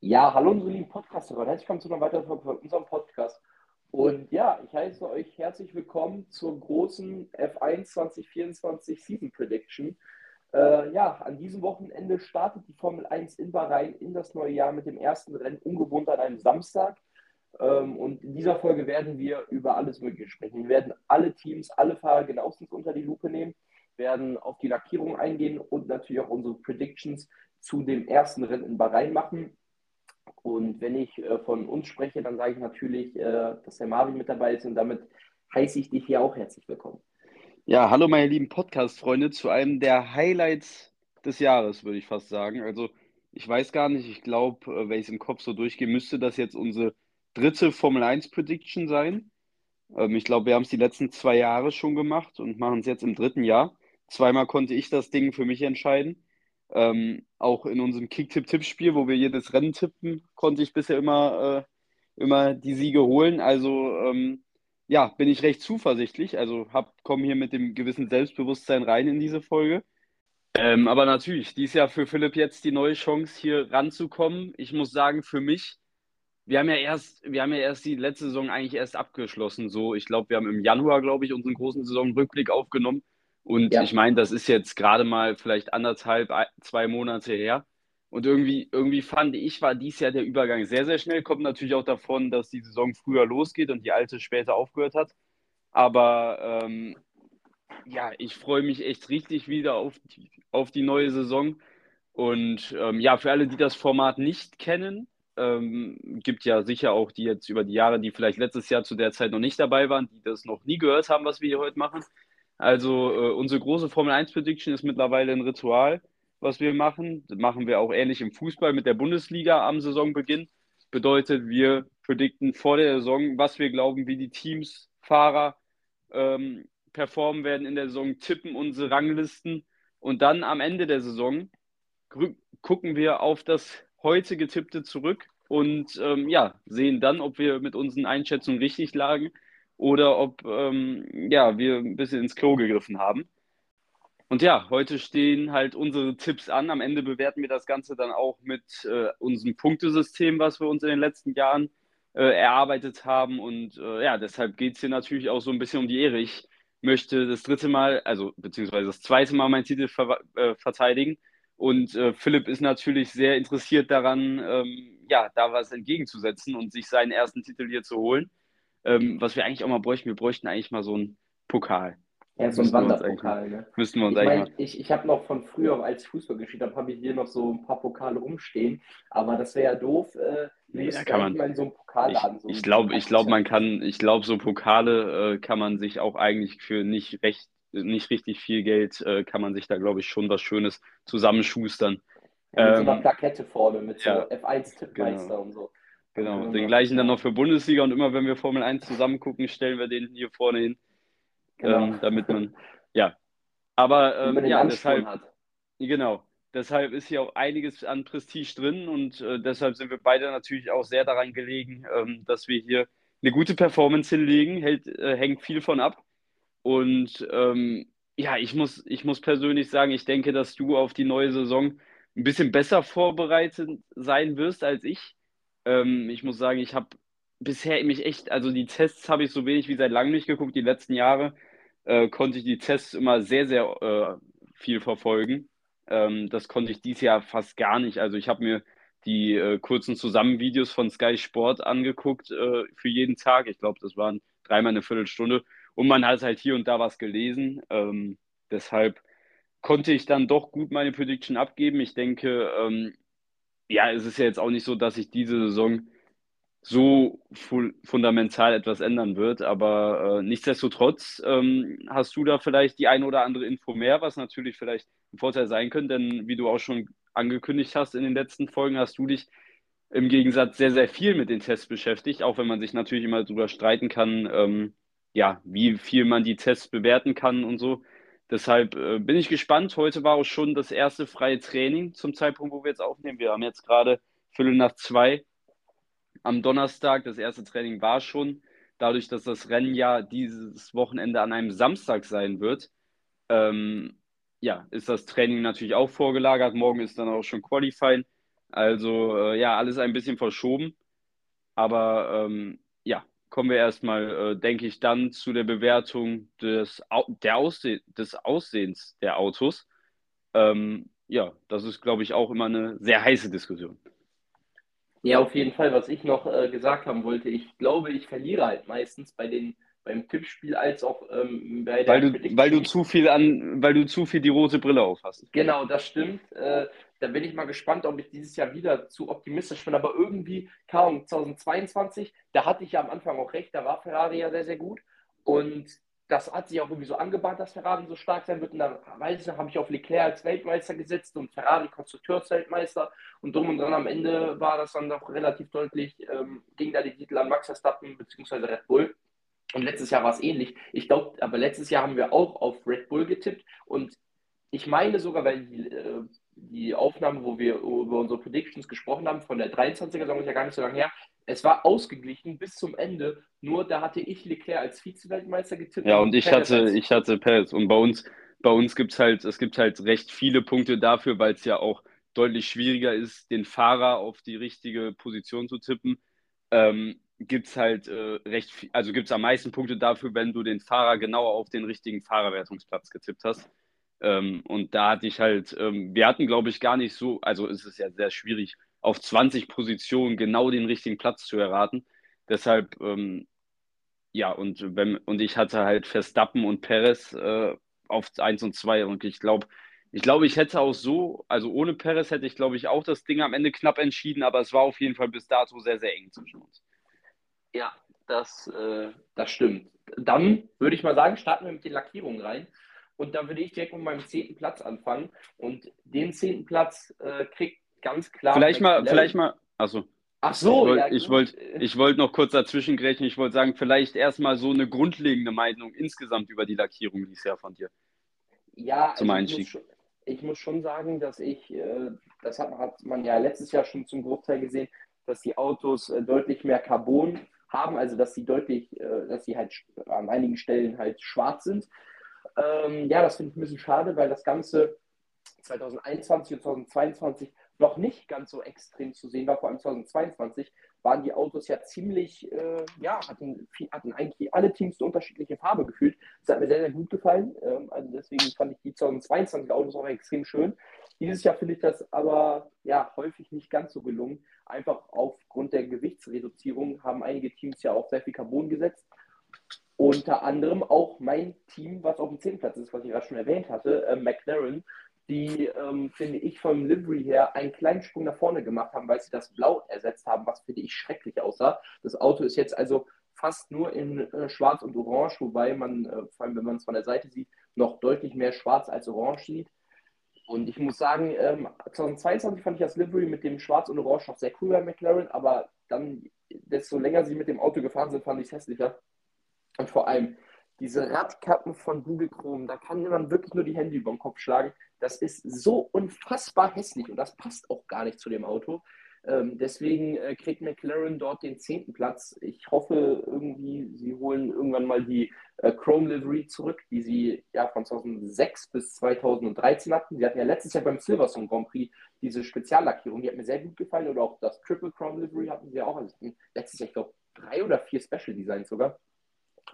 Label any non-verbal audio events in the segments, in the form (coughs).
Ja, hallo unsere lieben Podcaster, herzlich willkommen zu einer weiteren Folge von unserem Podcast. Und ja, ich heiße euch herzlich willkommen zur großen F1 2024 Season Prediction. Äh, ja, an diesem Wochenende startet die Formel 1 in Bahrain in das neue Jahr mit dem ersten Rennen, ungewohnt an einem Samstag. Ähm, und in dieser Folge werden wir über alles Mögliche sprechen. Wir werden alle Teams, alle Fahrer genauestens unter die Lupe nehmen, werden auf die Lackierung eingehen und natürlich auch unsere Predictions zu dem ersten Rennen in Bahrain machen. Und wenn ich äh, von uns spreche, dann sage ich natürlich, äh, dass der Marvin mit dabei ist und damit heiße ich dich hier auch herzlich willkommen. Ja, hallo meine lieben Podcast-Freunde zu einem der Highlights des Jahres, würde ich fast sagen. Also ich weiß gar nicht, ich glaube, äh, wenn ich es im Kopf so durchgehe, müsste das jetzt unsere dritte Formel 1 Prediction sein. Ähm, ich glaube, wir haben es die letzten zwei Jahre schon gemacht und machen es jetzt im dritten Jahr. Zweimal konnte ich das Ding für mich entscheiden. Ähm, auch in unserem Kick-Tipp-Tipp-Spiel, wo wir jedes Rennen tippen, konnte ich bisher immer, äh, immer die Siege holen. Also ähm, ja, bin ich recht zuversichtlich. Also komme hier mit dem gewissen Selbstbewusstsein rein in diese Folge. Ähm, aber natürlich, dies Jahr für Philipp jetzt die neue Chance, hier ranzukommen. Ich muss sagen, für mich, wir haben ja erst, wir haben ja erst die letzte Saison eigentlich erst abgeschlossen. So, ich glaube, wir haben im Januar, glaube ich, unseren großen Saisonrückblick aufgenommen. Und ja. ich meine, das ist jetzt gerade mal vielleicht anderthalb, zwei Monate her. Und irgendwie, irgendwie fand ich, war dies Jahr der Übergang sehr, sehr schnell. Kommt natürlich auch davon, dass die Saison früher losgeht und die alte später aufgehört hat. Aber ähm, ja, ich freue mich echt richtig wieder auf die, auf die neue Saison. Und ähm, ja, für alle, die das Format nicht kennen, ähm, gibt ja sicher auch die jetzt über die Jahre, die vielleicht letztes Jahr zu der Zeit noch nicht dabei waren, die das noch nie gehört haben, was wir hier heute machen. Also äh, unsere große Formel 1 Prediction ist mittlerweile ein Ritual was wir machen. Das machen wir auch ähnlich im Fußball mit der Bundesliga am Saisonbeginn. Bedeutet, wir predikten vor der Saison, was wir glauben, wie die Teams, Fahrer ähm, performen werden in der Saison, tippen unsere Ranglisten und dann am Ende der Saison gucken wir auf das heute getippte zurück und ähm, ja, sehen dann, ob wir mit unseren Einschätzungen richtig lagen oder ob ähm, ja, wir ein bisschen ins Klo gegriffen haben. Und ja, heute stehen halt unsere Tipps an. Am Ende bewerten wir das Ganze dann auch mit äh, unserem Punktesystem, was wir uns in den letzten Jahren äh, erarbeitet haben. Und äh, ja, deshalb geht es hier natürlich auch so ein bisschen um die Ehre. Ich möchte das dritte Mal, also beziehungsweise das zweite Mal meinen Titel ver äh, verteidigen. Und äh, Philipp ist natürlich sehr interessiert daran, ähm, ja, da was entgegenzusetzen und sich seinen ersten Titel hier zu holen. Ähm, was wir eigentlich auch mal bräuchten, wir bräuchten eigentlich mal so einen Pokal. Ja, so ein Wanderpokal. Ne? Müssten wir uns ich eigentlich mein, Ich, ich habe noch von früher, als ich Fußball gespielt habe, habe ich hier noch so ein paar Pokale rumstehen. Aber das wäre ja doof. Äh, nee, da kann man mal in so einem Pokalladen. Ich, so ich glaube, ich glaube, man kann, ich glaube, so Pokale äh, kann man sich auch eigentlich für nicht recht, nicht richtig viel Geld, äh, kann man sich da, glaube ich, schon was Schönes zusammenschustern. Ja, mit ähm, so einer ähm, Plakette vorne, mit so ja, F1-Tippmeister genau. und so. Genau, den gleichen dann noch für Bundesliga und immer wenn wir Formel 1 zusammen gucken, stellen wir den hier vorne hin genau. ähm, damit man, ja. Aber ähm, ja, deshalb, hat. genau, deshalb ist hier auch einiges an Prestige drin und äh, deshalb sind wir beide natürlich auch sehr daran gelegen, ähm, dass wir hier eine gute Performance hinlegen, hält, äh, hängt viel von ab. Und ähm, ja, ich muss, ich muss persönlich sagen, ich denke, dass du auf die neue Saison ein bisschen besser vorbereitet sein wirst als ich. Ähm, ich muss sagen, ich habe bisher mich echt, also die Tests habe ich so wenig wie seit langem nicht geguckt, die letzten Jahre äh, konnte ich die Tests immer sehr, sehr äh, viel verfolgen. Ähm, das konnte ich dieses Jahr fast gar nicht. Also ich habe mir die äh, kurzen Zusammenvideos von Sky Sport angeguckt äh, für jeden Tag. Ich glaube, das waren dreimal eine Viertelstunde. Und man hat halt hier und da was gelesen. Ähm, deshalb konnte ich dann doch gut meine Prediction abgeben. Ich denke, ähm, ja, es ist ja jetzt auch nicht so, dass ich diese Saison so fu fundamental etwas ändern wird. Aber äh, nichtsdestotrotz ähm, hast du da vielleicht die eine oder andere Info mehr, was natürlich vielleicht ein Vorteil sein könnte, denn wie du auch schon angekündigt hast in den letzten Folgen, hast du dich im Gegensatz sehr, sehr viel mit den Tests beschäftigt, auch wenn man sich natürlich immer darüber streiten kann, ähm, ja, wie viel man die Tests bewerten kann und so. Deshalb äh, bin ich gespannt. Heute war auch schon das erste freie Training zum Zeitpunkt, wo wir jetzt aufnehmen. Wir haben jetzt gerade Viertel nach zwei am Donnerstag. Das erste Training war schon. dadurch, dass das Rennen ja dieses Wochenende an einem Samstag sein wird, ähm, ja, ist das Training natürlich auch vorgelagert. Morgen ist dann auch schon Qualifying. Also äh, ja, alles ein bisschen verschoben. Aber ähm, kommen wir erstmal, äh, denke ich, dann zu der Bewertung des, der Ausse des Aussehens der Autos. Ähm, ja, das ist, glaube ich, auch immer eine sehr heiße Diskussion. Ja, auf jeden Fall. Was ich noch äh, gesagt haben wollte, ich glaube, ich verliere halt meistens bei den beim Tippspiel als auch ähm, bei der weil du, weil du zu viel an, weil du zu viel die rote Brille auf hast. Genau, das stimmt. Äh, da bin ich mal gespannt, ob ich dieses Jahr wieder zu optimistisch bin. Aber irgendwie, kaum 2022, da hatte ich ja am Anfang auch recht, da war Ferrari ja sehr, sehr gut. Und das hat sich auch irgendwie so angebahnt, dass Ferrari so stark sein wird. Und da weiß ich, habe ich auf Leclerc als Weltmeister gesetzt und Ferrari Konstrukteursweltmeister. Und drum und dran am Ende war das dann doch relativ deutlich, ähm, ging da die Titel an Max Verstappen bzw. Red Bull. Und letztes Jahr war es ähnlich. Ich glaube, aber letztes Jahr haben wir auch auf Red Bull getippt. Und ich meine sogar, weil die, äh, die Aufnahme, wo wir über unsere Predictions gesprochen haben, von der 23er-Saison ist ja gar nicht so lange her, es war ausgeglichen bis zum Ende. Nur da hatte ich Leclerc als Vize-Weltmeister getippt. Ja, und ich Perez hatte, ich hatte Perez. Und bei uns, bei uns gibt es halt, es gibt halt recht viele Punkte dafür, weil es ja auch deutlich schwieriger ist, den Fahrer auf die richtige Position zu tippen. Ähm, gibt es halt äh, recht, viel, also gibt es am meisten Punkte dafür, wenn du den Fahrer genau auf den richtigen Fahrerwertungsplatz getippt hast. Ähm, und da hatte ich halt, ähm, wir hatten, glaube ich, gar nicht so, also ist es ja sehr schwierig, auf 20 Positionen genau den richtigen Platz zu erraten. Deshalb, ähm, ja, und, wenn, und ich hatte halt Verstappen und Perez äh, auf 1 und 2 und ich glaube, ich glaube, ich hätte auch so, also ohne Perez hätte ich, glaube ich, auch das Ding am Ende knapp entschieden, aber es war auf jeden Fall bis dato sehr, sehr eng zwischen uns. Ja, das, äh, das stimmt. Dann würde ich mal sagen, starten wir mit den Lackierungen rein. Und da würde ich direkt mit meinem zehnten Platz anfangen. Und den zehnten Platz äh, kriegt ganz klar. Vielleicht mal, vielleicht mal, also. Ach so, ich wollte ja, ich wollt, wollt noch kurz dazwischen grätschen. Ich wollte sagen, vielleicht erstmal so eine grundlegende Meinung insgesamt über die Lackierung dieses Jahr von dir. Ja, zum also Einstieg. Ich muss, ich muss, schon sagen, dass ich, äh, das hat, hat, man ja letztes Jahr schon zum Großteil gesehen, dass die Autos äh, deutlich mehr Carbon haben, also dass sie deutlich, äh, dass sie halt an einigen Stellen halt schwarz sind. Ähm, ja, das finde ich ein bisschen schade, weil das Ganze 2021 und 2022 noch nicht ganz so extrem zu sehen war. Vor allem 2022 waren die Autos ja ziemlich, äh, ja, hatten, hatten eigentlich alle Teams eine unterschiedliche Farbe gefühlt. Das hat mir sehr, sehr gut gefallen. Ähm, also deswegen fand ich die 2022 Autos auch extrem schön. Dieses Jahr finde ich das aber ja häufig nicht ganz so gelungen. Einfach aufgrund der Gewichtsreduzierung haben einige Teams ja auch sehr viel Carbon gesetzt. Unter anderem auch mein Team, was auf dem 10. Platz ist, was ich gerade schon erwähnt hatte, äh, McLaren, die, ähm, finde ich, vom Livery her einen kleinen Sprung nach vorne gemacht haben, weil sie das Blau ersetzt haben, was, finde ich, schrecklich aussah. Das Auto ist jetzt also fast nur in äh, Schwarz und Orange, wobei man, äh, vor allem wenn man es von der Seite sieht, noch deutlich mehr Schwarz als Orange sieht. Und ich muss sagen, ähm, 2022 fand ich das Livery mit dem Schwarz und Orange noch sehr cool bei McLaren, aber dann, desto länger sie mit dem Auto gefahren sind, fand ich es hässlicher. Und vor allem, diese Radkappen von Google Chrome, da kann man wirklich nur die Hände über den Kopf schlagen. Das ist so unfassbar hässlich und das passt auch gar nicht zu dem Auto. Ähm, deswegen äh, kriegt McLaren dort den zehnten Platz. Ich hoffe irgendwie, sie holen irgendwann mal die äh, Chrome Livery zurück, die sie ja von 2006 bis 2013 hatten. Sie hatten ja letztes Jahr beim Silverstone Grand Prix diese Speziallackierung, die hat mir sehr gut gefallen. Oder auch das Triple Chrome Livery hatten sie auch. Also letztes Jahr, ich glaube, drei oder vier Special Designs sogar.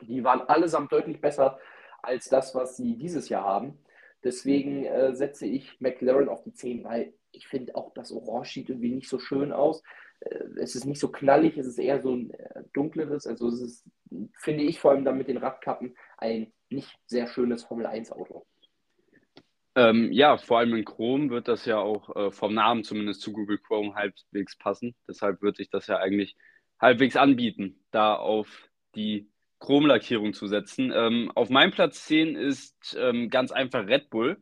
Die waren allesamt deutlich besser als das, was sie dieses Jahr haben. Deswegen äh, setze ich McLaren auf die 10, weil ich finde auch das Orange sieht irgendwie nicht so schön aus. Äh, es ist nicht so knallig, es ist eher so ein äh, dunkleres. Also es ist, finde ich vor allem dann mit den Radkappen ein nicht sehr schönes Formel 1 Auto. Ähm, ja, vor allem in Chrome wird das ja auch äh, vom Namen zumindest zu Google Chrome halbwegs passen. Deshalb würde ich das ja eigentlich halbwegs anbieten, da auf die Chromlackierung zu setzen. Ähm, auf meinem Platz 10 ist ähm, ganz einfach Red Bull.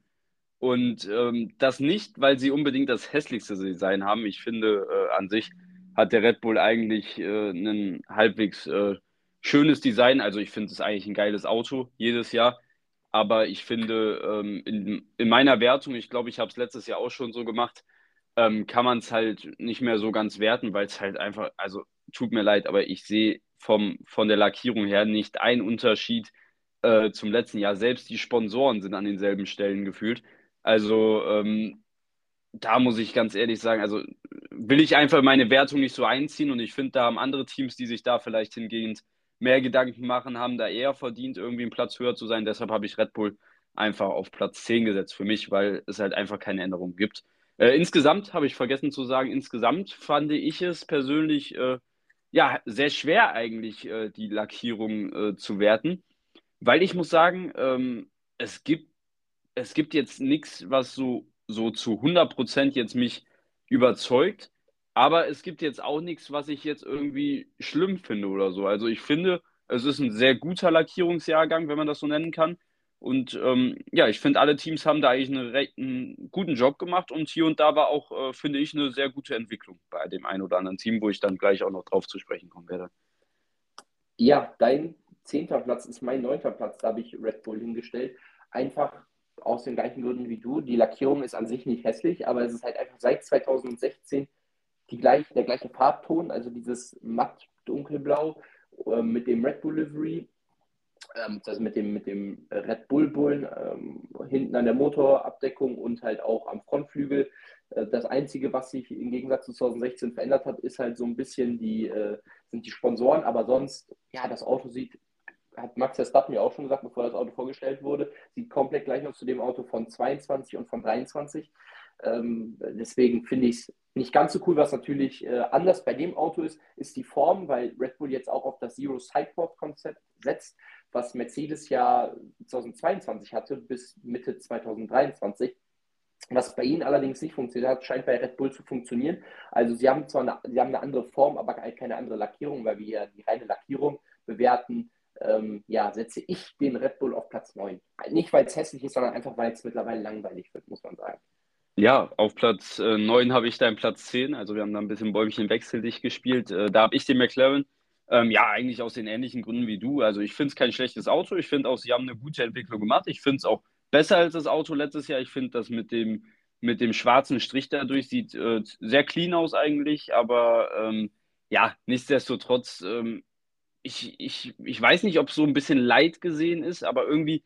Und ähm, das nicht, weil sie unbedingt das hässlichste Design haben. Ich finde, äh, an sich hat der Red Bull eigentlich äh, ein halbwegs äh, schönes Design. Also ich finde es eigentlich ein geiles Auto jedes Jahr. Aber ich finde, ähm, in, in meiner Wertung, ich glaube, ich habe es letztes Jahr auch schon so gemacht, ähm, kann man es halt nicht mehr so ganz werten, weil es halt einfach, also tut mir leid, aber ich sehe vom, von der Lackierung her nicht ein Unterschied äh, zum letzten Jahr. Selbst die Sponsoren sind an denselben Stellen gefühlt. Also ähm, da muss ich ganz ehrlich sagen, also will ich einfach meine Wertung nicht so einziehen und ich finde, da haben andere Teams, die sich da vielleicht hingehend mehr Gedanken machen, haben da eher verdient, irgendwie einen Platz höher zu sein. Deshalb habe ich Red Bull einfach auf Platz 10 gesetzt für mich, weil es halt einfach keine Änderung gibt. Äh, insgesamt habe ich vergessen zu sagen, insgesamt fand ich es persönlich äh, ja sehr schwer eigentlich äh, die Lackierung äh, zu werten, weil ich muss sagen, ähm, es gibt es gibt jetzt nichts, was so so zu 100% jetzt mich überzeugt, aber es gibt jetzt auch nichts, was ich jetzt irgendwie schlimm finde oder so. Also ich finde, es ist ein sehr guter Lackierungsjahrgang, wenn man das so nennen kann. Und ähm, ja, ich finde, alle Teams haben da eigentlich einen, einen, guten Job gemacht und hier und da war auch, äh, finde ich, eine sehr gute Entwicklung bei dem einen oder anderen Team, wo ich dann gleich auch noch drauf zu sprechen kommen werde. Ja, dein zehnter Platz ist mein neunter Platz, da habe ich Red Bull hingestellt. Einfach aus den gleichen Gründen wie du. Die Lackierung ist an sich nicht hässlich, aber es ist halt einfach seit 2016 die gleich, der gleiche Farbton, also dieses matt dunkelblau äh, mit dem Red Bull Livery ähm, also mit dem, mit dem Red Bull Bullen ähm, hinten an der Motorabdeckung und halt auch am Frontflügel. Äh, das Einzige, was sich im Gegensatz zu 2016 verändert hat, ist halt so ein bisschen die, äh, sind die Sponsoren, aber sonst, ja, das Auto sieht, hat Max Verstappen ja auch schon gesagt, bevor das Auto vorgestellt wurde, sieht komplett gleich aus zu dem Auto von 22 und von 23. Ähm, deswegen finde ich es nicht ganz so cool. Was natürlich äh, anders bei dem Auto ist, ist die Form, weil Red Bull jetzt auch auf das Zero Sideboard Konzept setzt was Mercedes ja 2022 hatte bis Mitte 2023. Was bei ihnen allerdings nicht funktioniert hat, scheint bei Red Bull zu funktionieren. Also sie haben zwar eine, sie haben eine andere Form, aber keine andere Lackierung, weil wir ja die reine Lackierung bewerten. Ähm, ja, setze ich den Red Bull auf Platz 9. Nicht, weil es hässlich ist, sondern einfach, weil es mittlerweile langweilig wird, muss man sagen. Ja, auf Platz äh, 9 habe ich deinen Platz 10. Also wir haben da ein bisschen Bäumchen wechselig gespielt. Äh, da habe ich den McLaren ähm, ja, eigentlich aus den ähnlichen Gründen wie du. Also ich finde es kein schlechtes Auto. Ich finde auch, sie haben eine gute Entwicklung gemacht. Ich finde es auch besser als das Auto letztes Jahr. Ich finde das mit dem, mit dem schwarzen Strich dadurch sieht äh, sehr clean aus eigentlich. Aber ähm, ja, nichtsdestotrotz, ähm, ich, ich, ich weiß nicht, ob es so ein bisschen leid gesehen ist, aber irgendwie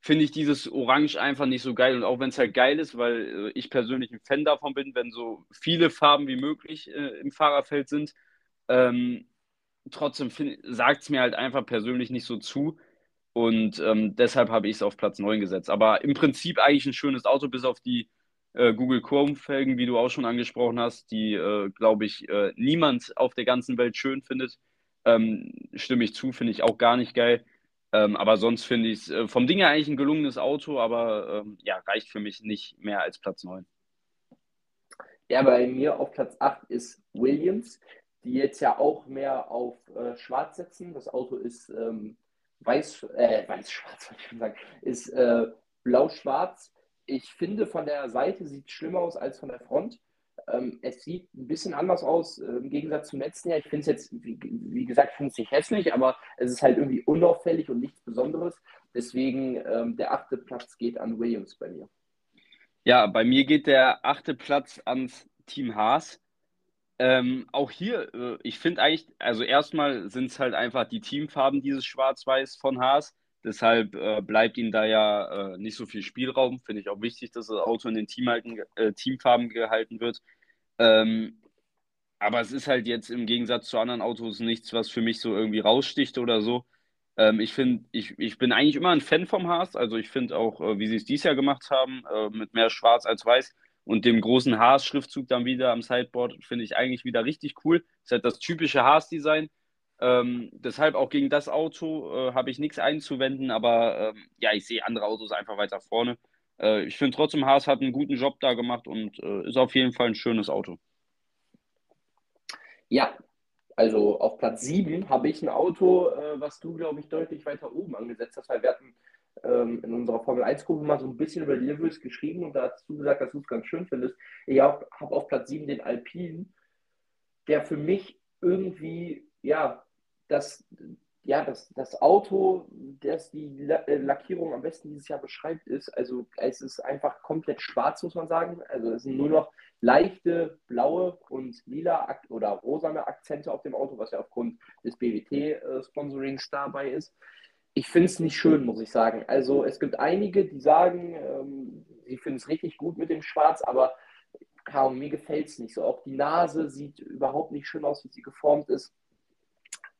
finde ich dieses Orange einfach nicht so geil. Und auch wenn es halt geil ist, weil äh, ich persönlich ein Fan davon bin, wenn so viele Farben wie möglich äh, im Fahrerfeld sind. Ähm, trotzdem sagt es mir halt einfach persönlich nicht so zu. Und ähm, deshalb habe ich es auf Platz 9 gesetzt. Aber im Prinzip eigentlich ein schönes Auto, bis auf die äh, Google Chrome-Felgen, wie du auch schon angesprochen hast, die, äh, glaube ich, äh, niemand auf der ganzen Welt schön findet. Ähm, stimme ich zu, finde ich auch gar nicht geil. Ähm, aber sonst finde ich es äh, vom Ding her eigentlich ein gelungenes Auto, aber ähm, ja, reicht für mich nicht mehr als Platz 9. Ja, bei mir auf Platz 8 ist Williams die jetzt ja auch mehr auf äh, Schwarz setzen. Das Auto ist ähm, weiß, äh, weiß-schwarz, (laughs) wollte ich schon sagen, ist äh, blau-schwarz. Ich finde, von der Seite sieht es schlimmer aus als von der Front. Ähm, es sieht ein bisschen anders aus äh, im Gegensatz zum letzten Jahr. Ich finde es jetzt, wie, wie gesagt, finde es nicht hässlich, aber es ist halt irgendwie unauffällig und nichts Besonderes. Deswegen ähm, der achte Platz geht an Williams bei mir. Ja, bei mir geht der achte Platz ans Team Haas. Ähm, auch hier, äh, ich finde eigentlich, also erstmal sind es halt einfach die Teamfarben dieses Schwarz-Weiß von Haas. Deshalb äh, bleibt ihnen da ja äh, nicht so viel Spielraum. Finde ich auch wichtig, dass das Auto in den Teamhalten, äh, Teamfarben gehalten wird. Ähm, aber es ist halt jetzt im Gegensatz zu anderen Autos nichts, was für mich so irgendwie raussticht oder so. Ähm, ich finde, ich, ich bin eigentlich immer ein Fan vom Haas. Also ich finde auch, äh, wie sie es dieses Jahr gemacht haben, äh, mit mehr Schwarz als Weiß, und dem großen Haas-Schriftzug dann wieder am Sideboard finde ich eigentlich wieder richtig cool. Ist halt das typische Haas-Design. Ähm, deshalb auch gegen das Auto äh, habe ich nichts einzuwenden, aber ähm, ja, ich sehe andere Autos einfach weiter vorne. Äh, ich finde trotzdem, Haas hat einen guten Job da gemacht und äh, ist auf jeden Fall ein schönes Auto. Ja, also auf Platz 7 habe ich ein Auto, äh, was du, glaube ich, deutlich weiter oben angesetzt hast, weil wir hatten ähm, in unserer Formel 1-Gruppe mal so ein bisschen über Deliveries geschrieben und da hast du gesagt, dass du es ganz schön findest. Ich habe auf Platz 7 den Alpine, der für mich irgendwie, ja, das, ja, das, das Auto, das die äh, Lackierung am besten dieses Jahr beschreibt, ist, also es ist einfach komplett schwarz, muss man sagen. Also es sind nur noch leichte blaue und lila oder rosane Akzente auf dem Auto, was ja aufgrund des BWT-Sponsorings dabei ist. Ich finde es nicht schön, muss ich sagen. Also es gibt einige, die sagen, ähm, sie finden es richtig gut mit dem Schwarz, aber kaum, mir gefällt es nicht so. Auch die Nase sieht überhaupt nicht schön aus, wie sie geformt ist.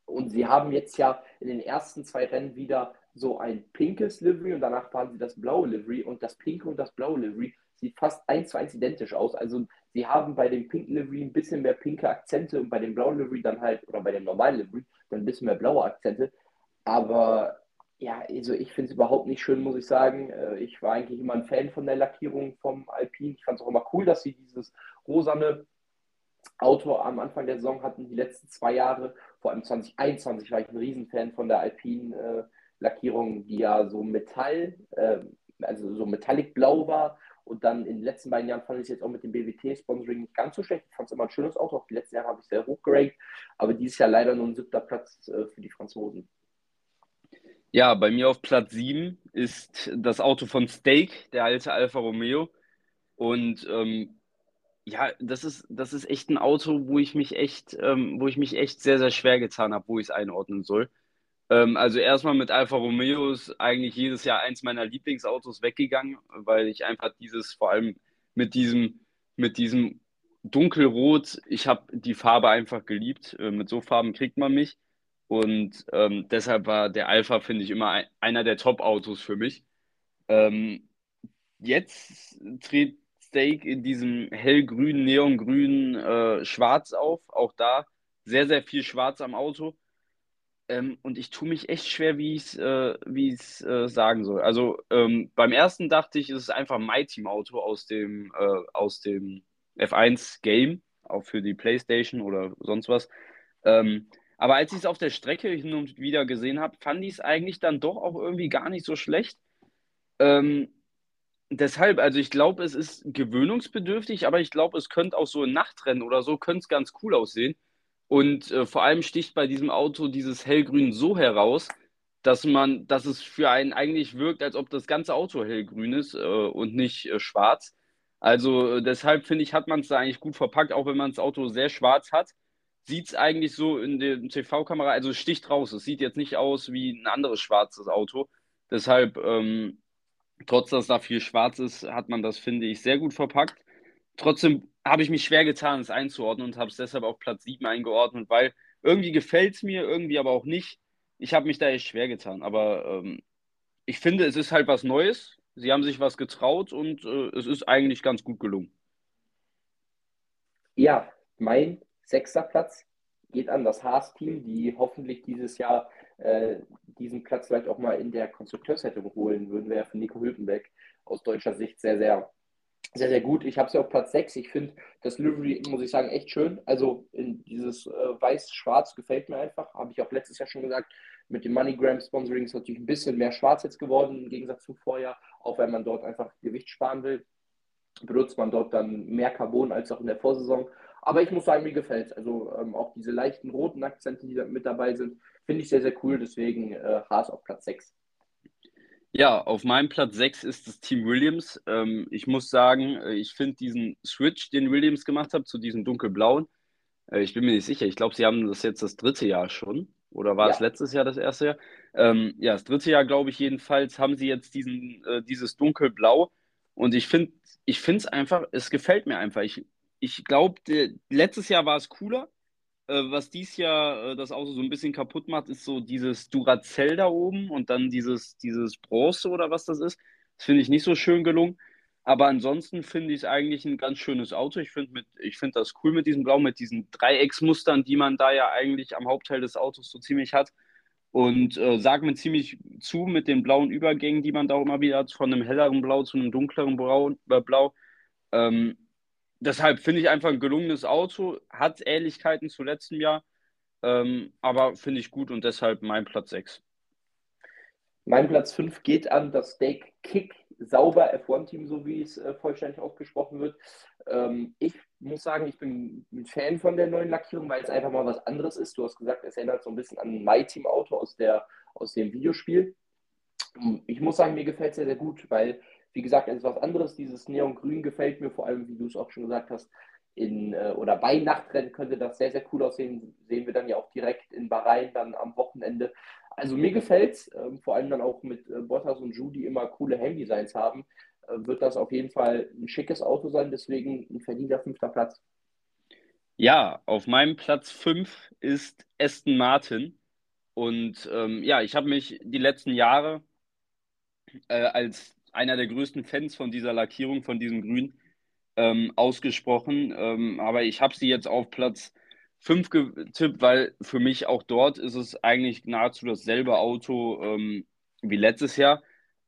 Und sie haben jetzt ja in den ersten zwei Rennen wieder so ein pinkes Livery und danach fahren sie das blaue Livery und das pinke und das blaue Livery sieht fast eins zu eins identisch aus. Also sie haben bei dem pinken Livery ein bisschen mehr pinke Akzente und bei dem blauen Livery dann halt, oder bei dem normalen Livery dann ein bisschen mehr blaue Akzente. Aber ja, also ich finde es überhaupt nicht schön, muss ich sagen. Äh, ich war eigentlich immer ein Fan von der Lackierung vom Alpine. Ich fand es auch immer cool, dass sie dieses rosane Auto am Anfang der Saison hatten, die letzten zwei Jahre. Vor allem 2021 war ich ein Riesenfan von der Alpine-Lackierung, äh, die ja so Metall, äh, also so metallic blau war. Und dann in den letzten beiden Jahren fand ich es jetzt auch mit dem BWT-Sponsoring nicht ganz so schlecht. Ich fand es immer ein schönes Auto. Auch die letzten Jahre habe ich sehr hoch gerankt. Aber dieses Jahr leider nur ein siebter Platz für die Franzosen. Ja, bei mir auf Platz 7 ist das Auto von Stake, der alte Alfa Romeo. Und ähm, ja, das ist, das ist echt ein Auto, wo ich mich echt, ähm, wo ich mich echt sehr, sehr schwer getan habe, wo ich es einordnen soll. Ähm, also erstmal mit Alfa Romeo ist eigentlich jedes Jahr eins meiner Lieblingsautos weggegangen, weil ich einfach dieses, vor allem mit diesem, mit diesem Dunkelrot, ich habe die Farbe einfach geliebt. Äh, mit so Farben kriegt man mich. Und ähm, deshalb war der Alpha, finde ich, immer ein, einer der Top-Autos für mich. Ähm, jetzt tritt Steak in diesem hellgrünen, neongrünen äh, Schwarz auf. Auch da sehr, sehr viel Schwarz am Auto. Ähm, und ich tue mich echt schwer, wie ich es äh, äh, sagen soll. Also ähm, beim ersten dachte ich, es ist einfach ein My-Team-Auto aus dem, äh, dem F1-Game, auch für die PlayStation oder sonst was. Ähm, aber als ich es auf der Strecke hin und wieder gesehen habe, fand ich es eigentlich dann doch auch irgendwie gar nicht so schlecht. Ähm, deshalb, also ich glaube, es ist gewöhnungsbedürftig, aber ich glaube, es könnte auch so ein Nachtrennen oder so, könnte es ganz cool aussehen. Und äh, vor allem sticht bei diesem Auto dieses Hellgrün so heraus, dass man, dass es für einen eigentlich wirkt, als ob das ganze Auto hellgrün ist äh, und nicht äh, schwarz. Also äh, deshalb finde ich, hat man es da eigentlich gut verpackt, auch wenn man das Auto sehr schwarz hat sieht es eigentlich so in der TV-Kamera, also sticht raus. Es sieht jetzt nicht aus wie ein anderes schwarzes Auto. Deshalb, ähm, trotz dass da viel schwarz ist, hat man das, finde ich, sehr gut verpackt. Trotzdem habe ich mich schwer getan, es einzuordnen und habe es deshalb auf Platz 7 eingeordnet, weil irgendwie gefällt es mir, irgendwie aber auch nicht. Ich habe mich da echt schwer getan, aber ähm, ich finde, es ist halt was Neues. Sie haben sich was getraut und äh, es ist eigentlich ganz gut gelungen. Ja, mein Sechster Platz geht an das Haas-Team, die hoffentlich dieses Jahr äh, diesen Platz vielleicht auch mal in der Konstrukteurswertung holen würden, wäre für Nico Hülkenberg aus deutscher Sicht sehr, sehr, sehr, sehr gut. Ich habe ja auf Platz 6. Ich finde das Livery, muss ich sagen, echt schön. Also in dieses äh, weiß-schwarz gefällt mir einfach. Habe ich auch letztes Jahr schon gesagt. Mit dem MoneyGram-Sponsoring ist natürlich ein bisschen mehr schwarz jetzt geworden im Gegensatz zum Vorjahr, auch wenn man dort einfach Gewicht sparen will benutzt man dort dann mehr Carbon als auch in der Vorsaison. Aber ich muss sagen, mir gefällt es. Also ähm, auch diese leichten roten Akzente, die da mit dabei sind, finde ich sehr, sehr cool. Deswegen äh, Haas auf Platz 6. Ja, auf meinem Platz 6 ist das Team Williams. Ähm, ich muss sagen, äh, ich finde diesen Switch, den Williams gemacht hat, zu diesem dunkelblauen, äh, ich bin mir nicht sicher. Ich glaube, sie haben das jetzt das dritte Jahr schon. Oder war ja. es letztes Jahr das erste Jahr? Ähm, ja, das dritte Jahr, glaube ich, jedenfalls haben sie jetzt diesen, äh, dieses dunkelblau. Und ich finde ich es einfach, es gefällt mir einfach. Ich, ich glaube, letztes Jahr war es cooler. Äh, was dies Jahr äh, das Auto so ein bisschen kaputt macht, ist so dieses Duracell da oben und dann dieses, dieses Bronze oder was das ist. Das finde ich nicht so schön gelungen. Aber ansonsten finde ich es eigentlich ein ganz schönes Auto. Ich finde find das cool mit diesem Blau, mit diesen Dreiecksmustern, die man da ja eigentlich am Hauptteil des Autos so ziemlich hat. Und äh, sage mir ziemlich zu mit den blauen Übergängen, die man da auch immer wieder hat, von einem helleren Blau zu einem dunkleren Braun, äh, Blau. Ähm, deshalb finde ich einfach ein gelungenes Auto, hat Ähnlichkeiten zu letztem Jahr, ähm, aber finde ich gut und deshalb mein Platz 6. Mein Platz 5 geht an das Steak Kick sauber F1-Team, so wie es äh, vollständig ausgesprochen wird. Ähm, ich muss sagen, ich bin ein Fan von der neuen Lackierung, weil es einfach mal was anderes ist. Du hast gesagt, es erinnert so ein bisschen an ein My-Team-Auto aus, aus dem Videospiel. Ich muss sagen, mir gefällt es sehr, sehr gut, weil, wie gesagt, es ist was anderes. Dieses Neongrün gefällt mir, vor allem, wie du es auch schon gesagt hast, in, äh, oder bei Nachtrennen könnte das sehr, sehr cool aussehen. Sehen wir dann ja auch direkt in Bahrain dann am Wochenende. Also mir gefällt es, äh, vor allem dann auch mit äh, Bottas und Judy immer coole Helmdesigns haben, äh, wird das auf jeden Fall ein schickes Auto sein, deswegen ein verdienter fünfter Platz. Ja, auf meinem Platz 5 ist Aston Martin. Und ähm, ja, ich habe mich die letzten Jahre äh, als einer der größten Fans von dieser Lackierung, von diesem Grün, ähm, ausgesprochen. Ähm, aber ich habe sie jetzt auf Platz 5 getippt, weil für mich auch dort ist es eigentlich nahezu dasselbe Auto ähm, wie letztes Jahr.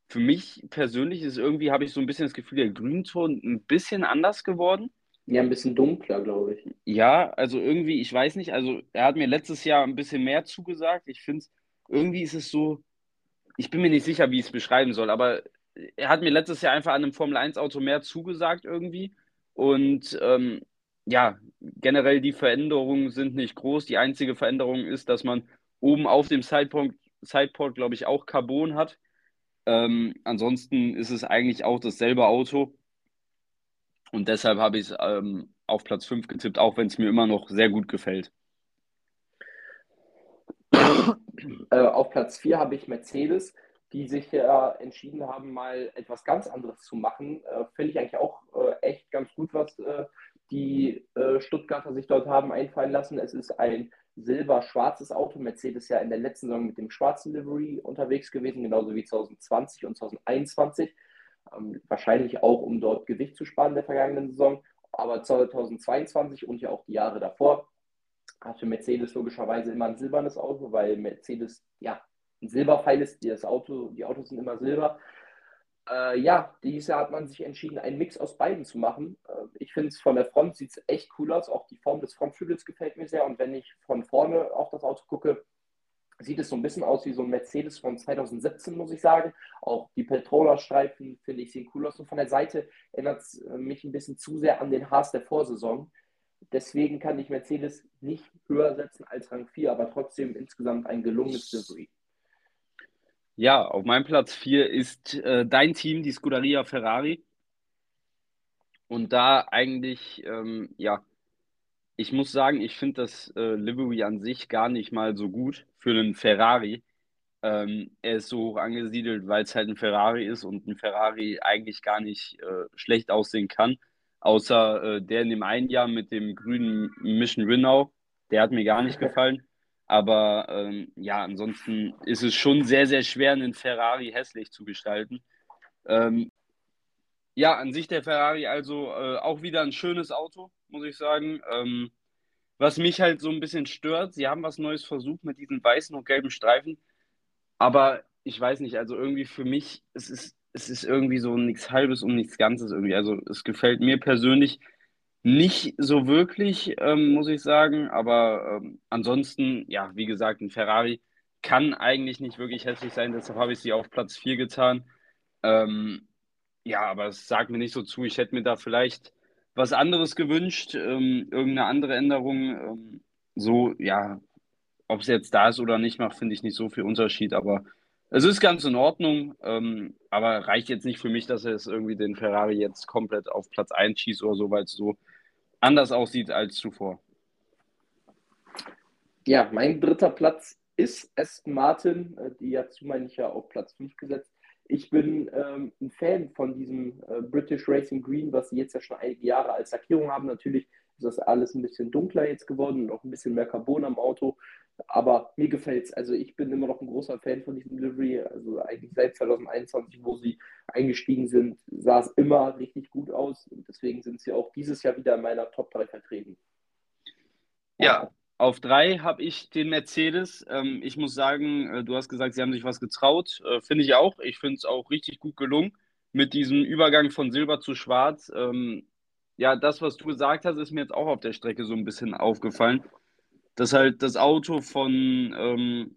Für mich persönlich ist irgendwie, habe ich so ein bisschen das Gefühl, der Grünton ein bisschen anders geworden. Ja, ein bisschen dunkler, glaube ich. Ja, also irgendwie, ich weiß nicht, also er hat mir letztes Jahr ein bisschen mehr zugesagt. Ich finde es, irgendwie ist es so, ich bin mir nicht sicher, wie ich es beschreiben soll, aber er hat mir letztes Jahr einfach an einem Formel-1-Auto mehr zugesagt irgendwie. Und ähm, ja, generell die Veränderungen sind nicht groß. Die einzige Veränderung ist, dass man oben auf dem Sideport, Sideport glaube ich, auch Carbon hat. Ähm, ansonsten ist es eigentlich auch dasselbe Auto. Und deshalb habe ich es ähm, auf Platz 5 getippt, auch wenn es mir immer noch sehr gut gefällt. Äh, auf Platz 4 habe ich Mercedes die sich ja entschieden haben, mal etwas ganz anderes zu machen. Äh, Finde ich eigentlich auch äh, echt ganz gut, was äh, die äh, Stuttgarter sich dort haben einfallen lassen. Es ist ein silber-schwarzes Auto. Mercedes ja in der letzten Saison mit dem schwarzen Livery unterwegs gewesen, genauso wie 2020 und 2021. Ähm, wahrscheinlich auch, um dort Gewicht zu sparen der vergangenen Saison. Aber 2022 und ja auch die Jahre davor hatte Mercedes logischerweise immer ein silbernes Auto, weil Mercedes ja ein Silberpfeil ist das Auto, die Autos sind immer silber. Äh, ja, dieses Jahr hat man sich entschieden, einen Mix aus beiden zu machen. Äh, ich finde es von der Front sieht es echt cool aus. Auch die Form des Frontflügels gefällt mir sehr. Und wenn ich von vorne auf das Auto gucke, sieht es so ein bisschen aus wie so ein Mercedes von 2017, muss ich sagen. Auch die Petrola-Streifen, finde ich, sehen cool aus. Und von der Seite erinnert es äh, mich ein bisschen zu sehr an den Haas der Vorsaison. Deswegen kann ich Mercedes nicht höher setzen als Rang 4, aber trotzdem insgesamt ein gelungenes Livery. Ja, auf meinem Platz 4 ist äh, dein Team, die Scuderia Ferrari. Und da eigentlich, ähm, ja, ich muss sagen, ich finde das äh, Livery an sich gar nicht mal so gut für einen Ferrari. Ähm, er ist so hoch angesiedelt, weil es halt ein Ferrari ist und ein Ferrari eigentlich gar nicht äh, schlecht aussehen kann. Außer äh, der in dem einen Jahr mit dem grünen Mission Winnow, der hat mir gar nicht gefallen. Aber ähm, ja, ansonsten ist es schon sehr, sehr schwer, einen Ferrari hässlich zu gestalten. Ähm, ja, an sich der Ferrari also äh, auch wieder ein schönes Auto, muss ich sagen. Ähm, was mich halt so ein bisschen stört, sie haben was Neues versucht mit diesen weißen und gelben Streifen. Aber ich weiß nicht, also irgendwie für mich, es ist, es ist irgendwie so nichts Halbes und nichts Ganzes irgendwie. Also es gefällt mir persönlich nicht so wirklich, ähm, muss ich sagen. Aber ähm, ansonsten, ja, wie gesagt, ein Ferrari kann eigentlich nicht wirklich hässlich sein. Deshalb habe ich sie auf Platz 4 getan. Ähm, ja, aber es sagt mir nicht so zu. Ich hätte mir da vielleicht was anderes gewünscht, ähm, irgendeine andere Änderung. Ähm, so, ja, ob es jetzt da ist oder nicht, macht, finde ich nicht so viel Unterschied. Aber es ist ganz in Ordnung, ähm, aber reicht jetzt nicht für mich, dass er es irgendwie den Ferrari jetzt komplett auf Platz 1 schießt oder so, weil es so anders aussieht als zuvor. Ja, mein dritter Platz ist Aston Martin. Äh, die dazu meine ich ja auf Platz 5 gesetzt. Ich bin ähm, ein Fan von diesem äh, British Racing Green, was sie jetzt ja schon einige Jahre als Lackierung haben. Natürlich ist das alles ein bisschen dunkler jetzt geworden und auch ein bisschen mehr Carbon am Auto. Aber mir gefällt es. Also ich bin immer noch ein großer Fan von diesem Livery. Also eigentlich seit 2021, wo sie eingestiegen sind, sah es immer richtig gut aus. Und deswegen sind sie auch dieses Jahr wieder in meiner Top 3 vertreten. Ja, auf drei habe ich den Mercedes. Ähm, ich muss sagen, äh, du hast gesagt, sie haben sich was getraut. Äh, finde ich auch. Ich finde es auch richtig gut gelungen mit diesem Übergang von Silber zu Schwarz. Ähm, ja, das, was du gesagt hast, ist mir jetzt auch auf der Strecke so ein bisschen aufgefallen dass halt das Auto von, ähm,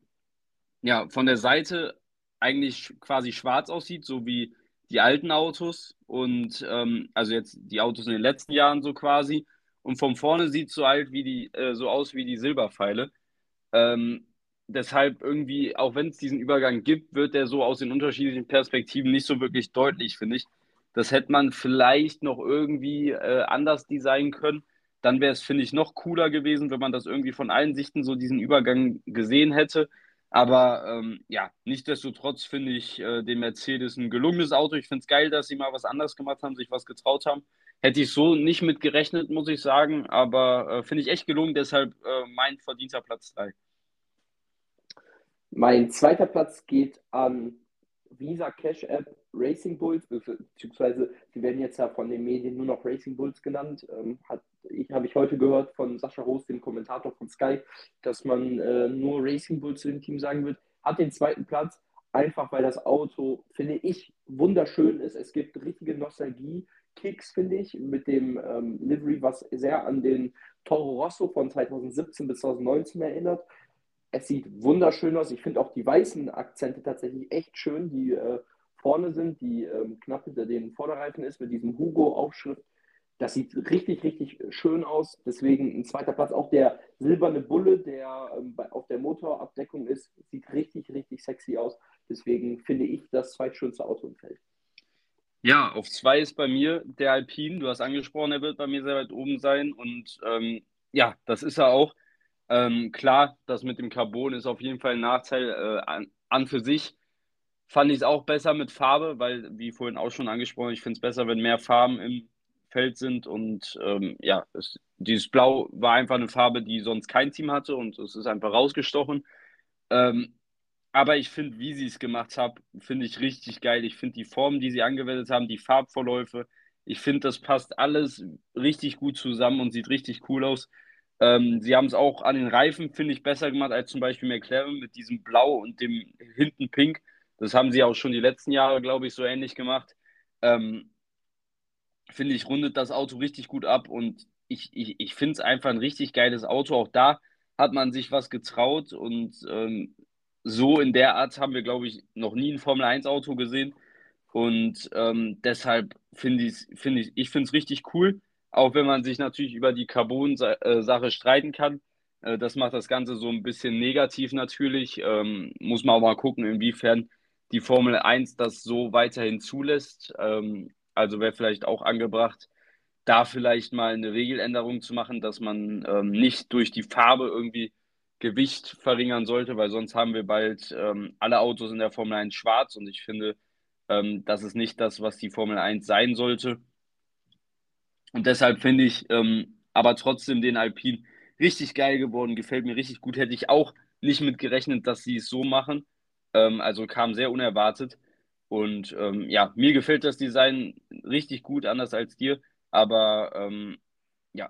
ja, von der Seite eigentlich quasi schwarz aussieht, so wie die alten Autos und ähm, also jetzt die Autos in den letzten Jahren so quasi. Und von vorne sieht es so alt wie die, äh, so aus wie die Silberpfeile. Ähm, deshalb irgendwie, auch wenn es diesen Übergang gibt, wird der so aus den unterschiedlichen Perspektiven nicht so wirklich deutlich, finde ich. Das hätte man vielleicht noch irgendwie äh, anders designen können. Dann wäre es, finde ich, noch cooler gewesen, wenn man das irgendwie von allen Sichten so diesen Übergang gesehen hätte. Aber ähm, ja, nichtsdestotrotz finde ich äh, den Mercedes ein gelungenes Auto. Ich finde es geil, dass sie mal was anderes gemacht haben, sich was getraut haben. Hätte ich so nicht mit gerechnet, muss ich sagen. Aber äh, finde ich echt gelungen, deshalb äh, mein verdienter Platz 3. Mein zweiter Platz geht an Visa Cash App Racing Bulls, beziehungsweise sie werden jetzt ja von den Medien nur noch Racing Bulls genannt. Ähm, hat, ich habe ich heute gehört von Sascha Roos, dem Kommentator von Sky, dass man äh, nur Racing Bulls zu dem Team sagen wird. Hat den zweiten Platz, einfach weil das Auto, finde ich, wunderschön ist. Es gibt richtige Nostalgie-Kicks, finde ich, mit dem ähm, Livery, was sehr an den Toro Rosso von 2017 bis 2019 erinnert. Es sieht wunderschön aus. Ich finde auch die weißen Akzente tatsächlich echt schön, die äh, vorne sind, die ähm, knapp hinter den Vorderreifen ist, mit diesem Hugo-Aufschrift. Das sieht richtig, richtig schön aus. Deswegen ein zweiter Platz. Auch der silberne Bulle, der ähm, auf der Motorabdeckung ist, sieht richtig, richtig sexy aus. Deswegen finde ich das zweitschönste Auto im Feld. Ja, auf zwei ist bei mir der Alpine. Du hast angesprochen, er wird bei mir sehr weit oben sein. Und ähm, ja, das ist er auch. Ähm, klar, das mit dem Carbon ist auf jeden Fall ein Nachteil äh, an, an für sich. Fand ich es auch besser mit Farbe, weil, wie vorhin auch schon angesprochen, ich finde es besser, wenn mehr Farben im Feld sind. Und ähm, ja, es, dieses Blau war einfach eine Farbe, die sonst kein Team hatte und es ist einfach rausgestochen. Ähm, aber ich finde, wie sie es gemacht haben, finde ich richtig geil. Ich finde die Formen, die sie angewendet haben, die Farbverläufe, ich finde, das passt alles richtig gut zusammen und sieht richtig cool aus. Ähm, sie haben es auch an den Reifen, finde ich, besser gemacht als zum Beispiel McLaren mit diesem Blau und dem hinten Pink. Das haben sie auch schon die letzten Jahre, glaube ich, so ähnlich gemacht. Ähm, finde ich, rundet das Auto richtig gut ab und ich, ich, ich finde es einfach ein richtig geiles Auto. Auch da hat man sich was getraut und ähm, so in der Art haben wir, glaube ich, noch nie ein Formel 1 Auto gesehen. Und ähm, deshalb finde ich, find ich, ich finde es richtig cool, auch wenn man sich natürlich über die Carbon-Sache streiten kann. Äh, das macht das Ganze so ein bisschen negativ natürlich. Ähm, muss man auch mal gucken, inwiefern die Formel 1 das so weiterhin zulässt. Ähm, also wäre vielleicht auch angebracht, da vielleicht mal eine Regeländerung zu machen, dass man ähm, nicht durch die Farbe irgendwie Gewicht verringern sollte, weil sonst haben wir bald ähm, alle Autos in der Formel 1 schwarz und ich finde, ähm, das ist nicht das, was die Formel 1 sein sollte. Und deshalb finde ich ähm, aber trotzdem den Alpine richtig geil geworden, gefällt mir richtig gut. Hätte ich auch nicht mit gerechnet, dass sie es so machen. Ähm, also kam sehr unerwartet. Und ähm, ja, mir gefällt das Design richtig gut, anders als dir. Aber ähm, ja,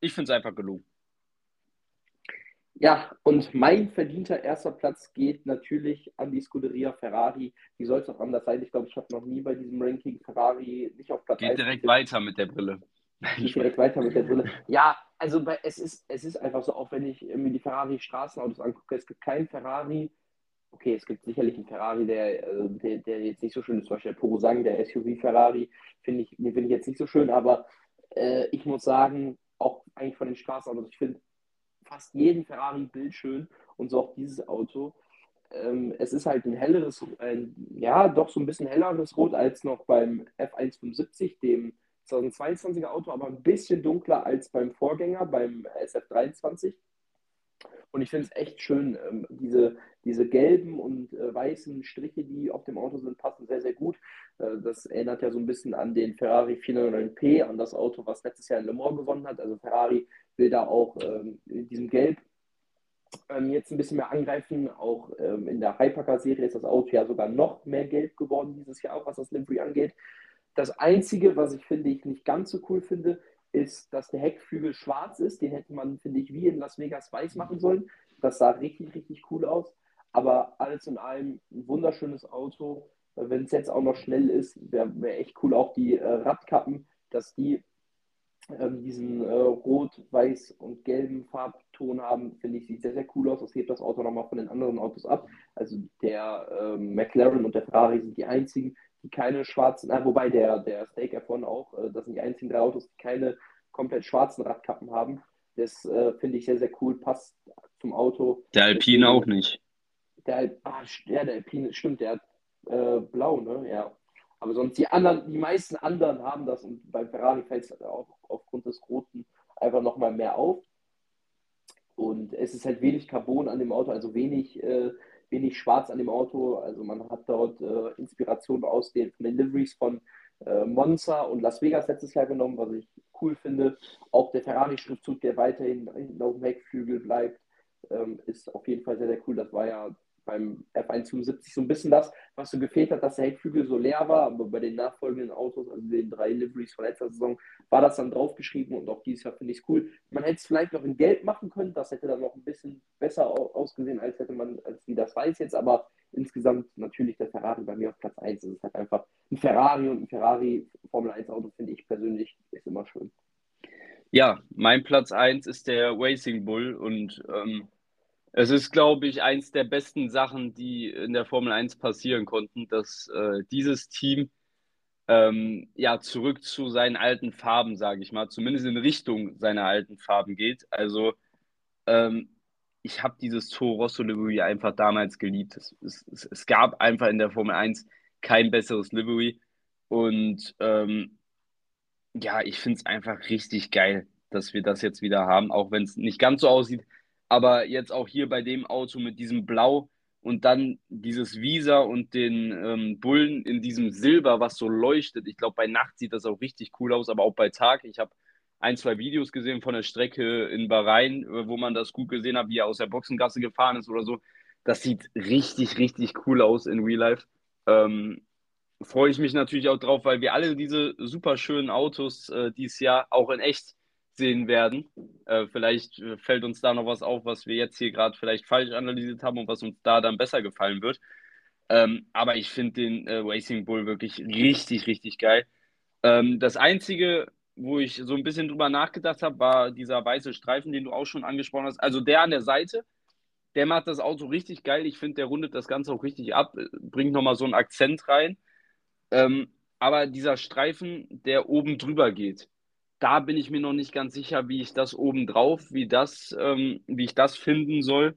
ich finde es einfach gelungen. Ja, und mein verdienter erster Platz geht natürlich an die Scuderia Ferrari. Wie soll es auch anders sein? Ich glaube, ich habe noch nie bei diesem Ranking Ferrari nicht auf Platz Geht direkt weiter mit der Brille. Geht direkt weiter mit der Brille. Ja, also bei, es, ist, es ist einfach so, auch wenn ich mir die Ferrari Straßenautos angucke, es gibt keinen Ferrari, okay, es gibt sicherlich einen Ferrari, der, äh, der, der jetzt nicht so schön ist, zum Beispiel der Purosang, der SUV Ferrari, finde ich, finde ich jetzt nicht so schön, aber äh, ich muss sagen, auch eigentlich von den Straßenautos, ich finde fast jeden Ferrari bildschön und so auch dieses Auto. Ähm, es ist halt ein helleres, ein, ja, doch so ein bisschen helleres Rot als noch beim F175, dem 2022er Auto, aber ein bisschen dunkler als beim Vorgänger, beim SF23. Und ich finde es echt schön, ähm, diese, diese gelben und äh, weißen Striche, die auf dem Auto sind, passen sehr, sehr gut. Äh, das erinnert ja so ein bisschen an den Ferrari 409P, an das Auto, was letztes Jahr in Le Mans gewonnen hat. Also Ferrari will da auch ähm, in diesem Gelb ähm, jetzt ein bisschen mehr angreifen. Auch ähm, in der Hypercar-Serie ist das Auto ja sogar noch mehr gelb geworden dieses Jahr, auch was das Livery angeht. Das Einzige, was ich finde, ich nicht ganz so cool finde, ist, dass der Heckflügel schwarz ist. Den hätte man, finde ich, wie in Las Vegas weiß machen sollen. Das sah richtig, richtig cool aus. Aber alles in allem ein wunderschönes Auto. Wenn es jetzt auch noch schnell ist, wäre wär echt cool. Auch die äh, Radkappen, dass die ähm, diesen äh, rot, weiß und gelben Farbton haben, finde ich, sieht sehr, sehr cool aus. Das hebt das Auto nochmal von den anderen Autos ab. Also der äh, McLaren und der Ferrari sind die einzigen, die keine schwarzen, äh, wobei der, der Steak F1 auch, äh, das sind die einzigen drei Autos, die keine komplett schwarzen Radkappen haben. Das äh, finde ich sehr, sehr cool, passt zum Auto. Der Alpine auch nicht. Der, ah, ja, der Alpine, stimmt, der hat äh, blau, ne? Ja. Aber sonst die anderen, die meisten anderen haben das und beim Ferrari fällt es auch aufgrund des Roten einfach nochmal mehr auf. Und es ist halt wenig Carbon an dem Auto, also wenig, äh, wenig Schwarz an dem Auto. Also man hat dort äh, Inspiration aus den, von den Liveries von äh, Monza und Las Vegas letztes Jahr genommen, was ich cool finde. Auch der Ferrari-Schriftzug, der weiterhin hinten auf dem Heckflügel bleibt, ähm, ist auf jeden Fall sehr, sehr cool. Das war ja beim F175 so ein bisschen das, was so gefehlt hat, dass der Heckflügel so leer war, aber bei den nachfolgenden Autos, also den drei Liveries von letzter Saison, war das dann draufgeschrieben und auch dieses Jahr finde ich es cool. Man hätte es vielleicht noch in Gelb machen können, das hätte dann noch ein bisschen besser ausgesehen, als hätte man, als wie das weiß jetzt, aber insgesamt natürlich der Ferrari bei mir auf Platz 1. Es ist halt einfach ein Ferrari und ein Ferrari Formel 1 Auto finde ich persönlich ist immer schön. Ja, mein Platz 1 ist der Racing Bull und ähm, es ist, glaube ich, eins der besten Sachen, die in der Formel 1 passieren konnten, dass äh, dieses Team ähm, ja zurück zu seinen alten Farben, sage ich mal, zumindest in Richtung seiner alten Farben geht. Also ähm, ich habe dieses Toro Rosso Livery einfach damals geliebt. Es, es, es, gab einfach in der Formel 1 kein besseres Livery und ähm, ja, ich finde es einfach richtig geil, dass wir das jetzt wieder haben, auch wenn es nicht ganz so aussieht aber jetzt auch hier bei dem Auto mit diesem Blau und dann dieses Visa und den ähm, Bullen in diesem Silber, was so leuchtet. Ich glaube, bei Nacht sieht das auch richtig cool aus, aber auch bei Tag. Ich habe ein, zwei Videos gesehen von der Strecke in Bahrain, äh, wo man das gut gesehen hat, wie er aus der Boxengasse gefahren ist oder so. Das sieht richtig, richtig cool aus in Real Life. Ähm, freue ich mich natürlich auch drauf, weil wir alle diese super schönen Autos äh, dieses Jahr auch in echt sehen werden. Äh, vielleicht äh, fällt uns da noch was auf, was wir jetzt hier gerade vielleicht falsch analysiert haben und was uns da dann besser gefallen wird. Ähm, aber ich finde den äh, Racing Bull wirklich richtig, richtig geil. Ähm, das Einzige, wo ich so ein bisschen drüber nachgedacht habe, war dieser weiße Streifen, den du auch schon angesprochen hast. Also der an der Seite, der macht das Auto richtig geil. Ich finde, der rundet das Ganze auch richtig ab, äh, bringt nochmal so einen Akzent rein. Ähm, aber dieser Streifen, der oben drüber geht, da bin ich mir noch nicht ganz sicher, wie ich das obendrauf, wie das, ähm, wie ich das finden soll.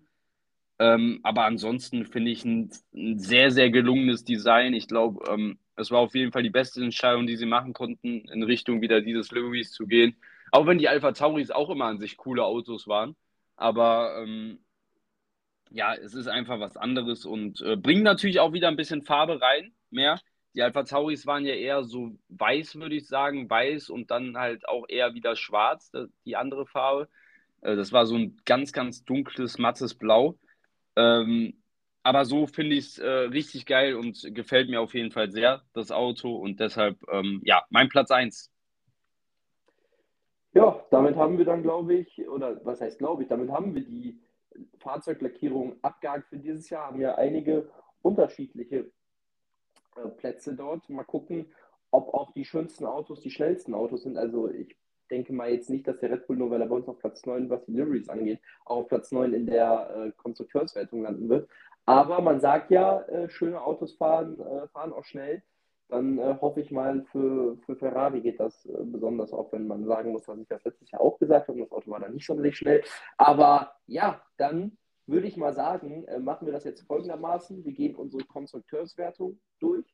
Ähm, aber ansonsten finde ich ein, ein, sehr, sehr gelungenes Design. Ich glaube, ähm, es war auf jeden Fall die beste Entscheidung, die sie machen konnten, in Richtung wieder dieses Liveries zu gehen. Auch wenn die Alpha Tauris auch immer an sich coole Autos waren. Aber ähm, ja, es ist einfach was anderes und äh, bringt natürlich auch wieder ein bisschen Farbe rein, mehr. Die Alpha Tauris waren ja eher so weiß, würde ich sagen, weiß und dann halt auch eher wieder schwarz, die andere Farbe. Äh, das war so ein ganz, ganz dunkles, mattes Blau. Ähm, aber so finde ich es äh, richtig geil und gefällt mir auf jeden Fall sehr, das Auto. Und deshalb, ähm, ja, mein Platz 1. Ja, damit haben wir dann, glaube ich, oder was heißt glaube ich, damit haben wir die Fahrzeuglackierung abgehakt für dieses Jahr, haben ja einige unterschiedliche Plätze dort. Mal gucken, ob auch die schönsten Autos die schnellsten Autos sind. Also ich denke mal jetzt nicht, dass der Red Bull nur, weil er bei uns auf Platz 9, was die Liveries angeht, auch auf Platz 9 in der äh, Konstrukteurswertung landen wird. Aber man sagt ja, äh, schöne Autos fahren, äh, fahren auch schnell. Dann äh, hoffe ich mal, für, für Ferrari geht das äh, besonders, auch wenn man sagen muss, was ich das letztes Jahr auch gesagt habe, das Auto war dann nicht sonderlich schnell. Aber ja, dann würde ich mal sagen, äh, machen wir das jetzt folgendermaßen. Wir gehen unsere Konstrukteurswertung durch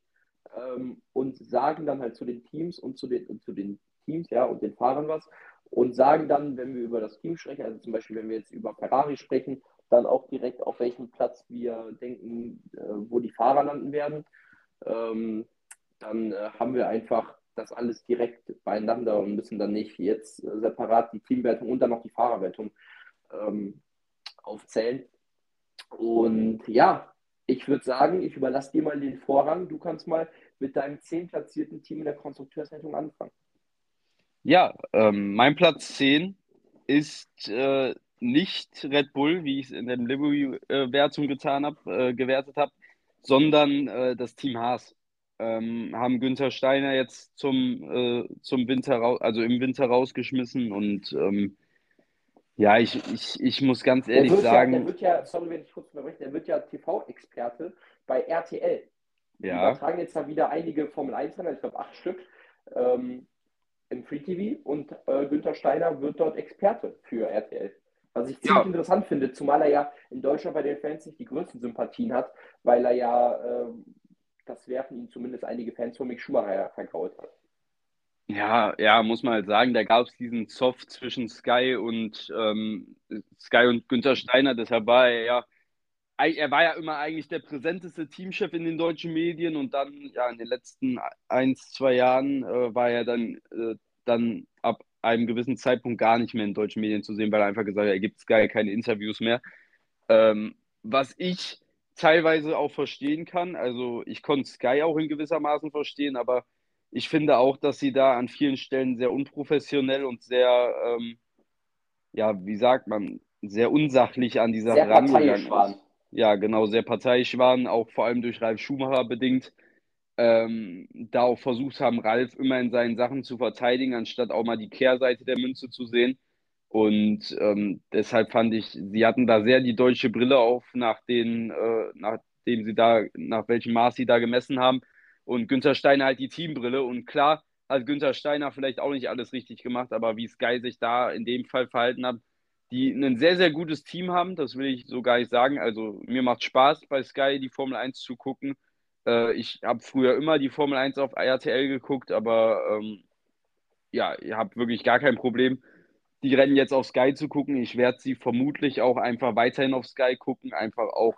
ähm, und sagen dann halt zu den Teams und zu den, zu den Teams, ja, und den Fahrern was und sagen dann, wenn wir über das Team sprechen, also zum Beispiel, wenn wir jetzt über Ferrari sprechen, dann auch direkt auf welchen Platz wir denken, äh, wo die Fahrer landen werden. Ähm, dann äh, haben wir einfach das alles direkt beieinander und müssen dann nicht jetzt äh, separat die Teamwertung und dann noch die Fahrerwertung ähm, aufzählen. Und ja, ich würde sagen, ich überlasse dir mal den Vorrang. Du kannst mal mit deinem zehn platzierten Team in der Konstrukteurswertung anfangen. Ja, ähm, mein Platz 10 ist äh, nicht Red Bull, wie ich es in der Livery-Wertung getan habe, äh, gewertet habe, sondern äh, das Team Haas. Ähm, haben Günther Steiner jetzt zum, äh, zum Winter, also im Winter rausgeschmissen und ähm, ja, ich, ich, ich muss ganz ehrlich der sagen. Ja, der wird ja, sorry, wenn ich kurz unterbreche, der wird ja TV-Experte bei RTL. Die ja. übertragen jetzt da wieder einige Formel 1 Rennen, ich glaube acht Stück, ähm, im Free TV und äh, Günther Steiner wird dort Experte für RTL. Was ich ziemlich ja. interessant finde, zumal er ja in Deutschland bei den Fans nicht die größten Sympathien hat, weil er ja, äh, das werfen ihm zumindest einige Fans von Mick Schumacher vergraut hat. Ja, ja, muss man halt sagen, da gab es diesen Zoff zwischen Sky und ähm, Sky und Günther Steiner, deshalb war er ja, er war ja immer eigentlich der präsenteste Teamchef in den deutschen Medien und dann, ja, in den letzten ein, zwei Jahren äh, war er dann, äh, dann ab einem gewissen Zeitpunkt gar nicht mehr in deutschen Medien zu sehen, weil er einfach gesagt hat, er gibt Sky keine Interviews mehr. Ähm, was ich teilweise auch verstehen kann, also ich konnte Sky auch in gewissermaßen verstehen, aber ich finde auch, dass sie da an vielen Stellen sehr unprofessionell und sehr, ähm, ja, wie sagt man, sehr unsachlich an dieser sehr rangegangen waren. Ja, genau, sehr parteiisch waren, auch vor allem durch Ralf Schumacher bedingt. Ähm, da auch versucht haben, Ralf immer in seinen Sachen zu verteidigen, anstatt auch mal die Kehrseite der Münze zu sehen. Und ähm, deshalb fand ich, sie hatten da sehr die deutsche Brille auf, nach den, äh, nachdem sie da, nach welchem Maß sie da gemessen haben und Günther Steiner halt die Teambrille. Und klar hat Günther Steiner vielleicht auch nicht alles richtig gemacht, aber wie Sky sich da in dem Fall verhalten hat, die ein sehr, sehr gutes Team haben, das will ich so gar nicht sagen. Also mir macht Spaß bei Sky die Formel 1 zu gucken. Äh, ich habe früher immer die Formel 1 auf RTL geguckt, aber ähm, ja, ich habe wirklich gar kein Problem, die Rennen jetzt auf Sky zu gucken. Ich werde sie vermutlich auch einfach weiterhin auf Sky gucken, einfach auch,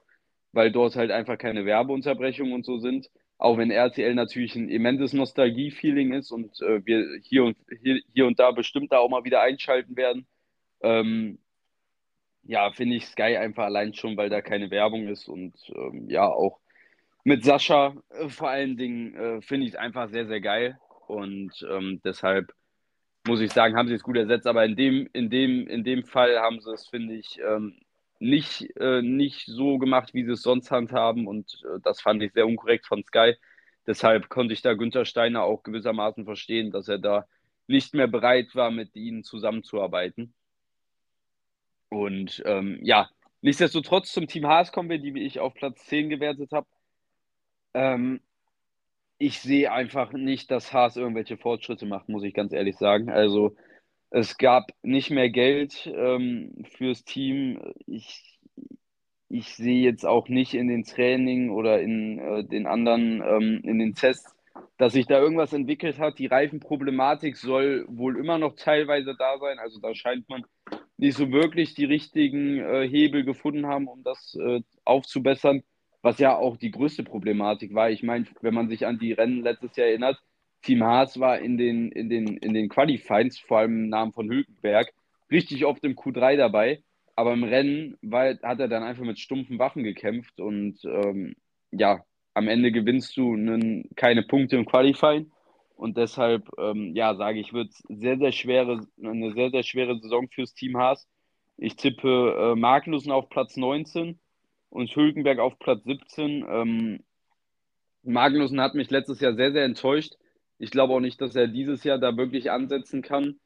weil dort halt einfach keine Werbeunterbrechungen und so sind auch wenn RTL natürlich ein immenses Nostalgie-Feeling ist und äh, wir hier und, hier, hier und da bestimmt da auch mal wieder einschalten werden, ähm, ja, finde ich Sky einfach allein schon, weil da keine Werbung ist und ähm, ja, auch mit Sascha äh, vor allen Dingen äh, finde ich es einfach sehr, sehr geil und ähm, deshalb muss ich sagen, haben sie es gut ersetzt, aber in dem, in dem, in dem Fall haben sie es, finde ich, ähm, nicht, äh, nicht so gemacht, wie sie es sonst handhaben. Und äh, das fand ich sehr unkorrekt von Sky. Deshalb konnte ich da Günther Steiner auch gewissermaßen verstehen, dass er da nicht mehr bereit war, mit ihnen zusammenzuarbeiten. Und ähm, ja, nichtsdestotrotz zum Team Haas kommen wir, die ich auf Platz 10 gewertet habe. Ähm, ich sehe einfach nicht, dass Haas irgendwelche Fortschritte macht, muss ich ganz ehrlich sagen. Also es gab nicht mehr Geld ähm, fürs Team. Ich, ich sehe jetzt auch nicht in den Training oder in äh, den anderen, ähm, in den Tests, dass sich da irgendwas entwickelt hat. Die Reifenproblematik soll wohl immer noch teilweise da sein. Also da scheint man nicht so wirklich die richtigen äh, Hebel gefunden haben, um das äh, aufzubessern, was ja auch die größte Problematik war. Ich meine, wenn man sich an die Rennen letztes Jahr erinnert, Team Haas war in den, in den, in den Qualifies, vor allem im Namen von Hülkenberg, richtig oft im Q3 dabei. Aber im Rennen war, hat er dann einfach mit stumpfen Waffen gekämpft und ähm, ja, am Ende gewinnst du einen, keine Punkte im Qualifying. Und deshalb, ähm, ja, sage ich, wird sehr, sehr schwere, eine sehr, sehr schwere Saison fürs Team Haas. Ich tippe äh, Magnussen auf Platz 19 und Hülkenberg auf Platz 17. Ähm, Magnussen hat mich letztes Jahr sehr, sehr enttäuscht. Ich glaube auch nicht, dass er dieses Jahr da wirklich ansetzen kann.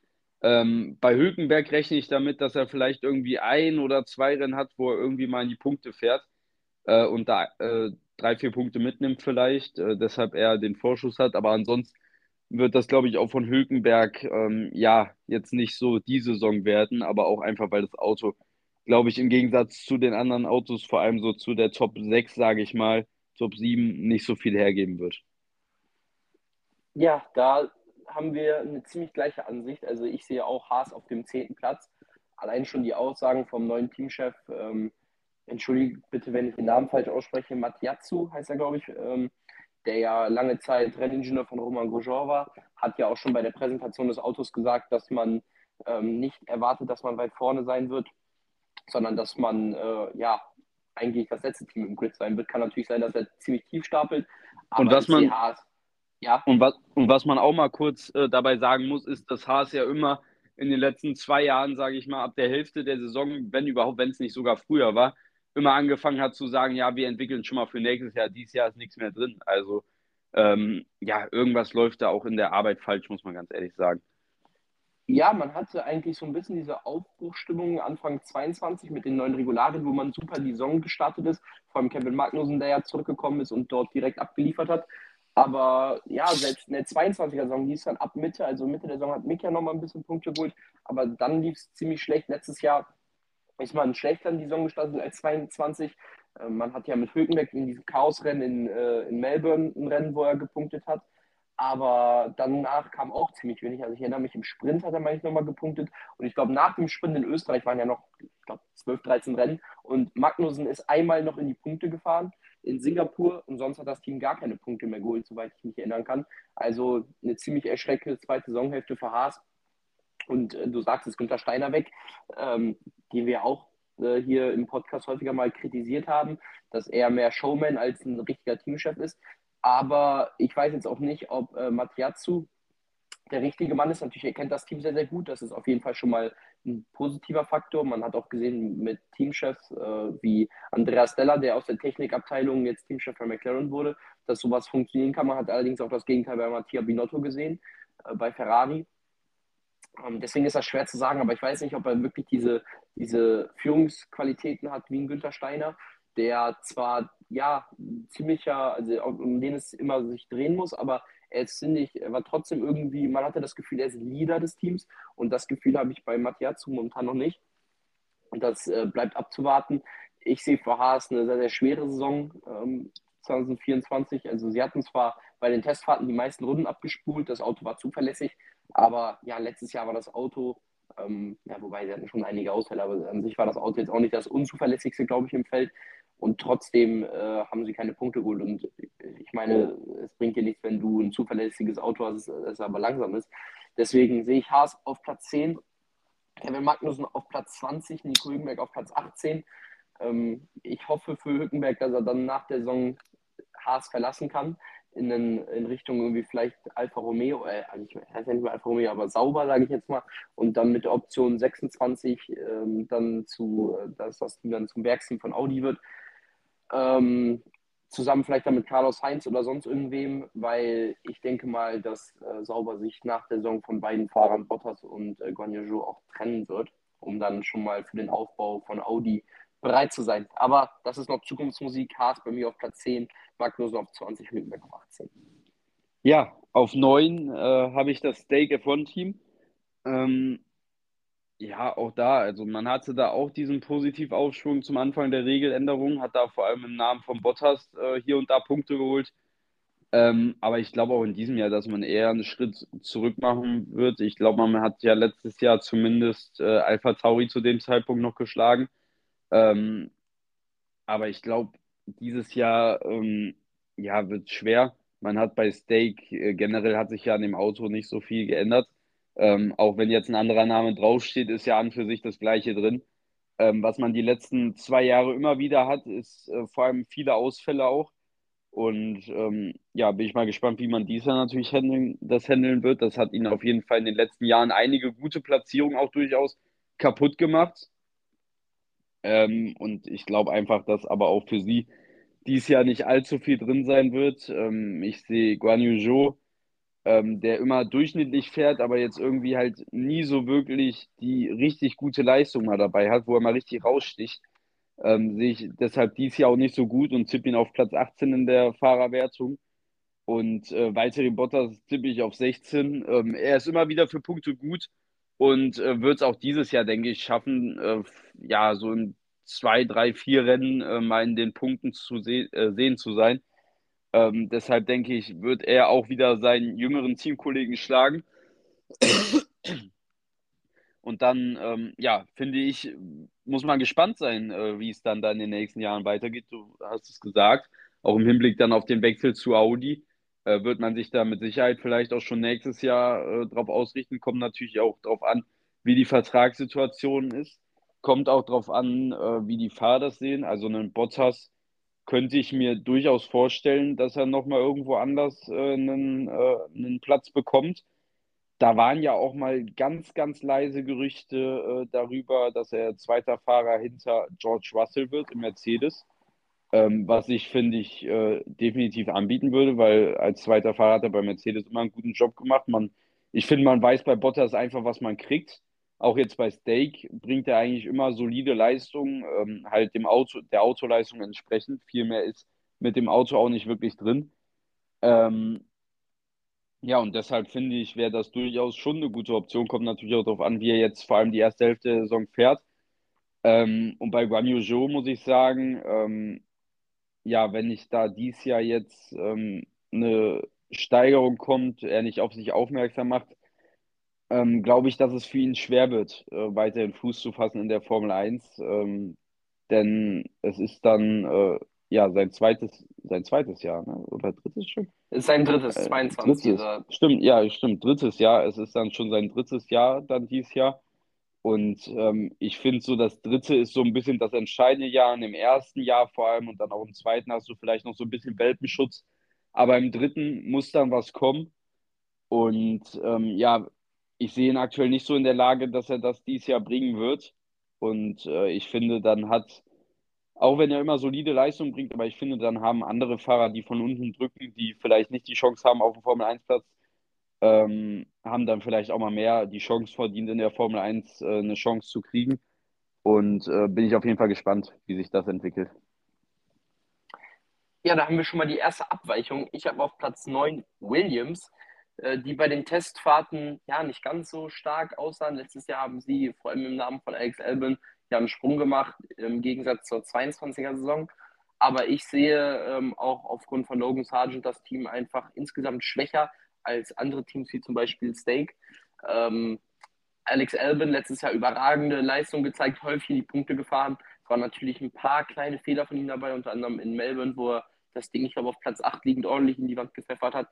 Ähm, bei Hülkenberg rechne ich damit, dass er vielleicht irgendwie ein oder zwei Rennen hat, wo er irgendwie mal in die Punkte fährt äh, und da äh, drei, vier Punkte mitnimmt vielleicht, äh, deshalb er den Vorschuss hat. Aber ansonsten wird das, glaube ich, auch von Hülkenberg ähm, ja jetzt nicht so die Saison werden, aber auch einfach, weil das Auto, glaube ich, im Gegensatz zu den anderen Autos, vor allem so zu der Top 6, sage ich mal, Top 7, nicht so viel hergeben wird. Ja, da haben wir eine ziemlich gleiche Ansicht. Also ich sehe auch Haas auf dem zehnten Platz. Allein schon die Aussagen vom neuen Teamchef, ähm, entschuldige bitte, wenn ich den Namen falsch ausspreche, Matjatsu heißt er, glaube ich, ähm, der ja lange Zeit Renningenieur von Roman Grosjean war, hat ja auch schon bei der Präsentation des Autos gesagt, dass man ähm, nicht erwartet, dass man weit vorne sein wird, sondern dass man äh, ja eigentlich das letzte Team im Grid sein wird. Kann natürlich sein, dass er ziemlich tief stapelt. Aber Und was man, Haas, ja. Und was, und was man auch mal kurz äh, dabei sagen muss, ist, dass Haas ja immer in den letzten zwei Jahren, sage ich mal, ab der Hälfte der Saison, wenn überhaupt, wenn es nicht sogar früher war, immer angefangen hat zu sagen, ja, wir entwickeln schon mal für nächstes Jahr, dieses Jahr ist nichts mehr drin. Also ähm, ja, irgendwas läuft da auch in der Arbeit falsch, muss man ganz ehrlich sagen. ja, man hatte eigentlich so ein bisschen diese Aufbruchstimmung Anfang 22 mit den neuen Regularien, wo man super die Saison gestartet ist. Vor allem Kevin Magnussen, der ja zurückgekommen ist und dort direkt abgeliefert hat. Aber ja, selbst in der 22er-Saison lief es dann ab Mitte, also Mitte der Saison hat Mick ja nochmal ein bisschen Punkte geholt, aber dann lief es ziemlich schlecht. Letztes Jahr ist man schlechter in die Saison gestartet als 22. Äh, man hat ja mit Hülkenberg in diesem Chaosrennen in, äh, in Melbourne ein Rennen, wo er gepunktet hat. Aber danach kam auch ziemlich wenig. Also ich erinnere mich, im Sprint hat er manchmal nochmal gepunktet. Und ich glaube, nach dem Sprint in Österreich waren ja noch, ich glaube, 12, 13 Rennen. Und Magnussen ist einmal noch in die Punkte gefahren in Singapur und sonst hat das Team gar keine Punkte mehr geholt, soweit ich mich erinnern kann. Also eine ziemlich erschreckende zweite Saisonhälfte für Haas. Und äh, du sagst es, Günther Steiner weg, ähm, den wir auch äh, hier im Podcast häufiger mal kritisiert haben, dass er mehr Showman als ein richtiger Teamchef ist. Aber ich weiß jetzt auch nicht, ob äh, Matiazzu der richtige Mann ist. Natürlich, er kennt das Team sehr, sehr gut. Das ist auf jeden Fall schon mal ein positiver Faktor. Man hat auch gesehen mit Teamchefs äh, wie Andreas Della, der aus der Technikabteilung jetzt Teamchef bei McLaren wurde, dass sowas funktionieren kann. Man hat allerdings auch das Gegenteil bei Mattia Binotto gesehen, äh, bei Ferrari. Ähm, deswegen ist das schwer zu sagen, aber ich weiß nicht, ob er wirklich diese, diese Führungsqualitäten hat wie ein Günther Steiner der zwar ja ziemlicher, also um den es immer sich drehen muss, aber er ist, ich, er war trotzdem irgendwie, man hatte das Gefühl, er ist Leader des Teams und das Gefühl habe ich bei Matthias momentan noch nicht. Und das äh, bleibt abzuwarten. Ich sehe für Haas eine sehr, sehr schwere Saison ähm, 2024. Also sie hatten zwar bei den Testfahrten die meisten Runden abgespult, das Auto war zuverlässig, aber ja, letztes Jahr war das Auto ähm, ja, wobei sie hatten schon einige Ausfälle, aber an sich war das Auto jetzt auch nicht das unzuverlässigste, glaube ich, im Feld. Und trotzdem äh, haben sie keine Punkte geholt. Und ich meine, es bringt dir nichts, wenn du ein zuverlässiges Auto hast, das aber langsam ist. Deswegen sehe ich Haas auf Platz 10, Kevin Magnussen auf Platz 20, Nico Hülkenberg auf Platz 18. Ähm, ich hoffe für Hülkenberg, dass er dann nach der Saison Haas verlassen kann in, den, in Richtung irgendwie vielleicht Alfa Romeo, äh, ich weiß ja nicht mehr Alfa Romeo, aber sauber, sage ich jetzt mal, und dann mit der Option 26 ähm, dann zu, äh, dass das Team dann zum Werksteam von Audi wird. Ähm, zusammen vielleicht dann mit Carlos Heinz oder sonst irgendwem, weil ich denke mal, dass äh, Sauber sich nach der Saison von beiden Fahrern Bottas und äh, Guanyu auch trennen wird, um dann schon mal für den Aufbau von Audi bereit zu sein. Aber das ist noch Zukunftsmusik. Haas bei mir auf Platz 10, Magnussen auf 20, Hülkenberg auf 18. Ja, auf 9 äh, habe ich das Stake F1-Team. Ähm, ja, auch da, also man hatte da auch diesen Positivaufschwung zum Anfang der Regeländerung, hat da vor allem im Namen von Bottas äh, hier und da Punkte geholt. Ähm, aber ich glaube auch in diesem Jahr, dass man eher einen Schritt zurück machen wird. Ich glaube, man hat ja letztes Jahr zumindest äh, Alpha Tauri zu dem Zeitpunkt noch geschlagen. Ähm, aber ich glaube, dieses Jahr ähm, ja, wird schwer. Man hat bei Stake äh, generell hat sich ja an dem Auto nicht so viel geändert. Ähm, auch wenn jetzt ein anderer Name draufsteht, ist ja an für sich das gleiche drin. Ähm, was man die letzten zwei Jahre immer wieder hat, ist äh, vor allem viele Ausfälle auch. Und ähm, ja, bin ich mal gespannt, wie man dies Jahr natürlich handeln, das handeln wird. Das hat ihnen auf jeden Fall in den letzten Jahren einige gute Platzierungen auch durchaus kaputt gemacht. Ähm, und ich glaube einfach, dass aber auch für sie dies Jahr nicht allzu viel drin sein wird. Ähm, ich sehe Guan Yu Zhou, ähm, der immer durchschnittlich fährt, aber jetzt irgendwie halt nie so wirklich die richtig gute Leistung mal dabei hat, wo er mal richtig raussticht. Ähm, sehe ich deshalb dies Jahr auch nicht so gut und tippe ihn auf Platz 18 in der Fahrerwertung. Und äh, Valtteri Bottas tippe ich auf 16. Ähm, er ist immer wieder für Punkte gut und äh, wird es auch dieses Jahr, denke ich, schaffen, äh, ja, so in zwei, drei, vier Rennen äh, mal in den Punkten zu se äh, sehen zu sein. Ähm, deshalb denke ich, wird er auch wieder seinen jüngeren Teamkollegen schlagen. Und dann, ähm, ja, finde ich, muss man gespannt sein, äh, wie es dann, dann in den nächsten Jahren weitergeht. Du hast es gesagt, auch im Hinblick dann auf den Wechsel zu Audi äh, wird man sich da mit Sicherheit vielleicht auch schon nächstes Jahr äh, drauf ausrichten. Kommt natürlich auch darauf an, wie die Vertragssituation ist. Kommt auch darauf an, äh, wie die Fahrer das sehen. Also einen Bottas könnte ich mir durchaus vorstellen, dass er nochmal irgendwo anders äh, einen, äh, einen Platz bekommt. Da waren ja auch mal ganz, ganz leise Gerüchte äh, darüber, dass er zweiter Fahrer hinter George Russell wird im Mercedes. Ähm, was ich, finde ich, äh, definitiv anbieten würde, weil als zweiter Fahrer hat er bei Mercedes immer einen guten Job gemacht. Man ich finde, man weiß bei Bottas einfach, was man kriegt. Auch jetzt bei Stake bringt er eigentlich immer solide Leistungen, ähm, halt dem Auto, der Autoleistung entsprechend. Viel mehr ist mit dem Auto auch nicht wirklich drin. Ähm, ja, und deshalb finde ich, wäre das durchaus schon eine gute Option. Kommt natürlich auch darauf an, wie er jetzt vor allem die erste Hälfte der Saison fährt. Ähm, und bei Guan Yu Zhou muss ich sagen, ähm, ja, wenn ich da dies Jahr jetzt ähm, eine Steigerung kommt, er nicht auf sich aufmerksam macht, ähm, glaube ich, dass es für ihn schwer wird, äh, weiterhin Fuß zu fassen in der Formel 1. Ähm, denn es ist dann äh, ja sein zweites, sein zweites Jahr, ne? oder drittes schon? Es ist sein drittes, äh, 22. Drittes. Stimmt, ja, stimmt, drittes Jahr. Es ist dann schon sein drittes Jahr dann dieses Jahr. Und ähm, ich finde so, das dritte ist so ein bisschen das entscheidende Jahr. Und im ersten Jahr vor allem und dann auch im zweiten hast du vielleicht noch so ein bisschen Welpenschutz. Aber im dritten muss dann was kommen. Und ähm, ja, ich sehe ihn aktuell nicht so in der Lage, dass er das dieses Jahr bringen wird. Und äh, ich finde, dann hat, auch wenn er immer solide Leistung bringt, aber ich finde, dann haben andere Fahrer, die von unten drücken, die vielleicht nicht die Chance haben auf dem Formel-1-Platz, ähm, haben dann vielleicht auch mal mehr die Chance verdient, in der Formel 1 äh, eine Chance zu kriegen. Und äh, bin ich auf jeden Fall gespannt, wie sich das entwickelt. Ja, da haben wir schon mal die erste Abweichung. Ich habe auf Platz 9 Williams, die bei den Testfahrten ja nicht ganz so stark aussahen. Letztes Jahr haben sie vor allem im Namen von Alex Albin ja einen Sprung gemacht, im Gegensatz zur 22er-Saison. Aber ich sehe ähm, auch aufgrund von Logan Sargent das Team einfach insgesamt schwächer als andere Teams wie zum Beispiel Stake. Ähm, Alex Albin letztes Jahr überragende Leistung gezeigt, häufig die Punkte gefahren. Es waren natürlich ein paar kleine Fehler von ihm dabei, unter anderem in Melbourne, wo er das Ding, ich glaube, auf Platz 8 liegend ordentlich in die Wand gepfeffert hat.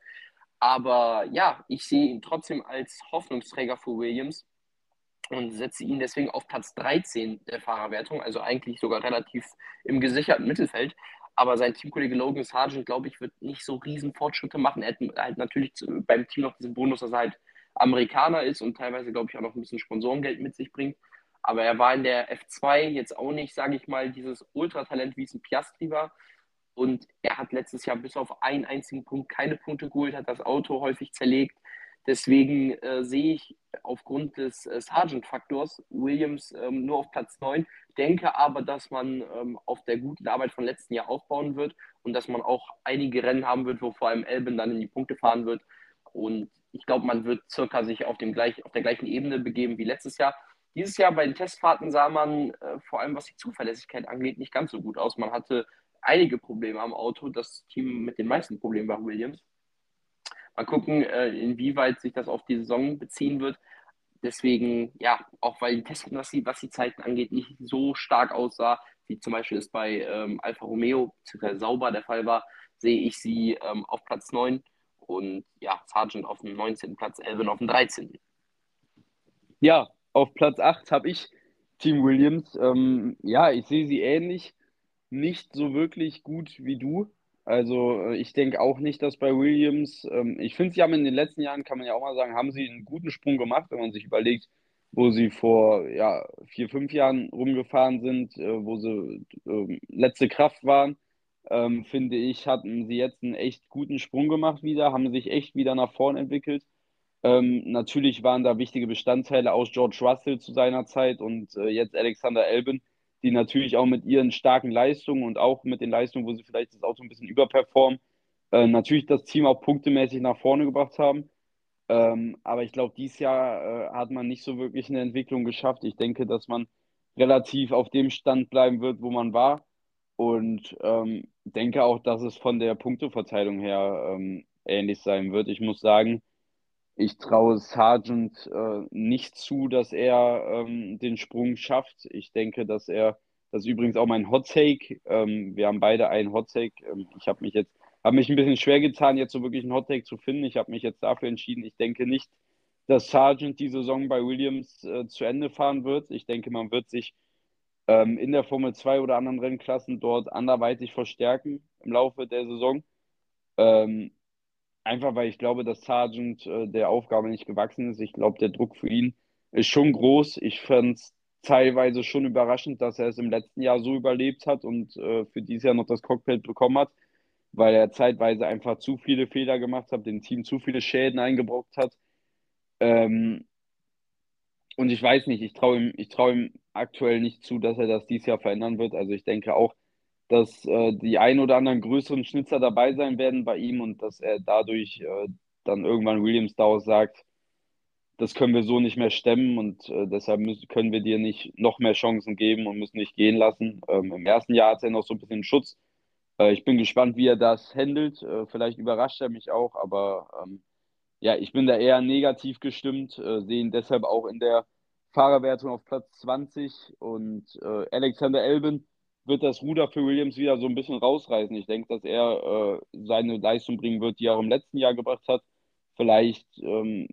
Aber ja, ich sehe ihn trotzdem als Hoffnungsträger für Williams und setze ihn deswegen auf Platz 13 der Fahrerwertung, also eigentlich sogar relativ im gesicherten Mittelfeld. Aber sein Teamkollege Logan Sargent, glaube ich, wird nicht so riesen Fortschritte machen. Er hat halt natürlich beim Team noch diesen Bonus, dass er halt Amerikaner ist und teilweise, glaube ich, auch noch ein bisschen Sponsorengeld mit sich bringt. Aber er war in der F2 jetzt auch nicht, sage ich mal, dieses Ultratalent, wie es ein Piastri war. Und er hat letztes Jahr bis auf einen einzigen Punkt keine Punkte geholt, hat das Auto häufig zerlegt. Deswegen äh, sehe ich aufgrund des äh, Sargent-Faktors Williams ähm, nur auf Platz 9, denke aber, dass man ähm, auf der guten Arbeit von letzten Jahr aufbauen wird und dass man auch einige Rennen haben wird, wo vor allem Elben dann in die Punkte fahren wird. Und ich glaube, man wird circa sich auf, dem gleich, auf der gleichen Ebene begeben wie letztes Jahr. Dieses Jahr bei den Testfahrten sah man äh, vor allem, was die Zuverlässigkeit angeht, nicht ganz so gut aus. Man hatte einige Probleme am Auto. Das Team mit den meisten Problemen war Williams. Mal gucken, äh, inwieweit sich das auf die Saison beziehen wird. Deswegen, ja, auch weil die Testen, was die, was die Zeiten angeht, nicht so stark aussah, wie zum Beispiel es bei ähm, Alfa Romeo beziehungsweise sauber der Fall war, sehe ich sie ähm, auf Platz 9 und ja, Sargent auf dem 19. Platz, Elvin auf dem 13. Ja, auf Platz 8 habe ich Team Williams. Ähm, ja, ich sehe sie ähnlich, nicht so wirklich gut wie du. Also äh, ich denke auch nicht, dass bei Williams, ähm, ich finde, sie haben in den letzten Jahren, kann man ja auch mal sagen, haben sie einen guten Sprung gemacht, wenn man sich überlegt, wo sie vor ja, vier, fünf Jahren rumgefahren sind, äh, wo sie äh, letzte Kraft waren, ähm, finde ich, hatten sie jetzt einen echt guten Sprung gemacht wieder, haben sich echt wieder nach vorn entwickelt. Ähm, natürlich waren da wichtige Bestandteile aus George Russell zu seiner Zeit und äh, jetzt Alexander Albin die natürlich auch mit ihren starken Leistungen und auch mit den Leistungen, wo sie vielleicht das Auto ein bisschen überperformen, äh, natürlich das Team auch punktemäßig nach vorne gebracht haben. Ähm, aber ich glaube, dieses Jahr äh, hat man nicht so wirklich eine Entwicklung geschafft. Ich denke, dass man relativ auf dem Stand bleiben wird, wo man war. Und ähm, denke auch, dass es von der Punkteverteilung her ähm, ähnlich sein wird. Ich muss sagen, ich traue Sargent äh, nicht zu, dass er ähm, den Sprung schafft. Ich denke, dass er, das ist übrigens auch mein Hot Take. Ähm, wir haben beide einen Hot Take. Ähm, ich habe mich jetzt, habe mich ein bisschen schwer getan, jetzt so wirklich einen Hot Take zu finden. Ich habe mich jetzt dafür entschieden. Ich denke nicht, dass Sargent die Saison bei Williams äh, zu Ende fahren wird. Ich denke, man wird sich ähm, in der Formel 2 oder anderen Rennklassen dort anderweitig verstärken im Laufe der Saison. Ähm, Einfach weil ich glaube, dass Sargent äh, der Aufgabe nicht gewachsen ist. Ich glaube, der Druck für ihn ist schon groß. Ich fand es teilweise schon überraschend, dass er es im letzten Jahr so überlebt hat und äh, für dieses Jahr noch das Cockpit bekommen hat, weil er zeitweise einfach zu viele Fehler gemacht hat, dem Team zu viele Schäden eingebrockt hat. Ähm, und ich weiß nicht, ich traue ihm, ich traue ihm aktuell nicht zu, dass er das dieses Jahr verändern wird. Also ich denke auch, dass äh, die ein oder anderen größeren Schnitzer dabei sein werden bei ihm und dass er dadurch äh, dann irgendwann Williams daraus sagt, das können wir so nicht mehr stemmen und äh, deshalb müssen, können wir dir nicht noch mehr Chancen geben und müssen dich gehen lassen. Ähm, Im ersten Jahr hat er noch so ein bisschen Schutz. Äh, ich bin gespannt, wie er das handelt. Äh, vielleicht überrascht er mich auch, aber ähm, ja, ich bin da eher negativ gestimmt, äh, sehe ihn deshalb auch in der Fahrerwertung auf Platz 20 und Alexander Elben wird das Ruder für Williams wieder so ein bisschen rausreißen. Ich denke, dass er äh, seine Leistung bringen wird, die er auch im letzten Jahr gebracht hat. Vielleicht ähm,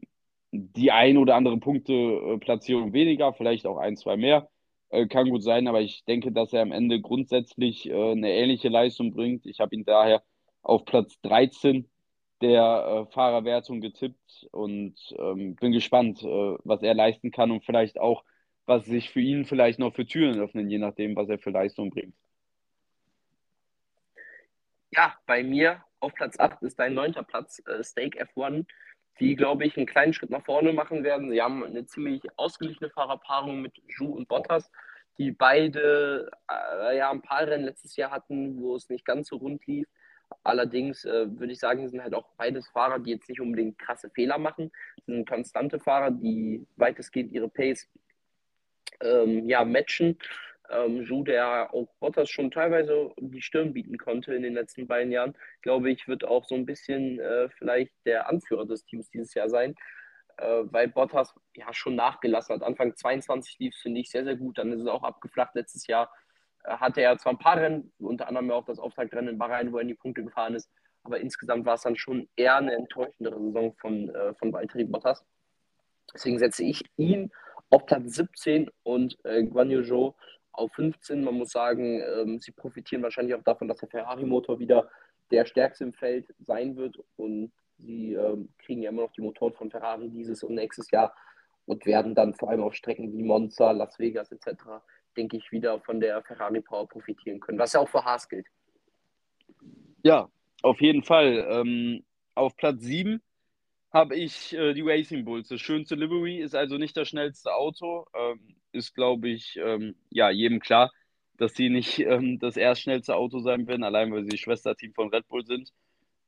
die ein oder andere Punkteplatzierung weniger, vielleicht auch ein, zwei mehr. Äh, kann gut sein, aber ich denke, dass er am Ende grundsätzlich äh, eine ähnliche Leistung bringt. Ich habe ihn daher auf Platz 13 der äh, Fahrerwertung getippt und ähm, bin gespannt, äh, was er leisten kann und vielleicht auch, was sich für ihn vielleicht noch für Türen öffnen, je nachdem, was er für Leistung bringt. Ja, bei mir auf Platz 8 ist dein neunter Platz, äh, Stake F1, die, glaube ich, einen kleinen Schritt nach vorne machen werden. Sie haben eine ziemlich ausgeglichene Fahrerpaarung mit Ju und Bottas, die beide äh, ja, ein paar Rennen letztes Jahr hatten, wo es nicht ganz so rund lief. Allerdings äh, würde ich sagen, sind halt auch beides Fahrer, die jetzt nicht unbedingt krasse Fehler machen. Das sind konstante Fahrer, die weitestgehend ihre Pace ähm, ja, matchen. Ähm, Ju, der auch Bottas schon teilweise die Stirn bieten konnte in den letzten beiden Jahren, glaube ich, wird auch so ein bisschen äh, vielleicht der Anführer des Teams dieses Jahr sein, äh, weil Bottas ja schon nachgelassen hat. Anfang 22 lief es, finde ich, sehr, sehr gut. Dann ist es auch abgeflacht letztes Jahr hatte er zwar ein paar Rennen, unter anderem auch das Auftaktrennen in Bahrain, wo er in die Punkte gefahren ist, aber insgesamt war es dann schon eher eine enttäuschendere Saison von, äh, von Valtteri Bottas. Deswegen setze ich ihn auf Platz 17 und äh, Guan Yu Zhou auf 15. Man muss sagen, ähm, sie profitieren wahrscheinlich auch davon, dass der Ferrari-Motor wieder der stärkste im Feld sein wird und sie ähm, kriegen ja immer noch die Motoren von Ferrari dieses und nächstes Jahr und werden dann vor allem auf Strecken wie Monza, Las Vegas etc denke ich, wieder von der Ferrari Power profitieren können, was ja auch für Haas gilt. Ja, auf jeden Fall. Ähm, auf Platz 7 habe ich äh, die Racing Bulls. Das schönste Livery ist also nicht das schnellste Auto. Ähm, ist, glaube ich, ähm, ja, jedem klar, dass sie nicht (laughs) ähm, das erst schnellste Auto sein werden, allein weil sie Schwesterteam von Red Bull sind.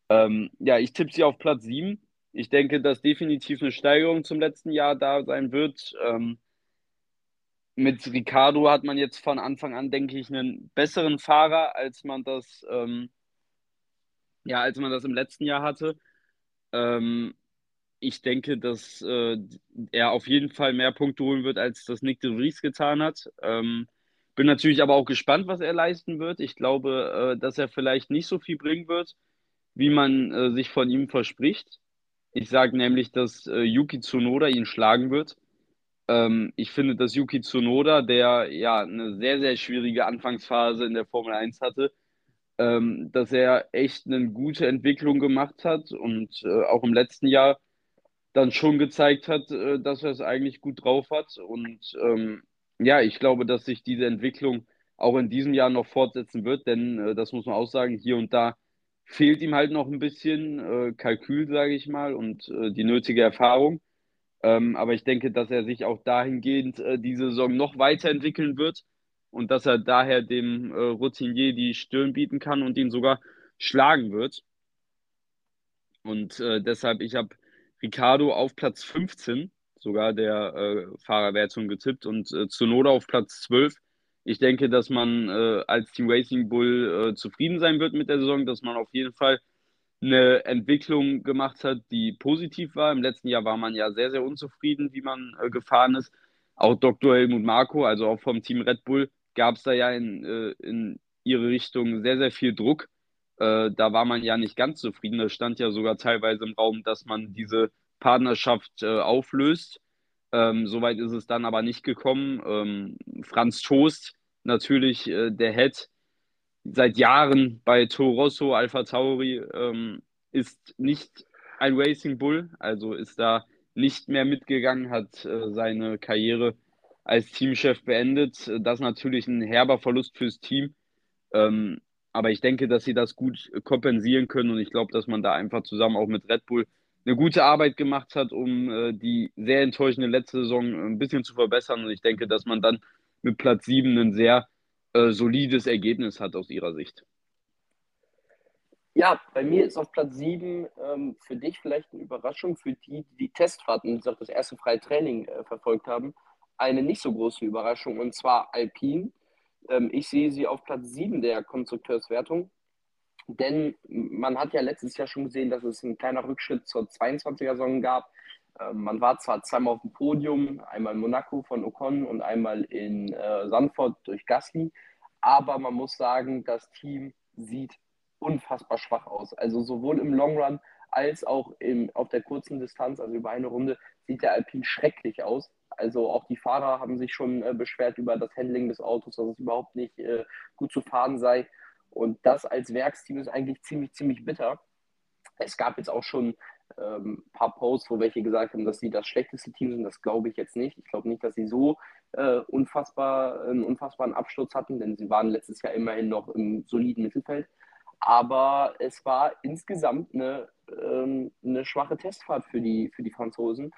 Ähm, ja, ich tippe sie auf Platz 7. Ich denke, dass definitiv eine Steigerung zum letzten Jahr da sein wird. Ähm, mit Ricardo hat man jetzt von Anfang an, denke ich, einen besseren Fahrer, als man das, ähm, ja, als man das im letzten Jahr hatte. Ähm, ich denke, dass äh, er auf jeden Fall mehr Punkte holen wird, als das Nick de Vries getan hat. Ähm, bin natürlich aber auch gespannt, was er leisten wird. Ich glaube, äh, dass er vielleicht nicht so viel bringen wird, wie man äh, sich von ihm verspricht. Ich sage nämlich, dass äh, Yuki Tsunoda ihn schlagen wird. Ähm, ich finde, dass Yuki Tsunoda, der ja eine sehr, sehr schwierige Anfangsphase in der Formel 1 hatte, ähm, dass er echt eine gute Entwicklung gemacht hat und äh, auch im letzten Jahr dann schon gezeigt hat, äh, dass er es eigentlich gut drauf hat. Und ähm, ja, ich glaube, dass sich diese Entwicklung auch in diesem Jahr noch fortsetzen wird, denn äh, das muss man auch sagen, hier und da fehlt ihm halt noch ein bisschen äh, Kalkül, sage ich mal, und äh, die nötige Erfahrung. Ähm, aber ich denke, dass er sich auch dahingehend äh, diese Saison noch weiterentwickeln wird und dass er daher dem äh, Routinier die Stirn bieten kann und ihn sogar schlagen wird. Und äh, deshalb, ich habe Ricardo auf Platz 15 sogar der äh, Fahrerwertung getippt und äh, Zunoda auf Platz 12. Ich denke, dass man äh, als Team Racing Bull äh, zufrieden sein wird mit der Saison, dass man auf jeden Fall eine Entwicklung gemacht hat, die positiv war. Im letzten Jahr war man ja sehr, sehr unzufrieden, wie man äh, gefahren ist. Auch Dr. Helmut Marko, also auch vom Team Red Bull, gab es da ja in, äh, in ihre Richtung sehr, sehr viel Druck. Äh, da war man ja nicht ganz zufrieden. Da stand ja sogar teilweise im Raum, dass man diese Partnerschaft äh, auflöst. Ähm, Soweit ist es dann aber nicht gekommen. Ähm, Franz Toast, natürlich äh, der Head, seit Jahren bei Toro Rosso, Alpha Tauri, ähm, ist nicht ein Racing Bull, also ist da nicht mehr mitgegangen, hat äh, seine Karriere als Teamchef beendet. Das ist natürlich ein herber Verlust fürs Team. Ähm, aber ich denke, dass sie das gut kompensieren können und ich glaube, dass man da einfach zusammen auch mit Red Bull eine gute Arbeit gemacht hat, um äh, die sehr enttäuschende letzte Saison ein bisschen zu verbessern. Und ich denke, dass man dann mit Platz 7 ein sehr äh, solides Ergebnis hat aus ihrer Sicht. Ja, bei mir ist auf Platz 7 ähm, für dich vielleicht eine Überraschung, für die, die die Testfahrten, die auch das erste freie Training äh, verfolgt haben, eine nicht so große Überraschung und zwar Alpine. Ähm, ich sehe sie auf Platz 7 der Konstrukteurswertung, denn man hat ja letztes Jahr schon gesehen, dass es ein kleiner Rückschritt zur 22er-Saison gab. Ähm, man war zwar zweimal auf dem Podium, einmal in Monaco von Ocon und einmal in äh, Sandford durch Gasly, aber man muss sagen, das Team sieht unfassbar schwach aus. Also sowohl im Long Run als auch im, auf der kurzen Distanz, also über eine Runde, sieht der Alpine schrecklich aus. Also auch die Fahrer haben sich schon äh, beschwert über das Handling des Autos, dass es überhaupt nicht äh, gut zu fahren sei. Und das als Werksteam ist eigentlich ziemlich, ziemlich bitter. Es gab jetzt auch schon ähm, ein paar Posts, wo welche gesagt haben, dass sie das schlechteste Team sind. Das glaube ich jetzt nicht. Ich glaube nicht, dass sie so äh, unfassbar, einen unfassbaren Absturz hatten, denn sie waren letztes Jahr immerhin noch im soliden Mittelfeld. Aber es war insgesamt eine, ähm, eine schwache Testfahrt für die, für die Franzosen.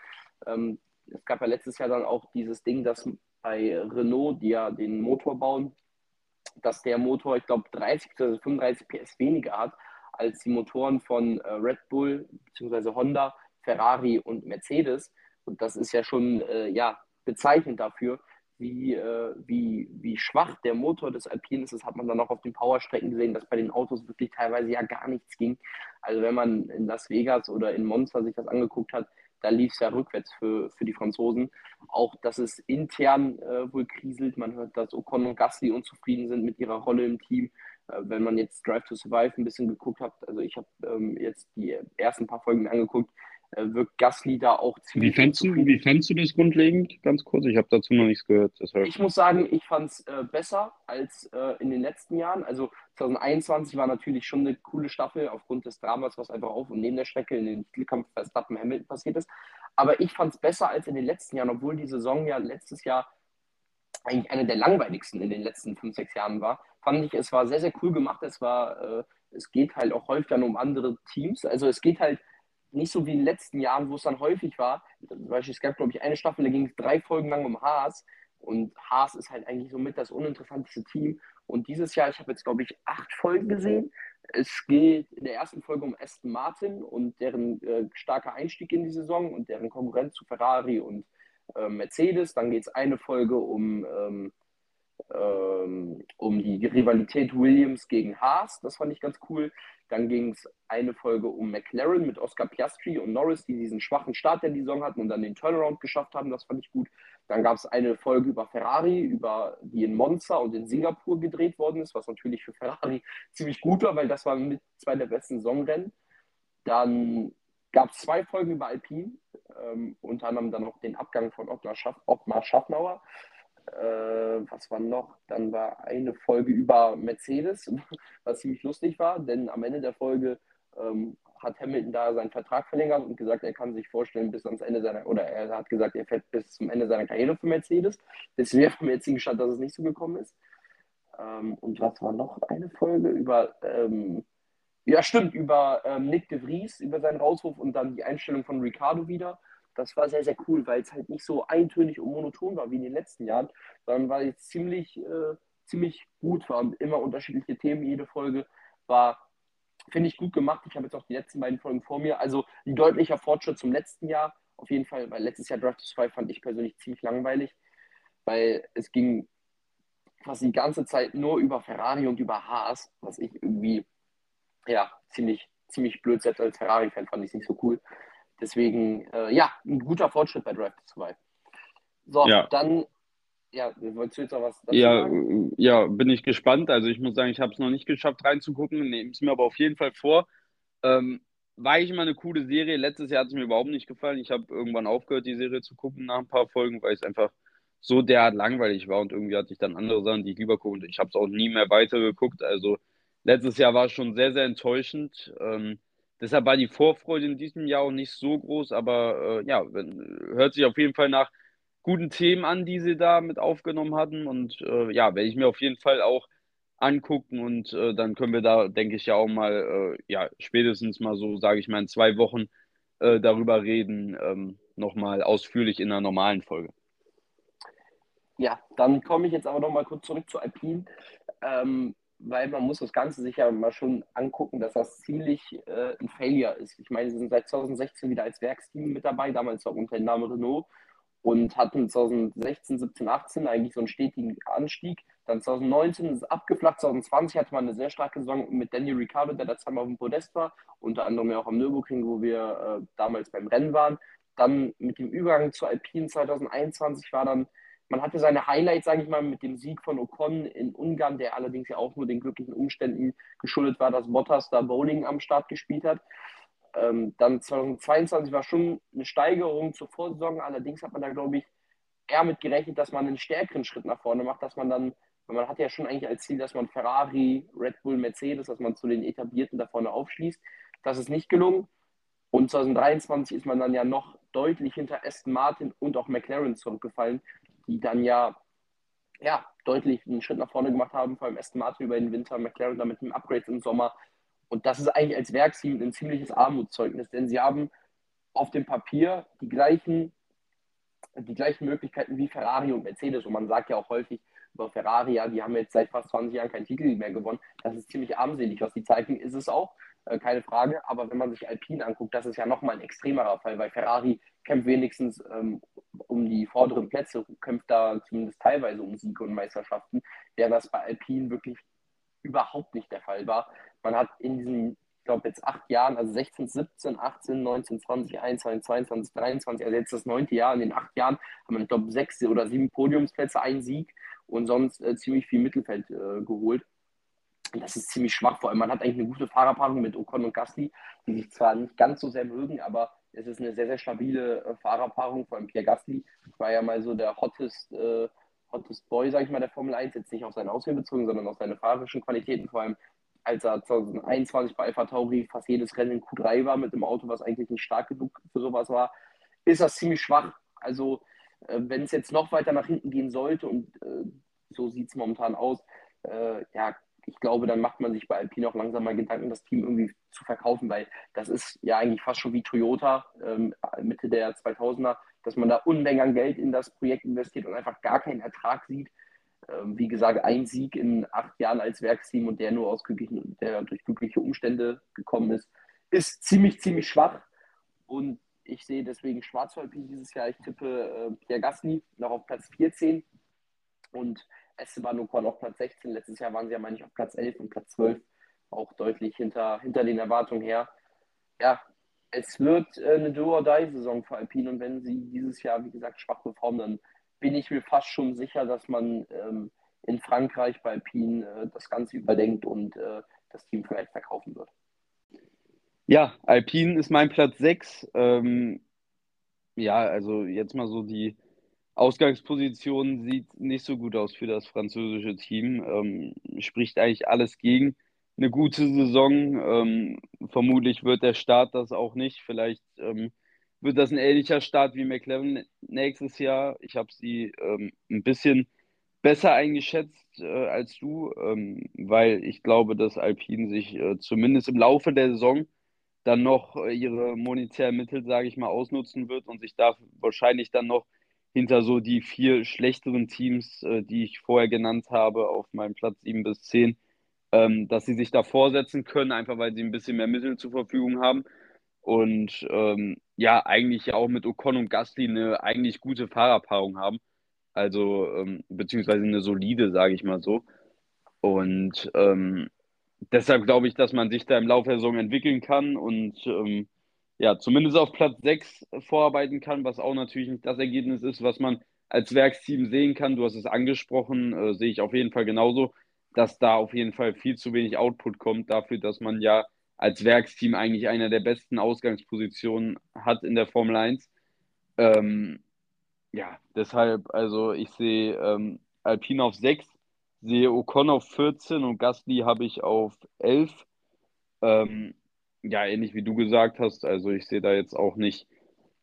Ähm, es gab ja letztes Jahr dann auch dieses Ding, dass bei Renault, die ja den Motor bauen, dass der Motor, ich glaube, 30 bzw. 35 PS weniger hat als die Motoren von äh, Red Bull bzw. Honda, Ferrari und Mercedes. Und das ist ja schon äh, ja, bezeichnend dafür, wie, äh, wie, wie schwach der Motor des Alpine ist. Das hat man dann auch auf den Powerstrecken gesehen, dass bei den Autos wirklich teilweise ja gar nichts ging. Also wenn man in Las Vegas oder in Monza sich das angeguckt hat, da lief es ja rückwärts für, für die Franzosen. Auch, dass es intern äh, wohl kriselt. Man hört, dass Ocon und Gasly unzufrieden sind mit ihrer Rolle im Team. Äh, wenn man jetzt Drive to Survive ein bisschen geguckt hat, also ich habe ähm, jetzt die ersten paar Folgen angeguckt, wirkt Gasly da auch ziemlich. Wie fändest, du, wie fändest du das grundlegend? Ganz kurz, ich habe dazu noch nichts gehört. Deshalb. Ich muss sagen, ich fand es äh, besser als äh, in den letzten Jahren. Also 2021 war natürlich schon eine coole Staffel aufgrund des Dramas, was einfach auf und neben der Strecke in den Titelkampf Verstappen Hamilton passiert ist. Aber ich fand es besser als in den letzten Jahren, obwohl die Saison ja letztes Jahr eigentlich eine der langweiligsten in den letzten fünf, sechs Jahren war. Fand ich, es war sehr, sehr cool gemacht. Es war, äh, es geht halt auch häufig dann um andere Teams. Also es geht halt nicht so wie in den letzten Jahren, wo es dann häufig war. Beispiel, es gab, glaube ich, eine Staffel, da ging es drei Folgen lang um Haas. Und Haas ist halt eigentlich somit das uninteressanteste Team. Und dieses Jahr, ich habe jetzt, glaube ich, acht Folgen gesehen. Es geht in der ersten Folge um Aston Martin und deren äh, starker Einstieg in die Saison und deren Konkurrenz zu Ferrari und äh, Mercedes. Dann geht es eine Folge um, ähm, ähm, um die Rivalität Williams gegen Haas. Das fand ich ganz cool. Dann ging es eine Folge um McLaren mit Oscar Piastri und Norris, die diesen schwachen Start der Saison hatten und dann den Turnaround geschafft haben. Das fand ich gut. Dann gab es eine Folge über Ferrari, über die in Monza und in Singapur gedreht worden ist, was natürlich für Ferrari (laughs) ziemlich gut war, weil das waren mit zwei der besten Saisonrennen. Dann gab es zwei Folgen über Alpine, ähm, unter anderem dann auch den Abgang von Ottmar, Schaff, Ottmar Schaffnauer äh, was war noch? Dann war eine Folge über Mercedes, (laughs) was ziemlich lustig war, denn am Ende der Folge ähm, hat Hamilton da seinen Vertrag verlängert und gesagt, er kann sich vorstellen, bis ans Ende seiner, oder er hat gesagt, er fährt bis zum Ende seiner Karriere für Mercedes. Das wäre vom jetzigen Stand, dass es nicht so gekommen ist. Ähm, und was war noch eine Folge über, ähm, ja stimmt, über ähm, Nick de Vries, über seinen Rauswurf und dann die Einstellung von Ricardo wieder das war sehr, sehr cool, weil es halt nicht so eintönig und monoton war wie in den letzten Jahren, sondern war jetzt ziemlich, äh, ziemlich gut, waren immer unterschiedliche Themen, jede Folge war, finde ich, gut gemacht. Ich habe jetzt auch die letzten beiden Folgen vor mir. Also ein deutlicher Fortschritt zum letzten Jahr, auf jeden Fall, weil letztes Jahr Draft 2 fand ich persönlich ziemlich langweilig, weil es ging fast die ganze Zeit nur über Ferrari und über Haas, was ich irgendwie, ja, ziemlich, ziemlich blöd, selbst als Ferrari-Fan fand ich es nicht so cool. Deswegen, äh, ja, ein guter Fortschritt bei Drive 2. So, ja. dann, ja, wolltest du jetzt noch was dazu ja, sagen? Ja, bin ich gespannt. Also ich muss sagen, ich habe es noch nicht geschafft reinzugucken, nehme es mir aber auf jeden Fall vor. Ähm, war ich immer eine coole Serie. Letztes Jahr hat es mir überhaupt nicht gefallen. Ich habe irgendwann aufgehört, die Serie zu gucken nach ein paar Folgen, weil es einfach so derart langweilig war und irgendwie hatte ich dann andere Sachen, die ich lieber gucke. Und ich habe es auch nie mehr weitergeguckt. Also letztes Jahr war es schon sehr, sehr enttäuschend. Ähm, Deshalb war die Vorfreude in diesem Jahr auch nicht so groß, aber äh, ja, hört sich auf jeden Fall nach guten Themen an, die sie da mit aufgenommen hatten. Und äh, ja, werde ich mir auf jeden Fall auch angucken und äh, dann können wir da, denke ich, ja auch mal, äh, ja, spätestens mal so, sage ich mal, in zwei Wochen äh, darüber reden, ähm, nochmal ausführlich in einer normalen Folge. Ja, dann komme ich jetzt aber nochmal kurz zurück zu Alpine, ähm, weil man muss das Ganze sich ja mal schon angucken, dass das ziemlich äh, ein Failure ist. Ich meine, sie sind seit 2016 wieder als Werksteam mit dabei, damals auch unter dem Namen Renault und hatten 2016, 17, 18 eigentlich so einen stetigen Anstieg. Dann 2019 ist es abgeflacht, 2020 hatte man eine sehr starke Saison mit Daniel Ricciardo, der da zweimal auf dem Podest war, unter anderem ja auch am Nürburgring, wo wir äh, damals beim Rennen waren. Dann mit dem Übergang zu Alpine 2021 war dann, man hatte seine Highlights, sage ich mal, mit dem Sieg von Ocon in Ungarn, der allerdings ja auch nur den glücklichen Umständen geschuldet war, dass Bottas da Bowling am Start gespielt hat. Ähm, dann 2022 war schon eine Steigerung zur Vorsaison, allerdings hat man da, glaube ich, eher mit gerechnet, dass man einen stärkeren Schritt nach vorne macht, dass man dann, man hat ja schon eigentlich als Ziel, dass man Ferrari, Red Bull, Mercedes, dass man zu den etablierten da vorne aufschließt. Das ist nicht gelungen. Und 2023 ist man dann ja noch deutlich hinter Aston Martin und auch McLaren zurückgefallen, die dann ja, ja deutlich einen Schritt nach vorne gemacht haben, vor allem Aston Martin über den Winter, McLaren dann mit dem Upgrade im Sommer. Und das ist eigentlich als Werksteam ein ziemliches Armutszeugnis, denn sie haben auf dem Papier die gleichen, die gleichen Möglichkeiten wie Ferrari und Mercedes. Und man sagt ja auch häufig über Ferrari, ja, die haben jetzt seit fast 20 Jahren keinen Titel mehr gewonnen. Das ist ziemlich armselig, was die zeigen, ist es auch, äh, keine Frage. Aber wenn man sich Alpine anguckt, das ist ja nochmal ein extremerer Fall, weil Ferrari kämpft wenigstens ähm, um die vorderen Plätze, kämpft da zumindest teilweise um Siege und Meisterschaften, während das bei Alpine wirklich überhaupt nicht der Fall war. Man hat in diesen, ich glaube, jetzt acht Jahren, also 16, 17, 18, 19, 20, 21, 22, 23, also jetzt das neunte Jahr, in den acht Jahren haben wir, ich glaube, sechs oder sieben Podiumsplätze, einen Sieg und sonst äh, ziemlich viel Mittelfeld äh, geholt. Das ist ziemlich schwach, vor allem man hat eigentlich eine gute Fahrerpaarung mit Ocon und Gasly, die sich zwar nicht ganz so sehr mögen, aber es ist eine sehr, sehr stabile äh, Fahrerpaarung, vor allem Pierre Gasly war ja mal so der hottest äh, Hottest Boy, sag ich mal, der Formel 1, jetzt nicht auf sein Aussehen bezogen, sondern auf seine fahrerischen Qualitäten, vor allem als er 2021 bei Alpha Tauri fast jedes Rennen in Q3 war mit dem Auto, was eigentlich nicht stark genug für sowas war, ist das ziemlich schwach. Also äh, wenn es jetzt noch weiter nach hinten gehen sollte und äh, so sieht es momentan aus, äh, ja, ich glaube, dann macht man sich bei Alpine auch langsam mal Gedanken, das Team irgendwie zu verkaufen, weil das ist ja eigentlich fast schon wie Toyota ähm, Mitte der 2000er dass man da Unmengen an Geld in das Projekt investiert und einfach gar keinen Ertrag sieht. Ähm, wie gesagt, ein Sieg in acht Jahren als Werksteam und der nur aus glücklichen, der durch glückliche Umstände gekommen ist, ist ziemlich, ziemlich schwach. Und ich sehe deswegen schwarz für dieses Jahr. Ich tippe äh, Pierre Gasly noch auf Platz 14 und Esteban Ocon auf Platz 16. Letztes Jahr waren sie ja, meine ich, auf Platz 11 und Platz 12. Auch deutlich hinter, hinter den Erwartungen her. Ja, es wird äh, eine Do-or-Die-Saison für Alpine und wenn sie dieses Jahr, wie gesagt, schwach performen, dann bin ich mir fast schon sicher, dass man ähm, in Frankreich bei Alpine äh, das Ganze überdenkt und äh, das Team vielleicht verkaufen wird. Ja, Alpine ist mein Platz 6. Ähm, ja, also jetzt mal so die Ausgangsposition sieht nicht so gut aus für das französische Team. Ähm, spricht eigentlich alles gegen eine gute Saison. Ähm, vermutlich wird der Start das auch nicht. Vielleicht ähm, wird das ein ähnlicher Start wie McLaren nächstes Jahr. Ich habe sie ähm, ein bisschen besser eingeschätzt äh, als du, ähm, weil ich glaube, dass Alpine sich äh, zumindest im Laufe der Saison dann noch äh, ihre monetären Mittel, sage ich mal, ausnutzen wird und sich da wahrscheinlich dann noch hinter so die vier schlechteren Teams, äh, die ich vorher genannt habe, auf meinem Platz 7 bis 10, ähm, dass sie sich da vorsetzen können, einfach weil sie ein bisschen mehr Mittel zur Verfügung haben. Und ähm, ja, eigentlich auch mit Ocon und Gasly eine eigentlich gute Fahrerpaarung haben. Also, ähm, beziehungsweise eine solide, sage ich mal so. Und ähm, deshalb glaube ich, dass man sich da im Laufe der Saison entwickeln kann und ähm, ja, zumindest auf Platz 6 vorarbeiten kann, was auch natürlich nicht das Ergebnis ist, was man als Werksteam sehen kann. Du hast es angesprochen, äh, sehe ich auf jeden Fall genauso dass da auf jeden Fall viel zu wenig Output kommt dafür, dass man ja als Werksteam eigentlich einer der besten Ausgangspositionen hat in der Formel 1. Ähm, ja, deshalb, also ich sehe ähm, Alpine auf 6, sehe Ocon auf 14 und Gasly habe ich auf 11. Ähm, ja, ähnlich wie du gesagt hast, also ich sehe da jetzt auch nicht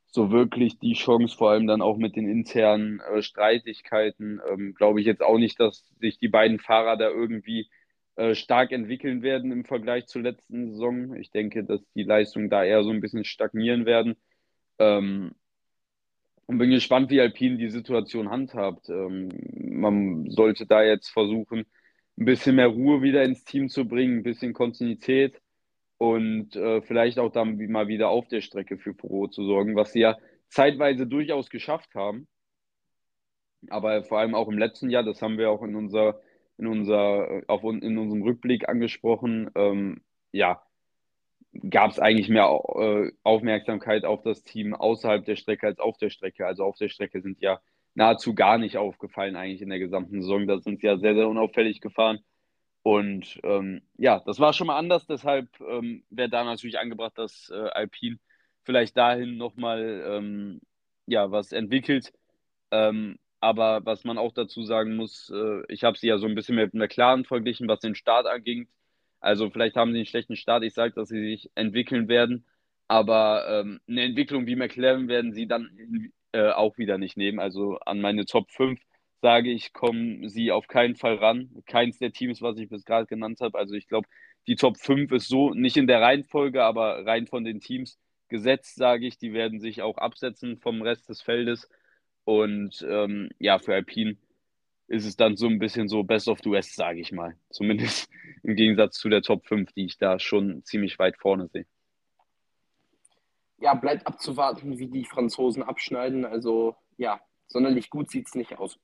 so wirklich die Chance, vor allem dann auch mit den internen äh, Streitigkeiten, ähm, glaube ich jetzt auch nicht, dass sich die beiden Fahrer da irgendwie äh, stark entwickeln werden im Vergleich zur letzten Saison. Ich denke, dass die Leistungen da eher so ein bisschen stagnieren werden. Ähm, und bin gespannt, wie Alpine die Situation handhabt. Ähm, man sollte da jetzt versuchen, ein bisschen mehr Ruhe wieder ins Team zu bringen, ein bisschen Kontinuität und äh, vielleicht auch dann mal wieder auf der Strecke für Furore zu sorgen, was sie ja zeitweise durchaus geschafft haben. Aber vor allem auch im letzten Jahr, das haben wir auch in unserer in, unser, auf, in unserem Rückblick angesprochen, ähm, ja, gab es eigentlich mehr äh, Aufmerksamkeit auf das Team außerhalb der Strecke als auf der Strecke. Also auf der Strecke sind ja nahezu gar nicht aufgefallen eigentlich in der gesamten Saison. Da sind sie ja sehr, sehr unauffällig gefahren. Und ähm, ja, das war schon mal anders. Deshalb ähm, wäre da natürlich angebracht, dass äh, Alpine vielleicht dahin nochmal ähm, ja, was entwickelt. Ähm, aber was man auch dazu sagen muss, äh, ich habe sie ja so ein bisschen mit McLaren verglichen, was den Start anging. Also vielleicht haben sie einen schlechten Start. Ich sage, dass sie sich entwickeln werden. Aber ähm, eine Entwicklung wie McLaren werden sie dann äh, auch wieder nicht nehmen. Also an meine Top 5 sage ich, kommen sie auf keinen Fall ran. Keins der Teams, was ich bis gerade genannt habe. Also ich glaube, die Top 5 ist so nicht in der Reihenfolge, aber rein von den Teams gesetzt, sage ich, die werden sich auch absetzen vom Rest des Feldes. Und ähm, ja, für Alpine ist es dann so ein bisschen so Best of the West, sage ich mal. (laughs) Zumindest im Gegensatz zu der Top 5, die ich da schon ziemlich weit vorne sehe. Ja, bleibt abzuwarten, wie die Franzosen abschneiden. Also ja, sonderlich gut sieht es nicht aus.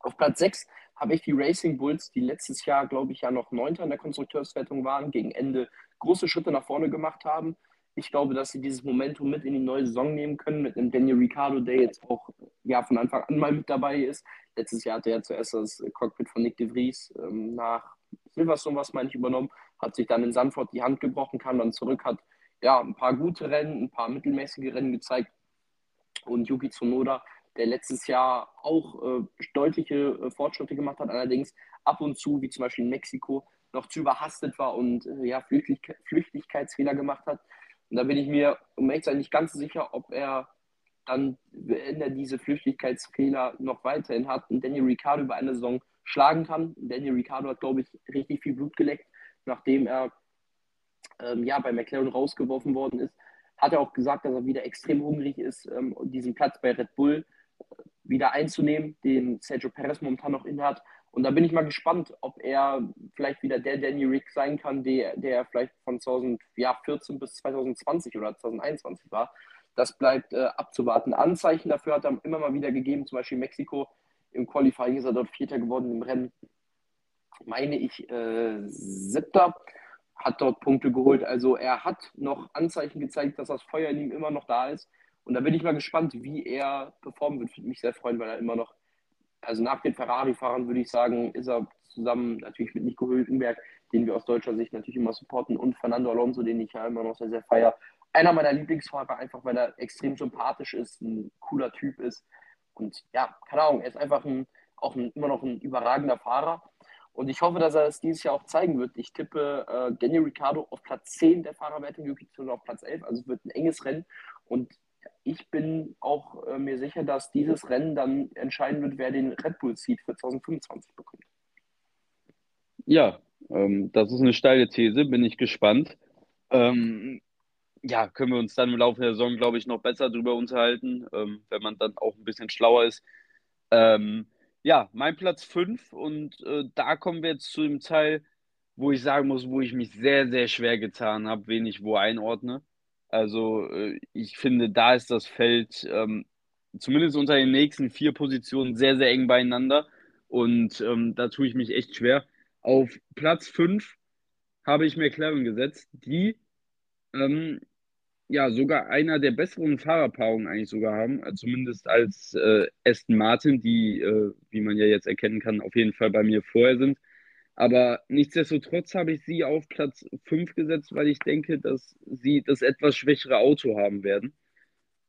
Auf Platz 6 habe ich die Racing Bulls, die letztes Jahr, glaube ich, ja noch Neunter in der Konstrukteurswertung waren, gegen Ende große Schritte nach vorne gemacht haben. Ich glaube, dass sie dieses Momentum mit in die neue Saison nehmen können, mit einem Daniel Ricciardo, der jetzt auch ja, von Anfang an mal mit dabei ist. Letztes Jahr hatte er zuerst das Cockpit von Nick de Vries ähm, nach Silverstone, was meine ich, übernommen, hat sich dann in Sanford die Hand gebrochen, kam dann zurück, hat ja ein paar gute Rennen, ein paar mittelmäßige Rennen gezeigt. Und Yuki Tsunoda, der letztes Jahr auch äh, deutliche äh, Fortschritte gemacht hat, allerdings ab und zu, wie zum Beispiel in Mexiko, noch zu überhastet war und äh, ja, Flüchtig Flüchtigkeitsfehler gemacht hat. Und da bin ich mir, um ehrlich nicht ganz sicher, ob er dann, wenn er diese Flüchtigkeitsfehler noch weiterhin hat, und Danny Ricciardo über eine Saison schlagen kann. Danny Ricciardo hat, glaube ich, richtig viel Blut geleckt, nachdem er ähm, ja, bei McLaren rausgeworfen worden ist. Hat er auch gesagt, dass er wieder extrem hungrig ist, ähm, diesen Platz bei Red Bull wieder einzunehmen, den Sergio Perez momentan noch innehat. Und da bin ich mal gespannt, ob er vielleicht wieder der Danny Rick sein kann, der, der vielleicht von 2014 bis 2020 oder 2021 war. Das bleibt äh, abzuwarten. Anzeichen dafür hat er immer mal wieder gegeben, zum Beispiel Mexiko. Im Qualifying ist er dort Vierter geworden, im Rennen meine ich äh, Siebter, hat dort Punkte geholt. Also er hat noch Anzeichen gezeigt, dass das Feuer in ihm immer noch da ist. Und da bin ich mal gespannt, wie er performen wird. Würde mich sehr freuen, weil er immer noch also nach den Ferrari-Fahrern würde ich sagen, ist er zusammen natürlich mit Nico Hülkenberg, den wir aus deutscher Sicht natürlich immer supporten, und Fernando Alonso, den ich ja immer noch sehr, sehr feier. Einer meiner Lieblingsfahrer, einfach weil er extrem sympathisch ist, ein cooler Typ ist. Und ja, keine Ahnung, er ist einfach ein, auch ein, immer noch ein überragender Fahrer. Und ich hoffe, dass er es dieses Jahr auch zeigen wird. Ich tippe äh, Daniel Ricciardo auf Platz 10 der Fahrerwertung, Yuki Tsunoda auf Platz 11. Also es wird ein enges Rennen. Und ich bin auch äh, mir sicher, dass dieses Rennen dann entscheiden wird, wer den Red Bull Seat für 2025 bekommt. Ja, ähm, das ist eine steile These, bin ich gespannt. Ähm, ja, können wir uns dann im Laufe der Saison, glaube ich, noch besser darüber unterhalten, ähm, wenn man dann auch ein bisschen schlauer ist. Ähm, ja, mein Platz 5 und äh, da kommen wir jetzt zu dem Teil, wo ich sagen muss, wo ich mich sehr, sehr schwer getan habe, wen ich wo einordne. Also äh, ich finde, da ist das Feld ähm, zumindest unter den nächsten vier Positionen sehr, sehr eng beieinander. Und ähm, da tue ich mich echt schwer. Auf Platz 5 habe ich McLaren gesetzt, die ähm, ja sogar einer der besseren Fahrerpaarungen eigentlich sogar haben, äh, zumindest als äh, Aston Martin, die, äh, wie man ja jetzt erkennen kann, auf jeden Fall bei mir vorher sind. Aber nichtsdestotrotz habe ich sie auf Platz 5 gesetzt, weil ich denke, dass sie das etwas schwächere Auto haben werden,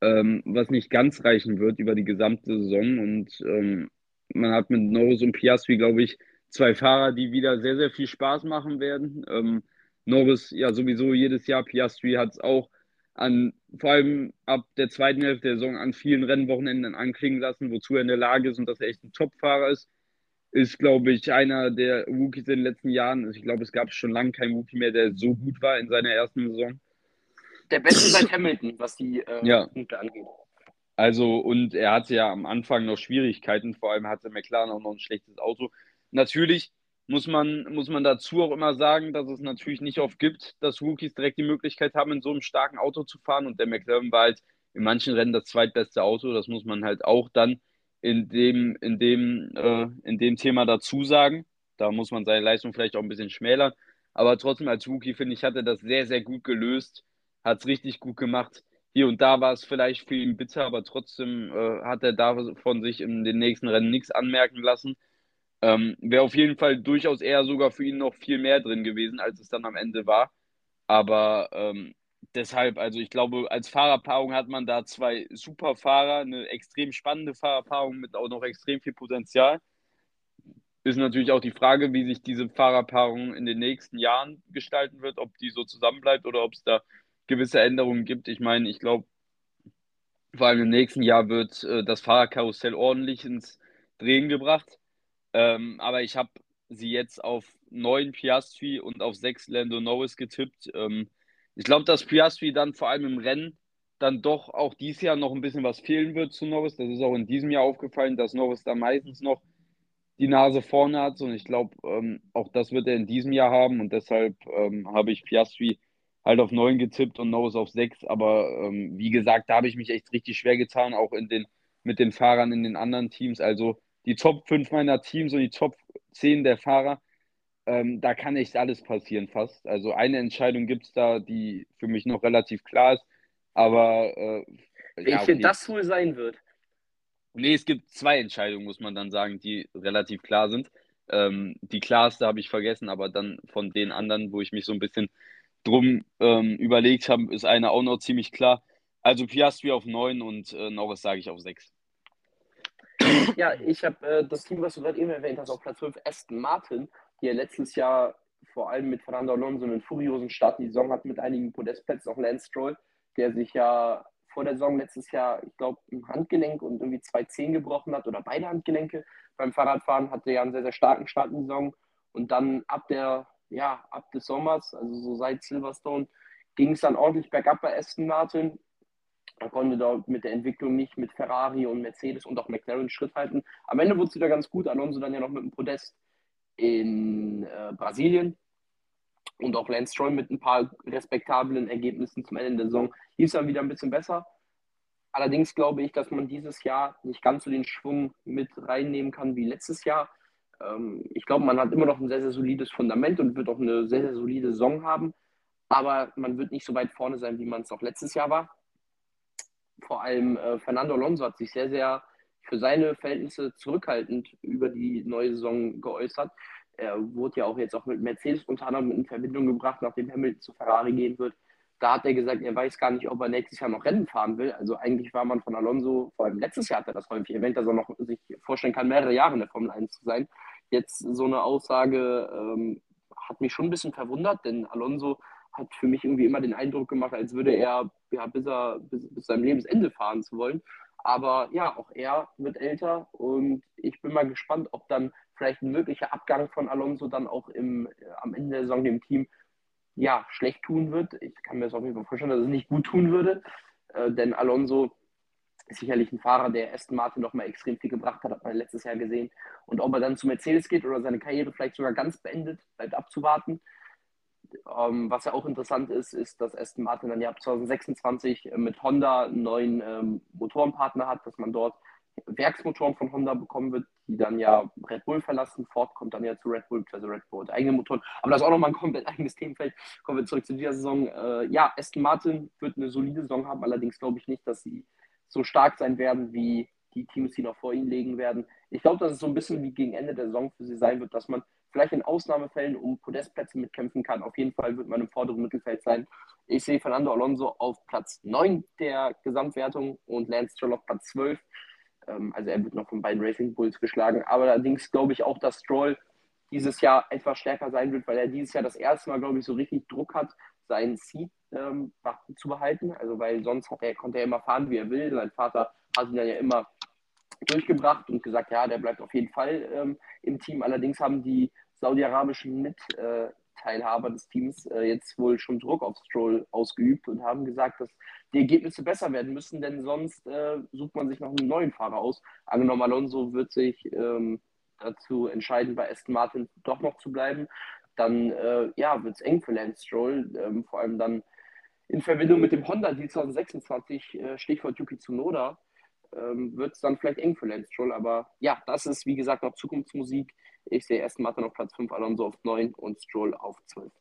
ähm, was nicht ganz reichen wird über die gesamte Saison. Und ähm, man hat mit Norris und Piastri, glaube ich, zwei Fahrer, die wieder sehr, sehr viel Spaß machen werden. Ähm, Norris ja sowieso jedes Jahr, Piastri hat es auch an, vor allem ab der zweiten Hälfte der Saison an vielen Rennwochenenden anklingen lassen, wozu er in der Lage ist und dass er echt ein Top-Fahrer ist. ist, glaube ich, einer der Rookies in den letzten Jahren. Also ich glaube, es gab schon lange keinen Rookie mehr, der so gut war in seiner ersten Saison. Der Beste seit Hamilton, was die äh, Ja. Punkte angeht. Also, und er hatte ja am Anfang noch Schwierigkeiten, vor allem hatte McLaren auch noch ein schlechtes Auto. Natürlich muss man, muss man dazu auch immer sagen, dass es natürlich nicht oft gibt, dass Rookies direkt die Möglichkeit haben, in so einem starken Auto zu fahren. Und der McLaren war halt in manchen Rennen das zweitbeste Auto. Das muss man halt auch dann in dem, in dem, äh, in dem Thema dazu sagen. Da muss man seine Leistung vielleicht auch ein bisschen schmälern. Aber trotzdem als Rookie, finde ich, hat er das sehr, sehr gut gelöst. Hat es richtig gut gemacht. Hier und da war es vielleicht für ihn bitter, aber trotzdem äh, hat er davon sich in den nächsten Rennen nichts anmerken lassen. Ähm, Wäre auf jeden Fall durchaus eher sogar für ihn noch viel mehr drin gewesen, als es dann am Ende war. Aber ähm, deshalb, also ich glaube, als Fahrerpaarung hat man da zwei super Fahrer, eine extrem spannende Fahrerpaarung mit auch noch extrem viel Potenzial. Ist natürlich auch die Frage, wie sich diese Fahrerpaarung in den nächsten Jahren gestalten wird, ob die so zusammenbleibt oder ob es da gewisse Änderungen gibt. Ich meine, ich glaube, vor allem im nächsten Jahr wird äh, das Fahrerkarussell ordentlich ins Drehen gebracht. Ähm, aber ich habe sie jetzt auf 9 Piastri und auf 6 Lando Norris getippt. Ähm, ich glaube, dass Piastri dann vor allem im Rennen dann doch auch dieses Jahr noch ein bisschen was fehlen wird zu Norris. Das ist auch in diesem Jahr aufgefallen, dass Norris da meistens noch die Nase vorne hat. Und ich glaube, ähm, auch das wird er in diesem Jahr haben. Und deshalb ähm, habe ich Piastri halt auf 9 getippt und Norris auf 6. Aber ähm, wie gesagt, da habe ich mich echt richtig schwer getan, auch in den, mit den Fahrern in den anderen Teams. Also die Top 5 meiner Teams und die Top 10 der Fahrer, ähm, da kann echt alles passieren fast. Also eine Entscheidung gibt es da, die für mich noch relativ klar ist. Aber äh, Welche ja, okay. das wohl sein wird. Nee, es gibt zwei Entscheidungen, muss man dann sagen, die relativ klar sind. Ähm, die klarste habe ich vergessen, aber dann von den anderen, wo ich mich so ein bisschen drum ähm, überlegt habe, ist eine auch noch ziemlich klar. Also Piastri auf 9 und äh, Norris sage ich auf 6. Ja, ich habe äh, das Team, was du gerade eben erwähnt hast, auf Platz 5, Aston Martin, die ja letztes Jahr vor allem mit Fernando Alonso einen furiosen Start in die Saison hat, mit einigen Podestplätzen, auch Lance Stroll, der sich ja vor der Saison letztes Jahr, ich glaube, ein Handgelenk und irgendwie zwei Zehen gebrochen hat oder beide Handgelenke beim Fahrradfahren, hatte ja einen sehr, sehr starken Start in die Saison und dann ab der, ja, ab des Sommers, also so seit Silverstone, ging es dann ordentlich bergab bei Aston Martin. Er konnte da mit der Entwicklung nicht mit Ferrari und Mercedes und auch McLaren Schritt halten. Am Ende wurde es wieder ganz gut. Alonso dann ja noch mit dem Podest in äh, Brasilien und auch Lance Stroll mit ein paar respektablen Ergebnissen zum Ende der Saison lief dann wieder ein bisschen besser. Allerdings glaube ich, dass man dieses Jahr nicht ganz so den Schwung mit reinnehmen kann wie letztes Jahr. Ähm, ich glaube, man hat immer noch ein sehr, sehr solides Fundament und wird auch eine sehr, sehr solide Saison haben. Aber man wird nicht so weit vorne sein, wie man es auch letztes Jahr war. Vor allem äh, Fernando Alonso hat sich sehr, sehr für seine Verhältnisse zurückhaltend über die neue Saison geäußert. Er wurde ja auch jetzt auch mit Mercedes unter anderem in Verbindung gebracht, nachdem Hamilton zu Ferrari gehen wird. Da hat er gesagt, er weiß gar nicht, ob er nächstes Jahr noch Rennen fahren will. Also eigentlich war man von Alonso, vor allem letztes Jahr hat er das häufig erwähnt, dass er noch sich vorstellen kann, mehrere Jahre in der Formel 1 zu sein. Jetzt so eine Aussage ähm, hat mich schon ein bisschen verwundert, denn Alonso hat für mich irgendwie immer den Eindruck gemacht, als würde er ja, bis, er, bis, bis seinem Lebensende fahren zu wollen. Aber ja, auch er wird älter und ich bin mal gespannt, ob dann vielleicht ein möglicher Abgang von Alonso dann auch im, äh, am Ende der Saison dem Team ja, schlecht tun wird. Ich kann mir das auf jeden Fall vorstellen, dass es nicht gut tun würde, äh, denn Alonso ist sicherlich ein Fahrer, der Aston Martin noch mal extrem viel gebracht hat, hat man letztes Jahr gesehen. Und ob er dann zu Mercedes geht oder seine Karriere vielleicht sogar ganz beendet, bleibt abzuwarten. Ähm, was ja auch interessant ist, ist, dass Aston Martin dann ja ab 2026 mit Honda einen neuen ähm, Motorenpartner hat, dass man dort Werksmotoren von Honda bekommen wird, die dann ja Red Bull verlassen. Ford kommt dann ja zu Red Bull, also Red Bull hat eigene Motoren. Aber das ist auch nochmal ein komplett (laughs) eigenes Themenfeld. Kommen wir zurück zu dieser Saison. Äh, ja, Aston Martin wird eine solide Saison haben, allerdings glaube ich nicht, dass sie so stark sein werden wie die Teams, die noch vor ihnen legen werden. Ich glaube, dass es so ein bisschen wie gegen Ende der Saison für sie sein wird, dass man vielleicht in Ausnahmefällen um Podestplätze mitkämpfen kann. Auf jeden Fall wird man im vorderen Mittelfeld sein. Ich sehe Fernando Alonso auf Platz 9 der Gesamtwertung und Lance Stroll auf Platz 12. Ähm, also er wird noch von beiden Racing Bulls geschlagen. Aber allerdings glaube ich auch, dass Stroll dieses Jahr etwas stärker sein wird, weil er dieses Jahr das erste Mal, glaube ich, so richtig Druck hat, seinen Seat ähm, zu behalten. Also weil sonst er, konnte er immer fahren, wie er will. Sein Vater hat ihn dann ja immer durchgebracht und gesagt, ja, der bleibt auf jeden Fall ähm, im Team. Allerdings haben die saudi-arabischen Mitteilhaber des Teams äh, jetzt wohl schon Druck auf Stroll ausgeübt und haben gesagt, dass die Ergebnisse besser werden müssen, denn sonst äh, sucht man sich noch einen neuen Fahrer aus. Angenommen, Alonso wird sich ähm, dazu entscheiden, bei Aston Martin doch noch zu bleiben, dann äh, ja, wird es eng für Lance Stroll, ähm, vor allem dann in Verbindung mit dem Honda Deal 2026, äh, Stichwort Yuki Tsunoda, ähm, wird es dann vielleicht eng für Lance Stroll. Aber ja, das ist wie gesagt noch Zukunftsmusik. Ich sehe Aston Martin auf Platz 5, Alonso auf 9 und Stroll auf 12.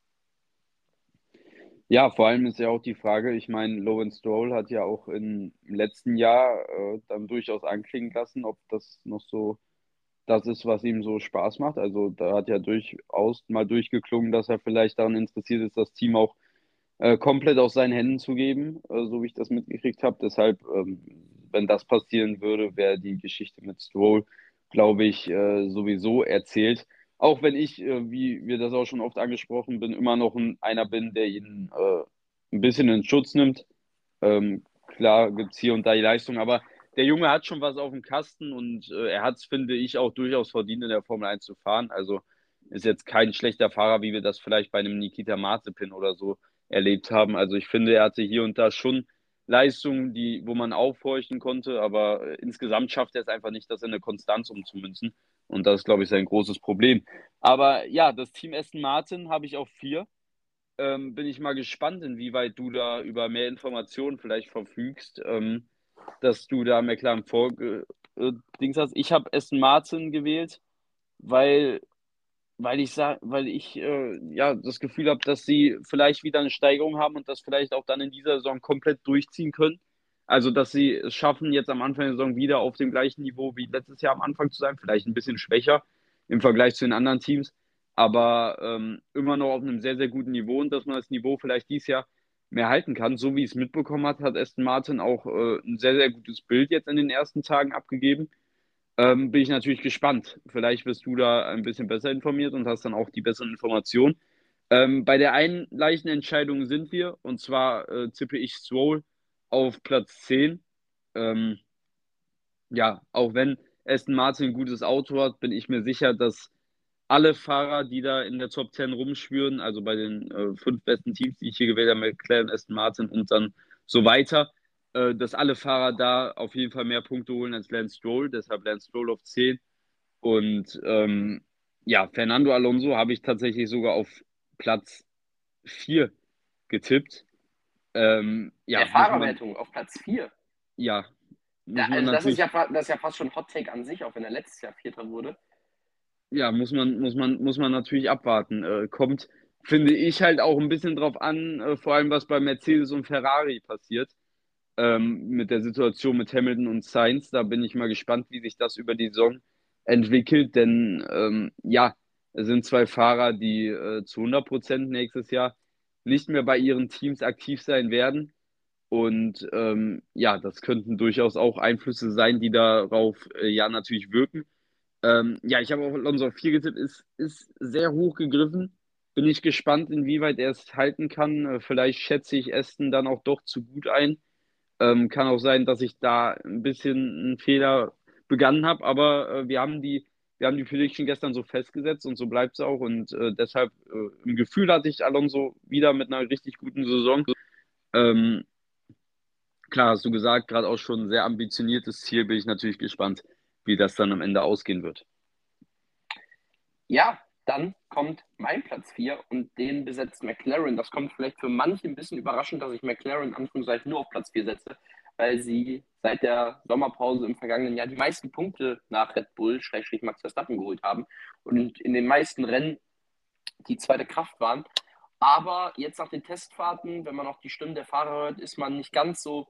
Ja, vor allem ist ja auch die Frage, ich meine, Lowen Stroll hat ja auch im letzten Jahr äh, dann durchaus anklingen lassen, ob das noch so das ist, was ihm so Spaß macht. Also da hat ja durchaus mal durchgeklungen, dass er vielleicht daran interessiert ist, das Team auch äh, komplett aus seinen Händen zu geben, äh, so wie ich das mitgekriegt habe. Deshalb, ähm, wenn das passieren würde, wäre die Geschichte mit Stroll, glaube ich, äh, sowieso erzählt. Auch wenn ich, äh, wie wir das auch schon oft angesprochen bin, immer noch ein, einer bin, der ihn äh, ein bisschen in Schutz nimmt. Ähm, klar gibt es hier und da die Leistung, aber der Junge hat schon was auf dem Kasten und äh, er hat es, finde ich, auch durchaus verdient, in der Formel 1 zu fahren. Also ist jetzt kein schlechter Fahrer, wie wir das vielleicht bei einem Nikita Mazepin oder so erlebt haben. Also ich finde, er hatte hier und da schon Leistungen, die, wo man aufhorchen konnte, aber äh, insgesamt schafft er es einfach nicht, das in eine Konstanz umzumünzen. Und das ist, glaube ich, sein großes Problem. Aber ja, das Team Aston Martin habe ich auf vier. Ähm, bin ich mal gespannt, inwieweit du da über mehr Informationen vielleicht verfügst, ähm, dass du da McLaren vor äh, Dings hast. Ich habe Aston Martin gewählt, weil weil ich sag, weil ich äh, ja das Gefühl habe, dass sie vielleicht wieder eine Steigerung haben und das vielleicht auch dann in dieser Saison komplett durchziehen können. Also, dass sie es schaffen, jetzt am Anfang der Saison wieder auf dem gleichen Niveau wie letztes Jahr am Anfang zu sein, vielleicht ein bisschen schwächer im Vergleich zu den anderen Teams, aber ähm, immer noch auf einem sehr, sehr guten Niveau und dass man das Niveau vielleicht dieses Jahr mehr halten kann. So wie es mitbekommen hat, hat Aston Martin auch äh, ein sehr, sehr gutes Bild jetzt in den ersten Tagen abgegeben ähm, bin ich natürlich gespannt. Vielleicht wirst du da ein bisschen besser informiert und hast dann auch die besseren Informationen. Ähm, bei der einen leichten Entscheidung sind wir, und zwar äh, tippe ich Stroll auf Platz 10. Ähm, ja, auch wenn Aston Martin ein gutes Auto hat, bin ich mir sicher, dass alle Fahrer, die da in der Top 10 rumschwören, also bei den äh, fünf besten Teams, die ich hier gewählt habe, McLaren, Aston Martin und dann so weiter, äh, dass alle Fahrer da auf jeden Fall mehr Punkte holen als Lance Stroll, deshalb Lance Stroll auf 10. Und ähm, ja, Fernando Alonso habe ich tatsächlich sogar auf Platz 4 getippt. Ähm, ja, Der Fahrerwertung auf Platz 4. Ja. ja also das, ist ja das ist ja fast schon Hot Take an sich, auch wenn er letztes Jahr Vierter wurde. Ja, muss man, muss man, muss man natürlich abwarten. Äh, kommt, finde ich, halt auch ein bisschen drauf an, äh, vor allem was bei Mercedes und Ferrari passiert ähm, mit der Situation mit Hamilton und Sainz. Da bin ich mal gespannt, wie sich das über die Saison entwickelt, denn ähm, ja, es sind zwei Fahrer, die äh, zu 100 Prozent nächstes Jahr nicht mehr bei ihren Teams aktiv sein werden. Und ähm, ja, das könnten durchaus auch Einflüsse sein, die darauf äh, ja natürlich wirken. Ähm, ja, ich habe auch Alonso 4 getippt, ist, ist sehr hoch gegriffen. Bin ich gespannt, inwieweit er es halten kann. Äh, vielleicht schätze ich Aston dann auch doch zu gut ein. Ähm, kann auch sein, dass ich da ein bisschen einen Fehler begangen habe, aber äh, wir haben die, wir haben die Prediction gestern so festgesetzt und so bleibt es auch. Und äh, deshalb äh, im Gefühl hatte ich Alonso wieder mit einer richtig guten Saison. Ähm, klar, hast du gesagt, gerade auch schon ein sehr ambitioniertes Ziel, bin ich natürlich gespannt, wie das dann am Ende ausgehen wird. Ja, dann kommt mein Platz 4 und den besetzt McLaren. Das kommt vielleicht für manche ein bisschen überraschend, dass ich McLaren Anführungszeichen nur auf Platz 4 setze, weil sie seit der Sommerpause im vergangenen Jahr die meisten Punkte nach Red Bull, Schrägstrich Max Verstappen geholt haben und in den meisten Rennen die zweite Kraft waren. Aber jetzt nach den Testfahrten, wenn man auch die Stimmen der Fahrer hört, ist man nicht ganz so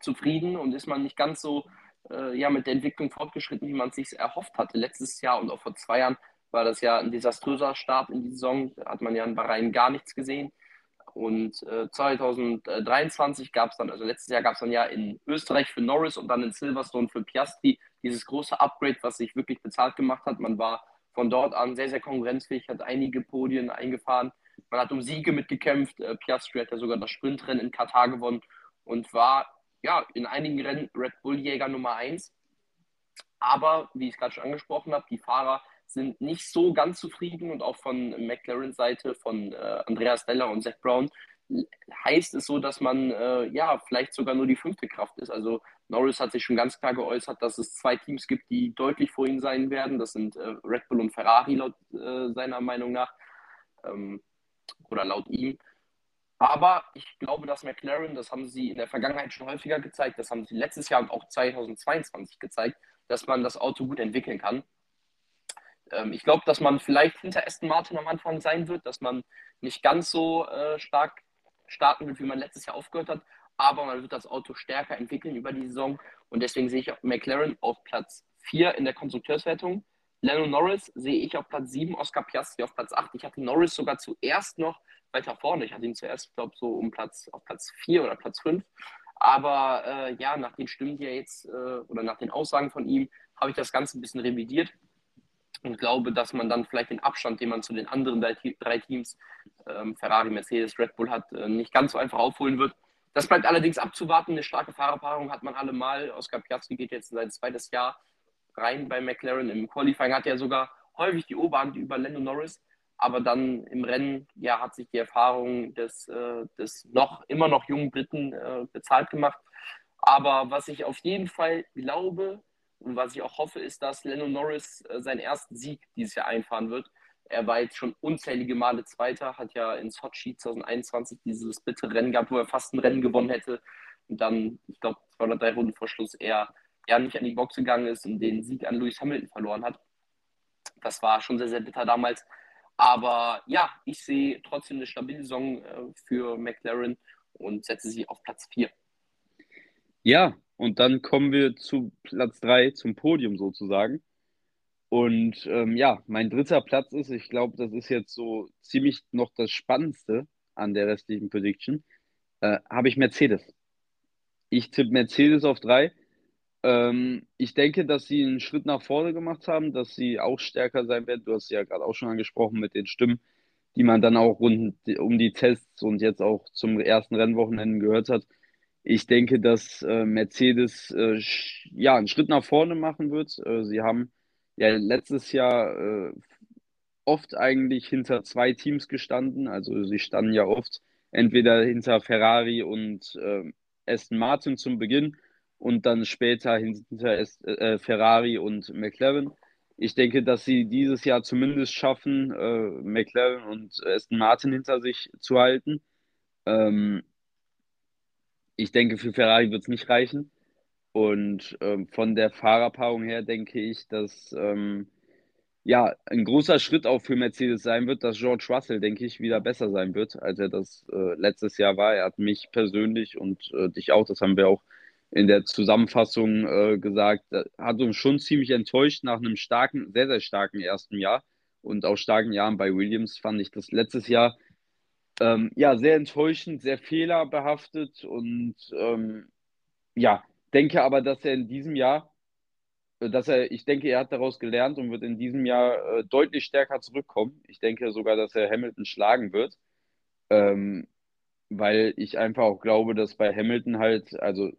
zufrieden und ist man nicht ganz so äh, ja, mit der Entwicklung fortgeschritten, wie man es sich erhofft hatte. Letztes Jahr und auch vor zwei Jahren war das ja ein desaströser Start in die Saison. Da hat man ja in Bahrain gar nichts gesehen. Und äh, 2023 gab es dann, also letztes Jahr gab es dann ja in Österreich für Norris und dann in Silverstone für Piastri dieses große Upgrade, was sich wirklich bezahlt gemacht hat. Man war von dort an sehr, sehr konkurrenzfähig, hat einige Podien eingefahren. Man hat um Siege mitgekämpft. Äh, Piastri hat ja sogar das Sprintrennen in Katar gewonnen und war ja in einigen Rennen Red Bull-Jäger Nummer 1. Aber, wie ich es gerade schon angesprochen habe, die Fahrer sind nicht so ganz zufrieden und auch von McLaren Seite, von äh, Andreas Deller und Zach Brown, heißt es so, dass man äh, ja vielleicht sogar nur die fünfte Kraft ist. Also Norris hat sich schon ganz klar geäußert, dass es zwei Teams gibt, die deutlich vor ihm sein werden. Das sind äh, Red Bull und Ferrari laut äh, seiner Meinung nach ähm, oder laut ihm. Aber ich glaube, dass McLaren, das haben sie in der Vergangenheit schon häufiger gezeigt, das haben sie letztes Jahr und auch 2022 gezeigt, dass man das Auto gut entwickeln kann. Ähm, ich glaube, dass man vielleicht hinter Aston Martin am Anfang sein wird, dass man nicht ganz so äh, stark starten wird, wie man letztes Jahr aufgehört hat, aber man wird das Auto stärker entwickeln über die Saison und deswegen sehe ich McLaren auf Platz 4 in der Konstrukteurswertung. Lando Norris sehe ich auf Platz 7, Oscar Piastri auf Platz 8. Ich hatte Norris sogar zuerst noch weiter vorne. Ich hatte ihn zuerst, glaube ich, so um Platz, auf Platz 4 oder Platz 5. Aber äh, ja, nach den Stimmen, die er jetzt, äh, oder nach den Aussagen von ihm, habe ich das Ganze ein bisschen revidiert und glaube, dass man dann vielleicht den Abstand, den man zu den anderen drei Teams, ähm, Ferrari, Mercedes, Red Bull hat, äh, nicht ganz so einfach aufholen wird. Das bleibt allerdings abzuwarten. Eine starke Fahrerpaarung hat man allemal. Oscar Piastri geht jetzt in sein zweites Jahr rein bei McLaren. Im Qualifying hat er sogar häufig die Oberhand über Lando Norris. Aber dann im Rennen ja, hat sich die Erfahrung des, äh, des noch, immer noch jungen Briten äh, bezahlt gemacht. Aber was ich auf jeden Fall glaube und was ich auch hoffe, ist, dass Lando Norris äh, seinen ersten Sieg dieses Jahr einfahren wird. Er war jetzt schon unzählige Male Zweiter, hat ja in Sochi 2021 dieses bittere Rennen gehabt, wo er fast ein Rennen gewonnen hätte. Und dann, ich glaube, zwei oder drei Runden vor Schluss, er, er nicht an die Box gegangen ist und den Sieg an Lewis Hamilton verloren hat. Das war schon sehr, sehr bitter damals. Aber ja, ich sehe trotzdem eine stabile Saison äh, für McLaren und setze sie auf Platz 4. Ja, und dann kommen wir zu Platz 3, zum Podium sozusagen. Und ähm, ja, mein dritter Platz ist, ich glaube, das ist jetzt so ziemlich noch das Spannendste an der restlichen Prediction, äh, habe ich Mercedes. Ich tippe Mercedes auf 3. Ähm, ich denke, dass sie einen Schritt nach vorne gemacht haben, dass sie auch stärker sein werden. Du hast ja gerade auch schon angesprochen mit den Stimmen, die man dann auch rund um die Tests und jetzt auch zum ersten Rennwochenende gehört hat. Ich denke, dass äh, Mercedes äh, ja einen Schritt nach vorne machen wird. Äh, sie haben ja letztes Jahr äh, oft eigentlich hinter zwei Teams gestanden. Also sie standen ja oft entweder hinter Ferrari und äh, Aston Martin zum Beginn und dann später hinter äh, Ferrari und McLaren. Ich denke, dass sie dieses Jahr zumindest schaffen, McLaren und Aston Martin hinter sich zu halten. Ähm, ich denke, für Ferrari wird es nicht reichen. Und ähm, von der Fahrerpaarung her denke ich, dass ähm, ja ein großer Schritt auch für Mercedes sein wird, dass George Russell, denke ich, wieder besser sein wird, als er das äh, letztes Jahr war. Er hat mich persönlich und äh, dich auch, das haben wir auch in der Zusammenfassung äh, gesagt, hat uns schon ziemlich enttäuscht nach einem starken, sehr, sehr starken ersten Jahr und auch starken Jahren bei Williams fand ich das letztes Jahr ähm, ja sehr enttäuschend, sehr fehlerbehaftet und ähm, ja, denke aber, dass er in diesem Jahr, äh, dass er, ich denke, er hat daraus gelernt und wird in diesem Jahr äh, deutlich stärker zurückkommen. Ich denke sogar, dass er Hamilton schlagen wird. Ähm, weil ich einfach auch glaube, dass bei Hamilton halt, also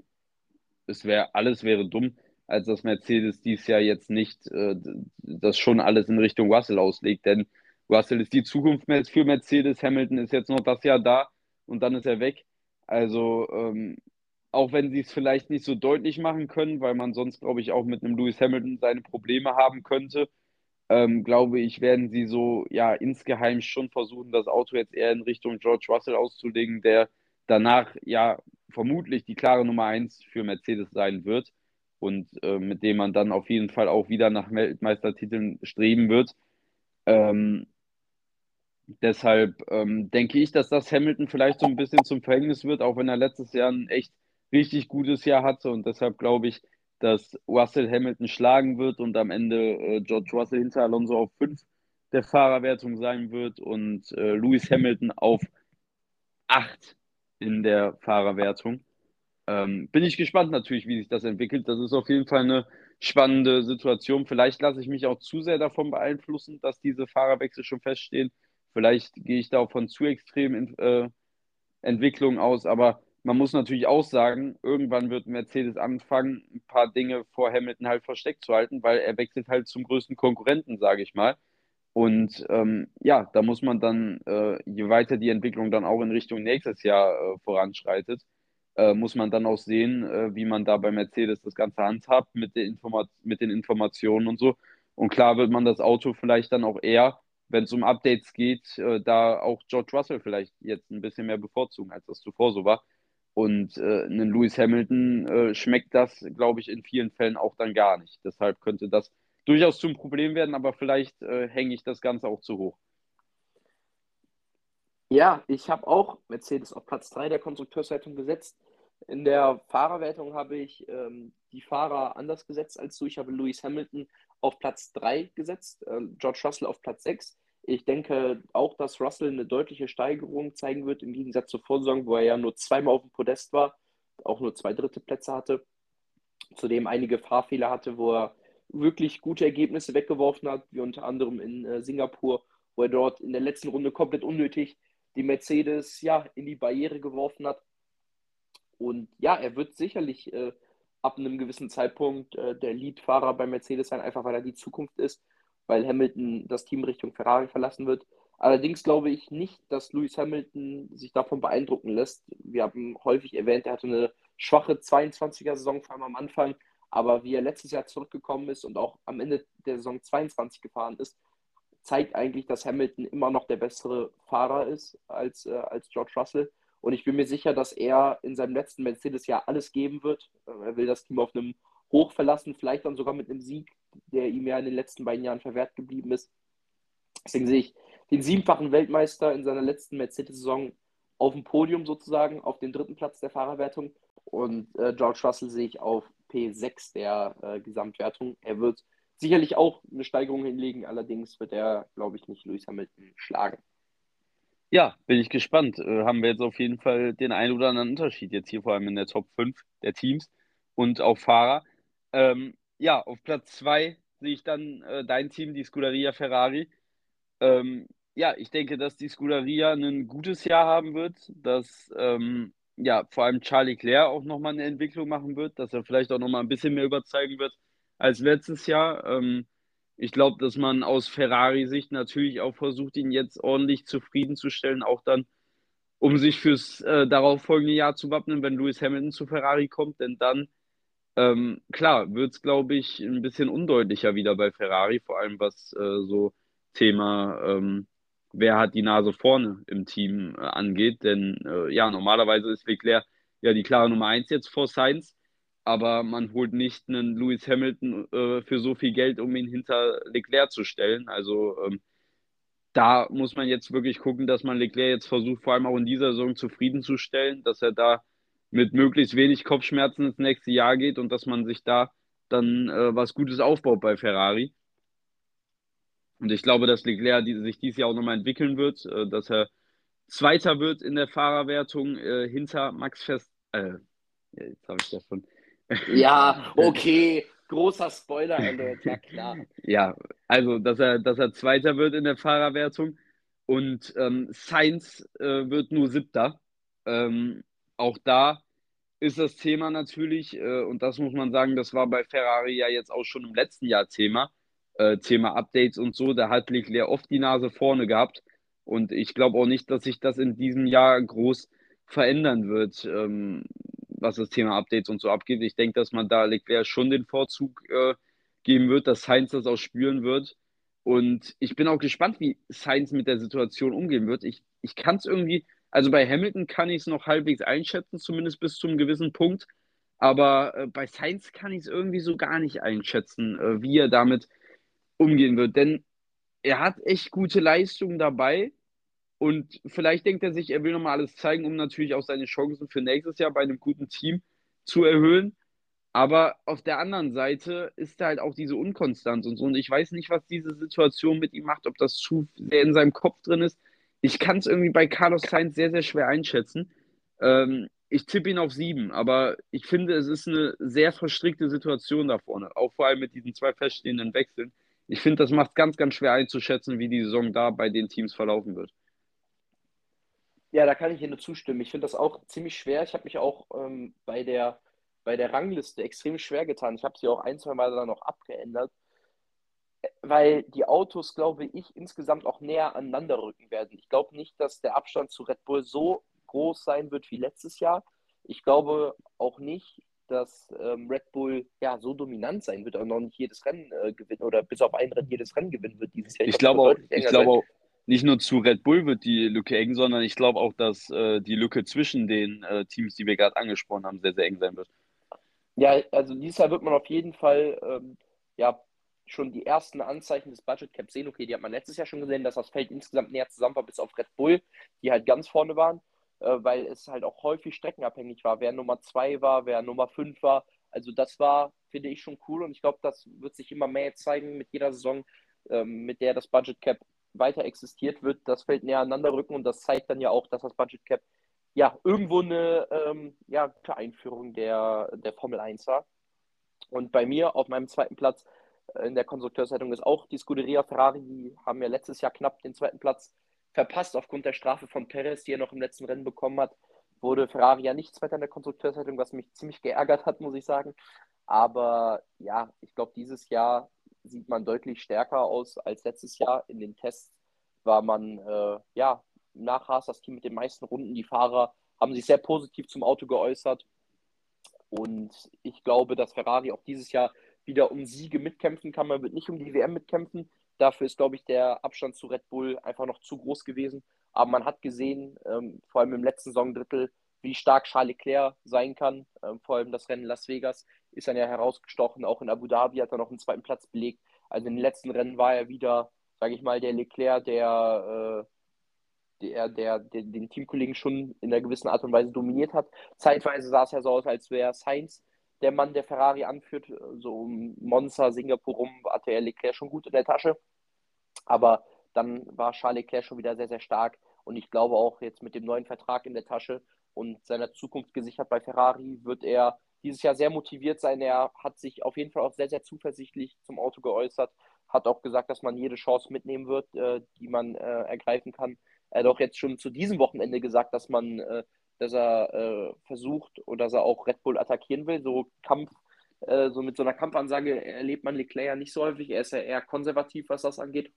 es wäre, alles wäre dumm, als dass Mercedes dies Jahr jetzt nicht äh, das schon alles in Richtung Russell auslegt, denn Russell ist die Zukunft für Mercedes, Hamilton ist jetzt noch das Jahr da und dann ist er weg. Also ähm, auch wenn sie es vielleicht nicht so deutlich machen können, weil man sonst, glaube ich, auch mit einem Lewis Hamilton seine Probleme haben könnte, ähm, glaube ich, werden sie so ja insgeheim schon versuchen, das Auto jetzt eher in Richtung George Russell auszulegen, der danach ja vermutlich die klare Nummer 1 für Mercedes sein wird und äh, mit dem man dann auf jeden Fall auch wieder nach Weltmeistertiteln streben wird. Ähm, deshalb ähm, denke ich, dass das Hamilton vielleicht so ein bisschen zum Verhängnis wird, auch wenn er letztes Jahr ein echt richtig gutes Jahr hatte und deshalb glaube ich, dass Russell Hamilton schlagen wird und am Ende äh, George Russell hinter Alonso auf 5 der Fahrerwertung sein wird und äh, Lewis Hamilton auf 8 in der Fahrerwertung. Ähm, bin ich gespannt natürlich, wie sich das entwickelt. Das ist auf jeden Fall eine spannende Situation. Vielleicht lasse ich mich auch zu sehr davon beeinflussen, dass diese Fahrerwechsel schon feststehen. Vielleicht gehe ich da auch von zu extremen äh, Entwicklungen aus, aber man muss natürlich auch sagen, irgendwann wird Mercedes anfangen, paar Dinge vor Hamilton halt versteckt zu halten, weil er wechselt halt zum größten Konkurrenten, sage ich mal. Und ähm, ja, da muss man dann, äh, je weiter die Entwicklung dann auch in Richtung nächstes Jahr äh, voranschreitet, äh, muss man dann auch sehen, äh, wie man da bei Mercedes das Ganze handhabt mit, den Informa mit den Informationen und so. Und klar wird man das Auto vielleicht dann auch eher, wenn es um Updates geht, äh, da auch George Russell vielleicht jetzt ein bisschen mehr bevorzugen, als das zuvor so war. Und äh, einen Lewis Hamilton äh, schmeckt das, glaube ich, in vielen Fällen auch dann gar nicht. Deshalb könnte das durchaus zum Problem werden, aber vielleicht äh, hänge ich das Ganze auch zu hoch. Ja, ich habe auch Mercedes auf Platz 3 der Konstrukteurswertung gesetzt. In der Fahrerwertung habe ich ähm, die Fahrer anders gesetzt als du. Ich habe Lewis Hamilton auf Platz 3 gesetzt, äh, George Russell auf Platz 6. Ich denke auch, dass Russell eine deutliche Steigerung zeigen wird, im Gegensatz zur Vorsaison, wo er ja nur zweimal auf dem Podest war, auch nur zwei dritte Plätze hatte, zudem einige Fahrfehler hatte, wo er wirklich gute Ergebnisse weggeworfen hat, wie unter anderem in äh, Singapur, wo er dort in der letzten Runde komplett unnötig die Mercedes ja in die Barriere geworfen hat. Und ja, er wird sicherlich äh, ab einem gewissen Zeitpunkt äh, der Leadfahrer bei Mercedes sein, einfach weil er die Zukunft ist, weil Hamilton das Team Richtung Ferrari verlassen wird. Allerdings glaube ich nicht, dass Lewis Hamilton sich davon beeindrucken lässt. Wir haben häufig erwähnt, er hatte eine schwache 22er-Saison, vor allem am Anfang. Aber wie er letztes Jahr zurückgekommen ist und auch am Ende der Saison 22 gefahren ist, zeigt eigentlich, dass Hamilton immer noch der bessere Fahrer ist als, äh, als George Russell. Und ich bin mir sicher, dass er in seinem letzten Mercedes-Jahr alles geben wird. Äh, er will das Team auf einem Hoch verlassen, vielleicht dann sogar mit einem Sieg, der ihm ja in den letzten beiden Jahren verwehrt geblieben ist. Deswegen sehe ich den siebenfachen Weltmeister in seiner letzten Mercedes-Saison auf dem Podium sozusagen, auf dem dritten Platz der Fahrerwertung. Und äh, George Russell sehe ich auf P6 der äh, Gesamtwertung. Er wird sicherlich auch eine Steigerung hinlegen, allerdings wird er, glaube ich, nicht Lewis Hamilton schlagen. Ja, bin ich gespannt. Äh, haben wir jetzt auf jeden Fall den einen oder anderen Unterschied jetzt hier vor allem in der Top 5 der Teams und auch Fahrer. Ähm, ja, auf Platz 2 sehe ich dann äh, dein Team, die Scuderia Ferrari. Ähm, ja, ich denke, dass die Scuderia ein gutes Jahr haben wird, dass ähm, ja, vor allem Charlie Claire auch nochmal eine Entwicklung machen wird, dass er vielleicht auch nochmal ein bisschen mehr überzeugen wird als letztes Jahr. Ähm, ich glaube, dass man aus Ferrari-Sicht natürlich auch versucht, ihn jetzt ordentlich zufriedenzustellen, auch dann, um sich fürs äh, darauffolgende Jahr zu wappnen, wenn Lewis Hamilton zu Ferrari kommt. Denn dann, ähm, klar, wird es, glaube ich, ein bisschen undeutlicher wieder bei Ferrari, vor allem was äh, so Thema, ähm, wer hat die Nase vorne im Team äh, angeht. Denn äh, ja, normalerweise ist Leclerc ja die klare Nummer 1 jetzt vor Sainz aber man holt nicht einen Lewis Hamilton äh, für so viel Geld, um ihn hinter Leclerc zu stellen. Also ähm, da muss man jetzt wirklich gucken, dass man Leclerc jetzt versucht, vor allem auch in dieser Saison zufriedenzustellen, dass er da mit möglichst wenig Kopfschmerzen ins nächste Jahr geht und dass man sich da dann äh, was Gutes aufbaut bei Ferrari. Und ich glaube, dass Leclerc die, sich dieses Jahr auch nochmal entwickeln wird, äh, dass er Zweiter wird in der Fahrerwertung äh, hinter Max Fest. Äh, jetzt habe ich das schon. (laughs) Ja, okay. Großer Spoiler Alert, ja klar. ja, also, dass er, dass er Zweiter wird in der Fahrerwertung und ähm, Sainz äh, wird nur Siebter. Ähm, auch da ist das Thema natürlich, äh, und das muss man sagen, das war bei Ferrari ja jetzt auch schon im letzten Jahr Thema, äh, Thema Updates und so, da hat Leclerc oft die Nase vorne gehabt und ich glaube auch nicht, dass sich das in diesem Jahr groß verändern wird. Ähm, was das Thema Updates und so abgeht. Ich denke, dass man da Leclerc schon den Vorzug äh, geben wird, dass Sainz das auch spüren wird. Und ich bin auch gespannt, wie Sainz mit der Situation umgehen wird. Ich, ich kann es irgendwie, also bei Hamilton kann ich es noch halbwegs einschätzen, zumindest bis zu einem gewissen Punkt. Aber äh, bei Sainz kann ich es irgendwie so gar nicht einschätzen, äh, wie er damit umgehen wird. Denn er hat echt gute Leistungen dabei. Und vielleicht denkt er sich, er will nochmal alles zeigen, um natürlich auch seine Chancen für nächstes Jahr bei einem guten Team zu erhöhen. Aber auf der anderen Seite ist da halt auch diese Unkonstanz und so. Und ich weiß nicht, was diese Situation mit ihm macht, ob das zu sehr in seinem Kopf drin ist. Ich kann es irgendwie bei Carlos Sainz sehr, sehr schwer einschätzen. Ähm, ich tippe ihn auf sieben, aber ich finde, es ist eine sehr verstrickte Situation da vorne, auch vor allem mit diesen zwei feststehenden Wechseln. Ich finde, das macht ganz, ganz schwer einzuschätzen, wie die Saison da bei den Teams verlaufen wird. Ja, da kann ich dir nur zustimmen. Ich finde das auch ziemlich schwer. Ich habe mich auch ähm, bei, der, bei der Rangliste extrem schwer getan. Ich habe sie auch ein, zwei Mal dann noch abgeändert, weil die Autos, glaube ich, insgesamt auch näher aneinander rücken werden. Ich glaube nicht, dass der Abstand zu Red Bull so groß sein wird wie letztes Jahr. Ich glaube auch nicht, dass ähm, Red Bull ja so dominant sein wird und noch nicht jedes Rennen äh, gewinnen oder bis auf ein Rennen jedes Rennen gewinnen wird dieses Jahr. Ich, ich glaube auch, ich glaube auch, nicht nur zu Red Bull wird die Lücke eng, sondern ich glaube auch, dass äh, die Lücke zwischen den äh, Teams, die wir gerade angesprochen haben, sehr, sehr eng sein wird. Ja, also dieses Jahr wird man auf jeden Fall ähm, ja schon die ersten Anzeichen des Budget Caps sehen. Okay, die hat man letztes Jahr schon gesehen, dass das Feld insgesamt näher zusammen war, bis auf Red Bull, die halt ganz vorne waren, äh, weil es halt auch häufig streckenabhängig war, wer Nummer 2 war, wer Nummer 5 war. Also das war, finde ich, schon cool und ich glaube, das wird sich immer mehr zeigen mit jeder Saison, ähm, mit der das Budget Cap weiter existiert, wird das Feld näher aneinander rücken und das zeigt dann ja auch, dass das Budget Cap ja irgendwo eine ähm, ja, Einführung der, der Formel 1 war. Und bei mir auf meinem zweiten Platz äh, in der Konstrukteurswertung ist auch die Scuderia Ferrari. Die haben ja letztes Jahr knapp den zweiten Platz verpasst aufgrund der Strafe von Perez, die er noch im letzten Rennen bekommen hat. Wurde Ferrari ja nicht Zweiter in der Konstrukteurswertung, was mich ziemlich geärgert hat, muss ich sagen. Aber ja, ich glaube, dieses Jahr sieht man deutlich stärker aus als letztes Jahr. In den Tests war man äh, ja nach Haas das Team mit den meisten Runden. Die Fahrer haben sich sehr positiv zum Auto geäußert. Und ich glaube, dass Ferrari auch dieses Jahr wieder um Siege mitkämpfen kann. Man wird nicht um die WM mitkämpfen. Dafür ist, glaube ich, der Abstand zu Red Bull einfach noch zu groß gewesen. Aber man hat gesehen, ähm, vor allem im letzten Saisondrittel, wie stark Charles Leclerc sein kann. Ähm, vor allem das Rennen Las Vegas ist dann ja herausgestochen. Auch in Abu Dhabi hat er noch einen zweiten Platz belegt. Also in den letzten Rennen war er wieder, sage ich mal, der Leclerc, der, äh, der, der, der, den Teamkollegen schon in einer gewissen Art und Weise dominiert hat. Zeitweise sah es ja so aus, als wäre Sainz der Mann, der Ferrari anführt. So um Monza, Singapur rum hatte er Leclerc schon gut in der Tasche. Aber dann war Charles Leclerc schon wieder sehr, sehr stark. Und ich glaube auch jetzt mit dem neuen Vertrag in der Tasche und seiner Zukunft gesichert bei Ferrari wird er dieses Jahr sehr motiviert sein. Er hat sich auf jeden Fall auch sehr, sehr zuversichtlich zum Auto geäußert, hat auch gesagt, dass man jede Chance mitnehmen wird, äh, die man äh, ergreifen kann. Er hat auch jetzt schon zu diesem Wochenende gesagt, dass man, äh, dass er äh, versucht oder dass er auch Red Bull attackieren will. So Kampf, äh, so mit so einer Kampfansage erlebt man Leclerc nicht so häufig. Er ist ja eher konservativ, was das angeht.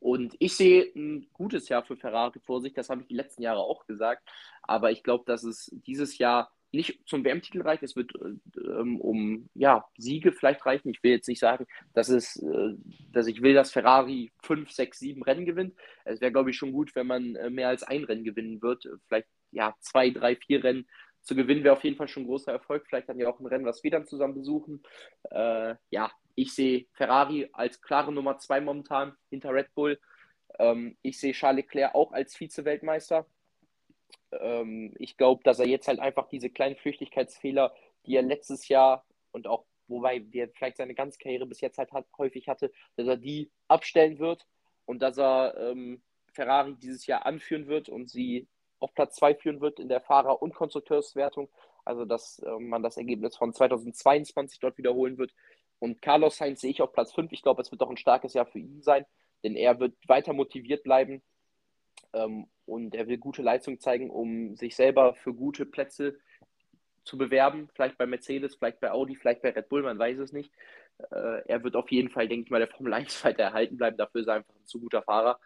Und ich sehe ein gutes Jahr für Ferrari vor sich, das habe ich die letzten Jahre auch gesagt. Aber ich glaube, dass es dieses Jahr nicht zum WM-Titel reicht. Es wird ähm, um ja, Siege vielleicht reichen. Ich will jetzt nicht sagen, dass, es, äh, dass ich will, dass Ferrari fünf, sechs, sieben Rennen gewinnt. Es wäre, glaube ich, schon gut, wenn man äh, mehr als ein Rennen gewinnen wird. Vielleicht ja, zwei, drei, vier Rennen zu gewinnen wäre auf jeden Fall schon ein großer Erfolg. Vielleicht dann ja auch ein Rennen, was wir dann zusammen besuchen. Äh, ja, ich sehe Ferrari als klare Nummer zwei momentan hinter Red Bull. Ähm, ich sehe Charles Leclerc auch als Vize-Weltmeister ähm, ich glaube, dass er jetzt halt einfach diese kleinen Flüchtigkeitsfehler, die er letztes Jahr und auch, wobei der vielleicht seine ganze Karriere bis jetzt halt hat, häufig hatte, dass er die abstellen wird und dass er ähm, Ferrari dieses Jahr anführen wird und sie auf Platz 2 führen wird in der Fahrer- und Konstrukteurswertung. Also, dass äh, man das Ergebnis von 2022 dort wiederholen wird. Und Carlos Sainz sehe ich auf Platz 5. Ich glaube, es wird doch ein starkes Jahr für ihn sein, denn er wird weiter motiviert bleiben ähm, und er will gute Leistung zeigen, um sich selber für gute Plätze zu bewerben. Vielleicht bei Mercedes, vielleicht bei Audi, vielleicht bei Red Bull, man weiß es nicht. Äh, er wird auf jeden Fall, denke ich mal, der Formel 1 (laughs) weiter erhalten bleiben. Dafür ist er einfach ein zu guter Fahrer.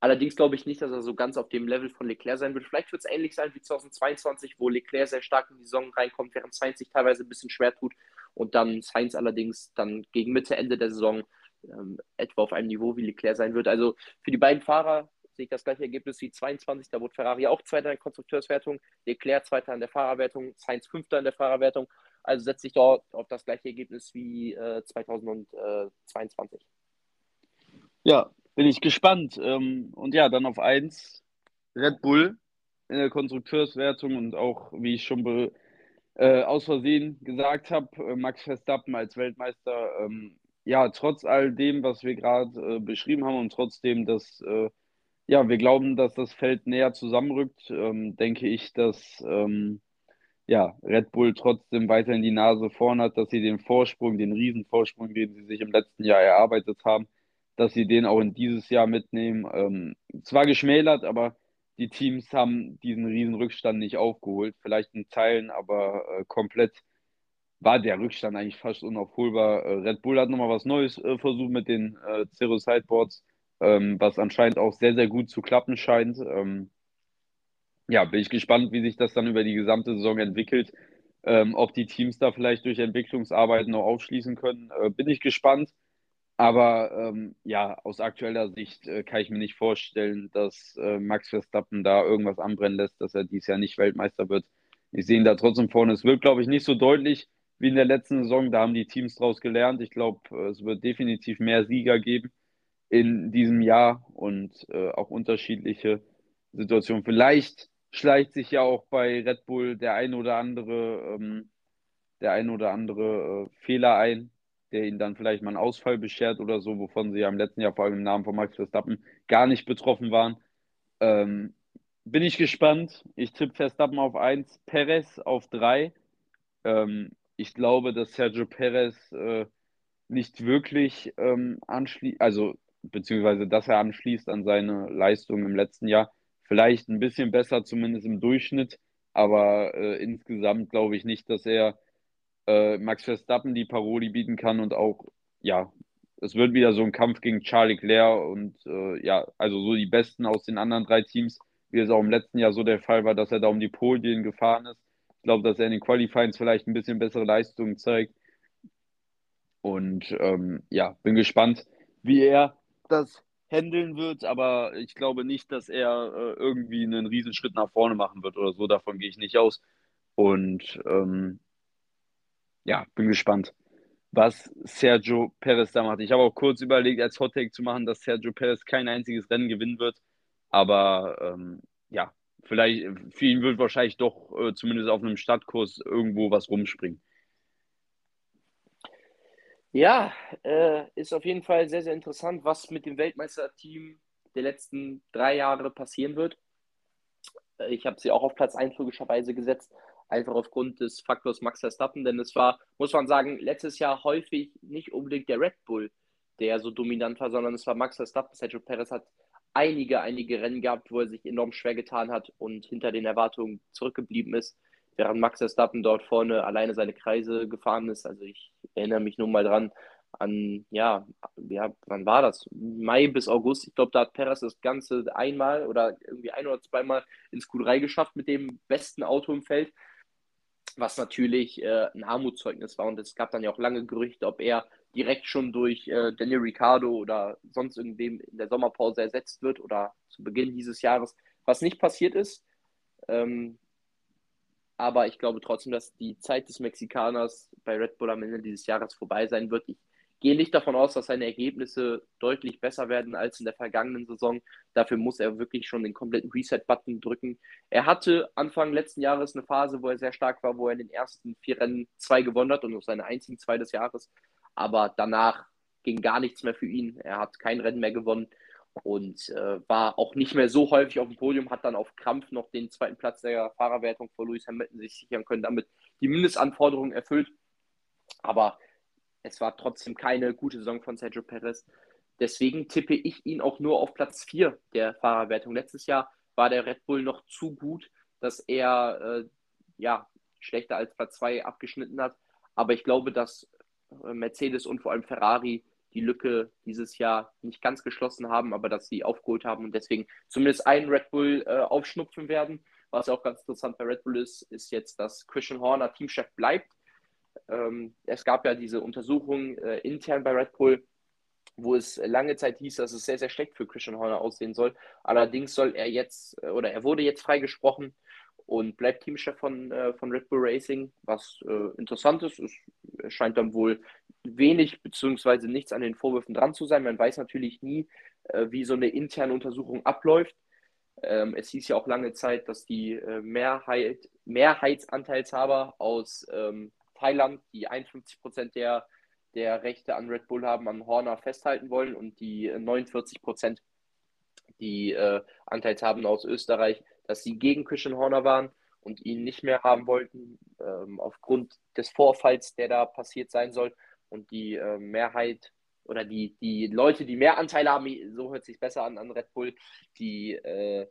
Allerdings glaube ich nicht, dass er so ganz auf dem Level von Leclerc sein wird. Vielleicht wird es ähnlich sein wie 2022, wo Leclerc sehr stark in die Saison reinkommt, während Sainz sich teilweise ein bisschen schwer tut und dann Sainz allerdings dann gegen Mitte, Ende der Saison ähm, etwa auf einem Niveau wie Leclerc sein wird. Also für die beiden Fahrer sehe ich das gleiche Ergebnis wie 22. Da wurde Ferrari auch Zweiter in der Konstrukteurswertung, Leclerc Zweiter in der Fahrerwertung, Sainz Fünfter in der Fahrerwertung. Also setze ich dort auf das gleiche Ergebnis wie äh, 2022. Ja, bin ich gespannt. Ähm, und ja, dann auf 1 Red Bull in der Konstrukteurswertung und auch, wie ich schon äh, aus Versehen gesagt habe, äh, Max Verstappen als Weltmeister. Ähm, ja, trotz all dem, was wir gerade äh, beschrieben haben und trotzdem, dass äh, ja, wir glauben, dass das Feld näher zusammenrückt. Ähm, denke ich, dass ähm, ja, Red Bull trotzdem weiterhin die Nase vorn hat, dass sie den Vorsprung, den Riesenvorsprung, den sie sich im letzten Jahr erarbeitet haben, dass sie den auch in dieses Jahr mitnehmen. Ähm, zwar geschmälert, aber die Teams haben diesen riesen Rückstand nicht aufgeholt. Vielleicht in Teilen, aber äh, komplett war der Rückstand eigentlich fast unaufholbar. Äh, Red Bull hat nochmal was Neues äh, versucht mit den äh, Zero Sideboards, ähm, was anscheinend auch sehr, sehr gut zu klappen scheint. Ähm, ja, bin ich gespannt, wie sich das dann über die gesamte Saison entwickelt. Ähm, ob die Teams da vielleicht durch Entwicklungsarbeiten noch aufschließen können, äh, bin ich gespannt. Aber ähm, ja, aus aktueller Sicht äh, kann ich mir nicht vorstellen, dass äh, Max Verstappen da irgendwas anbrennen lässt, dass er dieses Jahr nicht Weltmeister wird. Ich sehe ihn da trotzdem vorne. Es wird, glaube ich, nicht so deutlich wie in der letzten Saison. Da haben die Teams daraus gelernt. Ich glaube, äh, es wird definitiv mehr Sieger geben in diesem Jahr und äh, auch unterschiedliche Situationen. Vielleicht schleicht sich ja auch bei Red Bull der ein oder andere, ähm, der ein oder andere äh, Fehler ein der ihnen dann vielleicht mal einen Ausfall beschert oder so, wovon sie ja im letzten Jahr vor allem im Namen von Max Verstappen gar nicht betroffen waren. Ähm, bin ich gespannt. Ich tippe Verstappen auf 1, Perez auf 3. Ähm, ich glaube, dass Sergio Perez äh, nicht wirklich ähm, anschließt, also beziehungsweise dass er anschließt an seine Leistung im letzten Jahr. Vielleicht ein bisschen besser, zumindest im Durchschnitt, aber äh, insgesamt glaube ich nicht, dass er äh, Max Verstappen die Paroli bieten kann und auch, ja, es wird wieder so ein Kampf gegen Charles Leclerc und äh, ja, also so die Besten aus den anderen drei Teams, wie es auch im letzten Jahr so der Fall war, dass er da um die Podien gefahren ist. Ich glaube, dass er in den Qualifyings vielleicht ein bisschen bessere Leistungen zeigt. Und ähm, ja, bin gespannt, wie er das handeln wird, aber ich glaube nicht, dass er äh, irgendwie einen Riesenschritt nach vorne machen wird oder so. Davon gehe ich nicht aus. Und ähm, ja, bin gespannt, was Sergio Perez da macht. Ich habe auch kurz überlegt, als Hottake zu machen, dass Sergio Perez kein einziges Rennen gewinnen wird. Aber ähm, ja, vielleicht, für ihn wird wahrscheinlich doch äh, zumindest auf einem Stadtkurs irgendwo was rumspringen. Ja, äh, ist auf jeden Fall sehr, sehr interessant, was mit dem Weltmeisterteam der letzten drei Jahre passieren wird. Äh, ich habe sie auch auf Platz 1 logischerweise gesetzt einfach aufgrund des Faktors Max Verstappen, denn es war, muss man sagen, letztes Jahr häufig nicht unbedingt der Red Bull, der so dominant war, sondern es war Max Verstappen. Sergio Perez hat einige, einige Rennen gehabt, wo er sich enorm schwer getan hat und hinter den Erwartungen zurückgeblieben ist, während Max Verstappen dort vorne alleine seine Kreise gefahren ist. Also ich erinnere mich nur mal dran an, ja, ja, wann war das? Mai bis August. Ich glaube, da hat Perez das Ganze einmal oder irgendwie ein oder zweimal ins Q3 geschafft mit dem besten Auto im Feld was natürlich äh, ein Armutszeugnis war. Und es gab dann ja auch lange Gerüchte, ob er direkt schon durch äh, Daniel Ricciardo oder sonst irgendwem in der Sommerpause ersetzt wird oder zu Beginn dieses Jahres, was nicht passiert ist. Ähm, aber ich glaube trotzdem, dass die Zeit des Mexikaners bei Red Bull am Ende dieses Jahres vorbei sein wird. Ich gehe nicht davon aus, dass seine Ergebnisse deutlich besser werden als in der vergangenen Saison. Dafür muss er wirklich schon den kompletten Reset-Button drücken. Er hatte Anfang letzten Jahres eine Phase, wo er sehr stark war, wo er in den ersten vier Rennen zwei gewonnen hat und nur seine einzigen zwei des Jahres. Aber danach ging gar nichts mehr für ihn. Er hat kein Rennen mehr gewonnen und äh, war auch nicht mehr so häufig auf dem Podium, hat dann auf Krampf noch den zweiten Platz der Fahrerwertung vor Lewis Hamilton sich sichern können, damit die Mindestanforderungen erfüllt. Aber es war trotzdem keine gute Saison von Sergio Perez. Deswegen tippe ich ihn auch nur auf Platz 4 der Fahrerwertung. Letztes Jahr war der Red Bull noch zu gut, dass er äh, ja, schlechter als Platz 2 abgeschnitten hat. Aber ich glaube, dass äh, Mercedes und vor allem Ferrari die Lücke dieses Jahr nicht ganz geschlossen haben, aber dass sie aufgeholt haben und deswegen zumindest einen Red Bull äh, aufschnupfen werden. Was auch ganz interessant bei Red Bull ist, ist jetzt, dass Christian Horner Teamchef bleibt. Ähm, es gab ja diese Untersuchung äh, intern bei Red Bull, wo es lange Zeit hieß, dass es sehr, sehr schlecht für Christian Horner aussehen soll. Allerdings soll er jetzt, äh, oder er wurde jetzt freigesprochen und bleibt Teamchef von, äh, von Red Bull Racing, was äh, interessant ist. Es scheint dann wohl wenig bzw. nichts an den Vorwürfen dran zu sein. Man weiß natürlich nie, äh, wie so eine interne Untersuchung abläuft. Ähm, es hieß ja auch lange Zeit, dass die äh, Mehrheit, Mehrheitsanteilshaber aus ähm, Thailand, die 51 Prozent der, der Rechte an Red Bull haben, an Horner festhalten wollen und die 49 Prozent, die äh, Anteilshaben aus Österreich, dass sie gegen Christian Horner waren und ihn nicht mehr haben wollten, ähm, aufgrund des Vorfalls, der da passiert sein soll. Und die äh, Mehrheit oder die, die Leute, die mehr Anteile haben, so hört sich besser an an Red Bull, die, äh,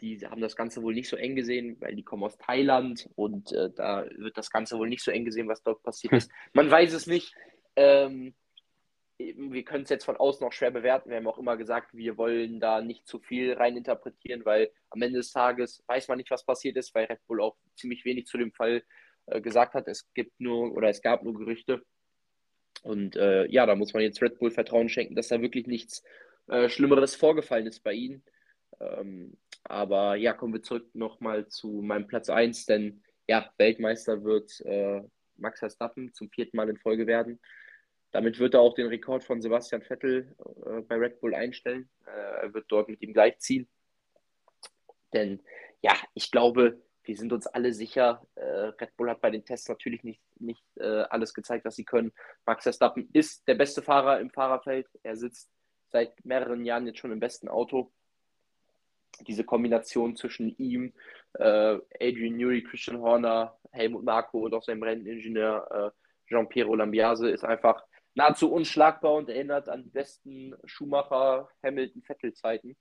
die haben das Ganze wohl nicht so eng gesehen, weil die kommen aus Thailand und äh, da wird das Ganze wohl nicht so eng gesehen, was dort passiert (laughs) ist. Man weiß es nicht. Ähm, wir können es jetzt von außen auch schwer bewerten. Wir haben auch immer gesagt, wir wollen da nicht zu viel reininterpretieren, weil am Ende des Tages weiß man nicht, was passiert ist, weil Red Bull auch ziemlich wenig zu dem Fall äh, gesagt hat. Es gibt nur oder es gab nur Gerüchte. Und äh, ja, da muss man jetzt Red Bull Vertrauen schenken, dass da wirklich nichts äh, Schlimmeres vorgefallen ist bei ihnen. Ähm, aber ja, kommen wir zurück nochmal zu meinem Platz 1, denn ja, Weltmeister wird äh, Max Verstappen zum vierten Mal in Folge werden. Damit wird er auch den Rekord von Sebastian Vettel äh, bei Red Bull einstellen. Äh, er wird dort mit ihm gleichziehen. Denn ja, ich glaube, wir sind uns alle sicher, äh, Red Bull hat bei den Tests natürlich nicht, nicht äh, alles gezeigt, was sie können. Max Verstappen ist der beste Fahrer im Fahrerfeld. Er sitzt seit mehreren Jahren jetzt schon im besten Auto. Diese Kombination zwischen ihm, äh, Adrian Newey, Christian Horner, Helmut Marko und auch seinem Renningenieur äh, Jean-Pierre Lambiase ist einfach nahezu unschlagbar und erinnert an die besten Schumacher, Hamilton, Vettel-Zeiten.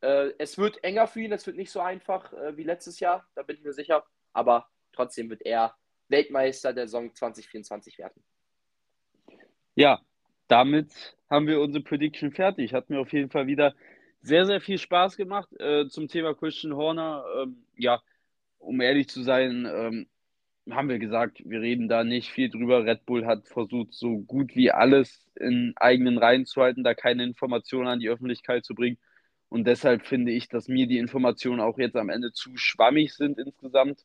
Äh, es wird enger für ihn, es wird nicht so einfach äh, wie letztes Jahr, da bin ich mir sicher, aber trotzdem wird er Weltmeister der Saison 2024 werden. Ja, damit haben wir unsere Prediction fertig. Hat mir auf jeden Fall wieder sehr, sehr viel Spaß gemacht äh, zum Thema Christian Horner. Ähm, ja, um ehrlich zu sein, ähm, haben wir gesagt, wir reden da nicht viel drüber. Red Bull hat versucht, so gut wie alles in eigenen Reihen zu halten, da keine Informationen an die Öffentlichkeit zu bringen. Und deshalb finde ich, dass mir die Informationen auch jetzt am Ende zu schwammig sind insgesamt.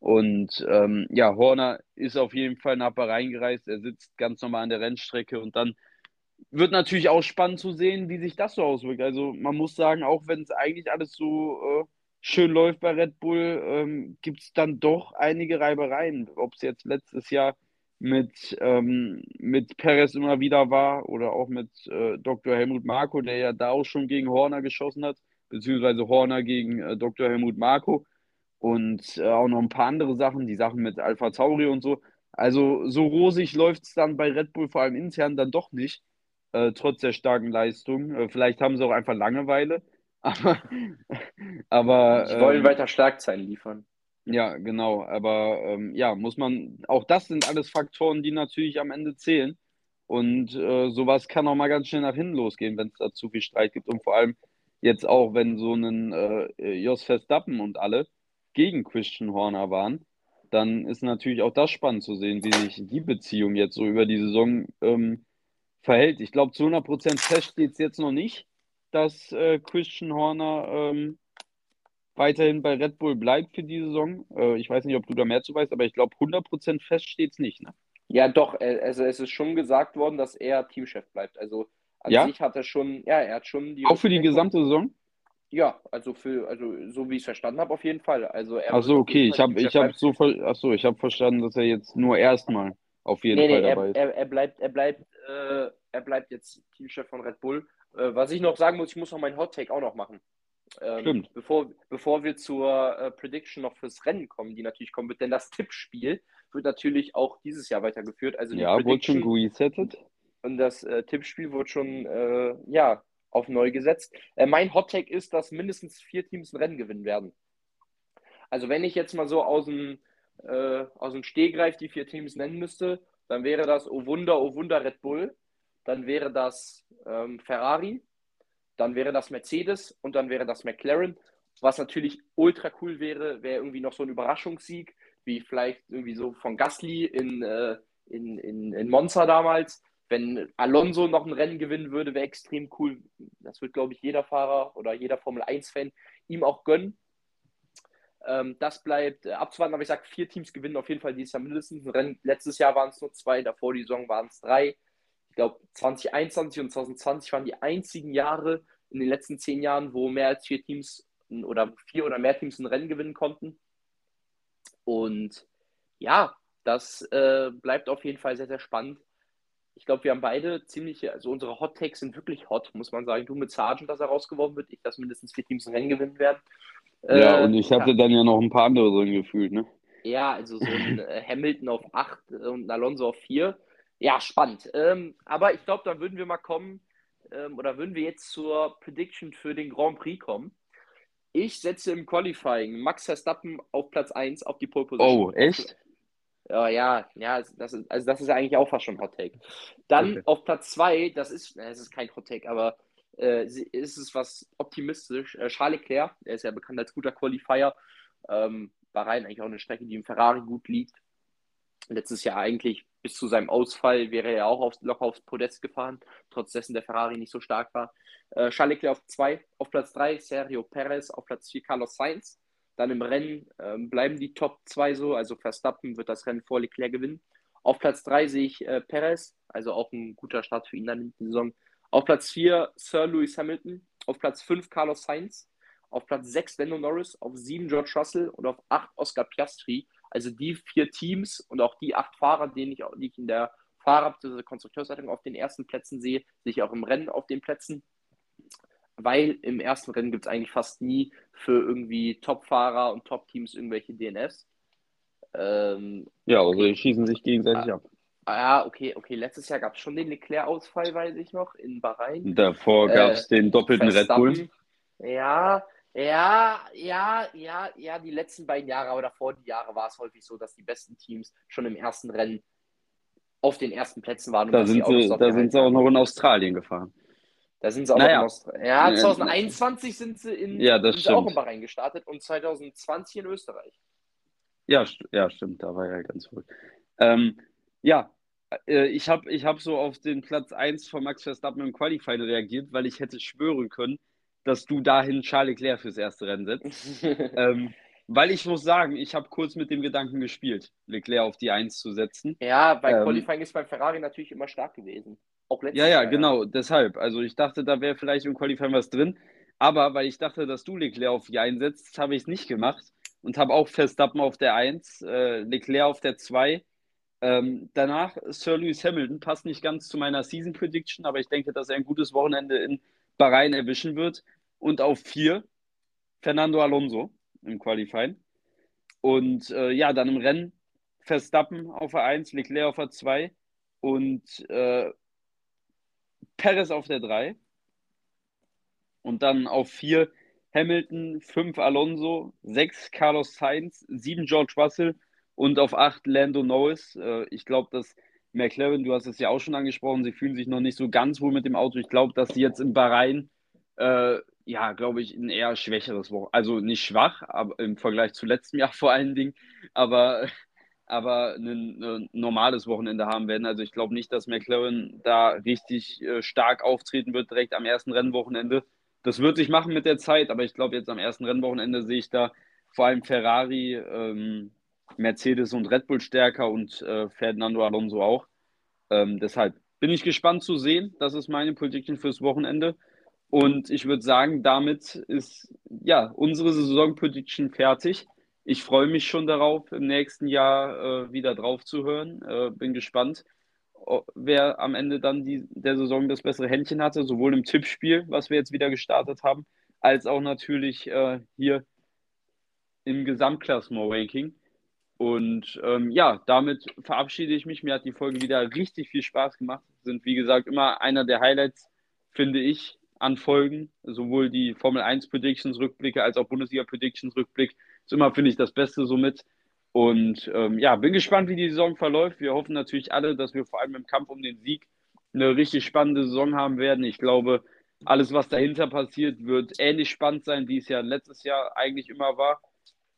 Und ähm, ja, Horner ist auf jeden Fall nach Bahrain gereist. Er sitzt ganz normal an der Rennstrecke und dann wird natürlich auch spannend zu sehen, wie sich das so auswirkt. Also man muss sagen, auch wenn es eigentlich alles so äh, schön läuft bei Red Bull, ähm, gibt es dann doch einige Reibereien. Ob es jetzt letztes Jahr mit, ähm, mit Perez immer wieder war oder auch mit äh, Dr. Helmut Marko, der ja da auch schon gegen Horner geschossen hat, beziehungsweise Horner gegen äh, Dr. Helmut Marko und äh, auch noch ein paar andere Sachen, die Sachen mit Alpha Tauri und so. Also so rosig läuft es dann bei Red Bull vor allem intern dann doch nicht, äh, trotz der starken Leistung. Äh, vielleicht haben sie auch einfach Langeweile. Aber, aber die wollen ähm, weiter Schlagzeilen liefern. Ja, genau. Aber ähm, ja, muss man, auch das sind alles Faktoren, die natürlich am Ende zählen. Und äh, sowas kann auch mal ganz schnell nach hinten losgehen, wenn es da zu viel Streit gibt. Und vor allem jetzt auch, wenn so ein äh, Jos Verstappen und alle gegen Christian Horner waren, dann ist natürlich auch das spannend zu sehen, wie sich die Beziehung jetzt so über die Saison ähm, verhält. Ich glaube, zu 100% fest steht es jetzt noch nicht dass äh, Christian Horner ähm, weiterhin bei Red Bull bleibt für die Saison. Äh, ich weiß nicht, ob du da mehr zu weißt, aber ich glaube, 100% fest steht es nicht. Ne? Ja, doch. Äh, also, es ist schon gesagt worden, dass er Teamchef bleibt. Also, an ja? sich hat er schon, ja, er hat schon die. Auch für die gesamte Saison? Ja, also für, also so wie ich es verstanden habe, auf jeden Fall. Also er Ach so, okay, ich habe ich habe so ach so, ich habe verstanden, dass er jetzt nur erstmal auf jeden nee, Fall nee, dabei er, ist. Er, er bleibt, er bleibt, äh, er bleibt jetzt Teamchef von Red Bull, äh, was ich noch sagen muss, ich muss noch meinen Hot Take auch noch machen. Ähm, Stimmt. Bevor, bevor wir zur äh, Prediction noch fürs Rennen kommen, die natürlich kommen wird, denn das Tippspiel wird natürlich auch dieses Jahr weitergeführt. Also ja, wurde schon resettet. Und das äh, Tippspiel wird schon, äh, ja, auf neu gesetzt. Äh, mein Hot Take ist, dass mindestens vier Teams ein Rennen gewinnen werden. Also wenn ich jetzt mal so aus dem, äh, aus dem Stehgreif die vier Teams nennen müsste, dann wäre das, oh Wunder, oh Wunder, Red Bull, dann wäre das ähm, Ferrari, dann wäre das Mercedes und dann wäre das McLaren. Was natürlich ultra cool wäre, wäre irgendwie noch so ein Überraschungssieg, wie vielleicht irgendwie so von Gasly in, äh, in, in, in Monza damals. Wenn Alonso noch ein Rennen gewinnen würde, wäre extrem cool. Das wird, glaube ich, jeder Fahrer oder jeder Formel 1-Fan ihm auch gönnen. Ähm, das bleibt äh, abzuwarten, aber ich sage, vier Teams gewinnen auf jeden Fall dieses Jahr mindestens ein Rennen. Letztes Jahr waren es nur zwei, davor die Saison waren es drei ich glaube, 2021 und 2020 waren die einzigen Jahre in den letzten zehn Jahren, wo mehr als vier Teams oder vier oder mehr Teams ein Rennen gewinnen konnten. Und ja, das äh, bleibt auf jeden Fall sehr, sehr spannend. Ich glaube, wir haben beide ziemlich, also unsere Hot Takes sind wirklich hot, muss man sagen. Du mit Sargent, dass er rausgeworfen wird, ich, dass mindestens vier Teams ein Rennen gewinnen werden. Ja, äh, und ich hatte ja. dann ja noch ein paar andere drin gefühlt, ne? Ja, also so ein äh, Hamilton auf 8 und ein Alonso auf 4 ja, spannend. Ähm, aber ich glaube, dann würden wir mal kommen, ähm, oder würden wir jetzt zur Prediction für den Grand Prix kommen. Ich setze im Qualifying Max Verstappen auf Platz 1 auf die Pole Position. Oh, echt? Ja, ja, ja, das ist, also das ist eigentlich auch fast schon Hot Take. Dann Okay. auf Platz 2, das ist, es ist kein Hot Take, aber äh, ist es was optimistisch. Äh, Charles Leclerc, der ist ja bekannt als guter Qualifier. Ähm, Bahrain eigentlich auch eine Strecke, die im Ferrari gut liegt. Letztes Jahr eigentlich bis zu seinem Ausfall wäre er auch aufs, locker aufs Podest gefahren, trotz dessen der Ferrari nicht so stark war. Äh, Charles Leclerc auf 2, auf Platz 3 Sergio Perez, auf Platz 4 Carlos Sainz. Dann im Rennen ähm, bleiben die Top 2 so, also Verstappen wird das Rennen vor Leclerc gewinnen. Auf Platz 3 sehe ich äh, Perez, also auch ein guter Start für ihn dann in der Saison. Auf Platz 4 Sir Lewis Hamilton, auf Platz 5 Carlos Sainz, auf Platz 6 Lando Norris, auf 7 George Russell und auf 8 Oscar Piastri. Also die vier Teams und auch die acht Fahrer, denen ich, die ich in der Fahrer- bzw. Konstrukteurswertung auf den ersten Plätzen sehe, sehe ich auch im Rennen auf den Plätzen. Weil im ersten Rennen gibt es eigentlich fast nie für irgendwie Top-Fahrer und Top-Teams irgendwelche DNFs. Ähm, Ja, also die schießen sich gegenseitig ab. ah ja, okay, okay. Letztes Jahr gab es schon den Leclerc-Ausfall, weiß ich noch, in Bahrain. Davor Äh, gab es den doppelten Red Bull. Verstappen. Ja, ja, ja, ja, ja, die letzten beiden Jahre, aber davor die Jahre war es häufig so, dass die besten Teams schon im ersten Rennen auf den ersten Plätzen waren. Da sind, sie, da sind sie auch noch in Australien gefahren. Da sind sie auch Naja. noch in Australien. Ja, Ja, 2021 sind sie, in, Ja, das sind auch in Bahrain gestartet und 2020 in Österreich. Ja, ja, stimmt, da war ja ganz verrückt. Ähm, ja, äh, ich habe ich hab so auf den Platz 1 von Max Verstappen im Qualifying reagiert, weil ich hätte schwören können, dass du dahin Charles Leclerc fürs erste Rennen setzt. (laughs) Ähm, weil ich muss sagen, ich habe kurz mit dem Gedanken gespielt, Leclerc auf die 1 zu setzen. ja, bei Ähm, Qualifying ist beim Ferrari natürlich immer stark gewesen. Auch letztes Ja, ja, Jahr. genau, deshalb. Also ich dachte, da wäre vielleicht im Qualifying was drin. Aber weil ich dachte, dass du Leclerc auf die einsetzt, habe ich es nicht gemacht und habe auch Verstappen auf der 1, äh, Leclerc auf der 2. Ähm, danach Sir Lewis Hamilton, passt nicht ganz zu meiner Season Prediction, aber ich denke, dass er ein gutes Wochenende in Bahrain erwischen wird. Und auf 4 Fernando Alonso im Qualifying. Und äh, ja, dann im Rennen Verstappen auf der 1, Leclerc auf der 2 und äh, Perez auf der 3. Und dann auf 4 Hamilton, 5 Alonso, 6 Carlos Sainz, 7 George Russell und auf 8 Lando Norris. Äh, ich glaube, dass McLaren, du hast es ja auch schon angesprochen, sie fühlen sich noch nicht so ganz wohl mit dem Auto. Ich glaube, dass sie jetzt in Bahrain, äh, ja, glaube ich, ein eher schwächeres Wochenende, also nicht schwach, aber im Vergleich zu letztem Jahr (laughs) vor allen Dingen, aber, aber ein, ein normales Wochenende haben werden. Also ich glaube nicht, dass McLaren da richtig äh, stark auftreten wird, direkt am ersten Rennwochenende. Das wird sich machen mit der Zeit, aber ich glaube, jetzt am ersten Rennwochenende sehe ich da vor allem Ferrari, ähm, Mercedes und Red Bull stärker und äh, Fernando Alonso auch. Ähm, deshalb bin ich gespannt zu sehen. Das ist meine Prediction fürs Wochenende. Und ich würde sagen, damit ist ja unsere Saison-Prediction fertig. Ich freue mich schon darauf, im nächsten Jahr äh, wieder drauf zu hören. Äh, bin gespannt, wer am Ende dann die, der Saison das bessere Händchen hatte, sowohl im Tippspiel, was wir jetzt wieder gestartet haben, als auch natürlich äh, hier im Gesamtklassement-Ranking. Und ähm, ja, damit verabschiede ich mich. Mir hat die Folge wieder richtig viel Spaß gemacht. Sind, wie gesagt, immer einer der Highlights, finde ich, an Folgen. Sowohl die Formel 1 Predictions Rückblicke als auch Bundesliga Predictions Rückblick. Ist immer, finde ich, das Beste somit. Und ähm, ja, bin gespannt, wie die Saison verläuft. Wir hoffen natürlich alle, dass wir vor allem im Kampf um den Sieg eine richtig spannende Saison haben werden. Ich glaube, alles, was dahinter passiert, wird ähnlich spannend sein, wie es ja letztes Jahr eigentlich immer war.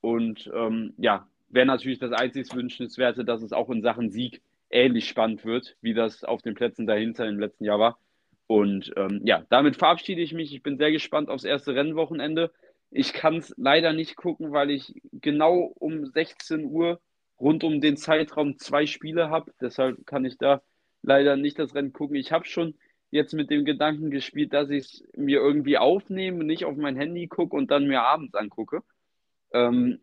Und ähm, ja, wäre natürlich das einzig Wünschenswerte, dass es auch in Sachen Sieg ähnlich spannend wird, wie das auf den Plätzen dahinter im letzten Jahr war. Und ähm, ja, damit verabschiede ich mich. Ich bin sehr gespannt aufs erste Rennwochenende. Ich kann es leider nicht gucken, weil ich genau um 16 Uhr rund um den Zeitraum zwei Spiele habe. Deshalb kann ich da leider nicht das Rennen gucken. Ich habe schon jetzt mit dem Gedanken gespielt, dass ich es mir irgendwie aufnehme, nicht auf mein Handy gucke und dann mir abends angucke. Ähm,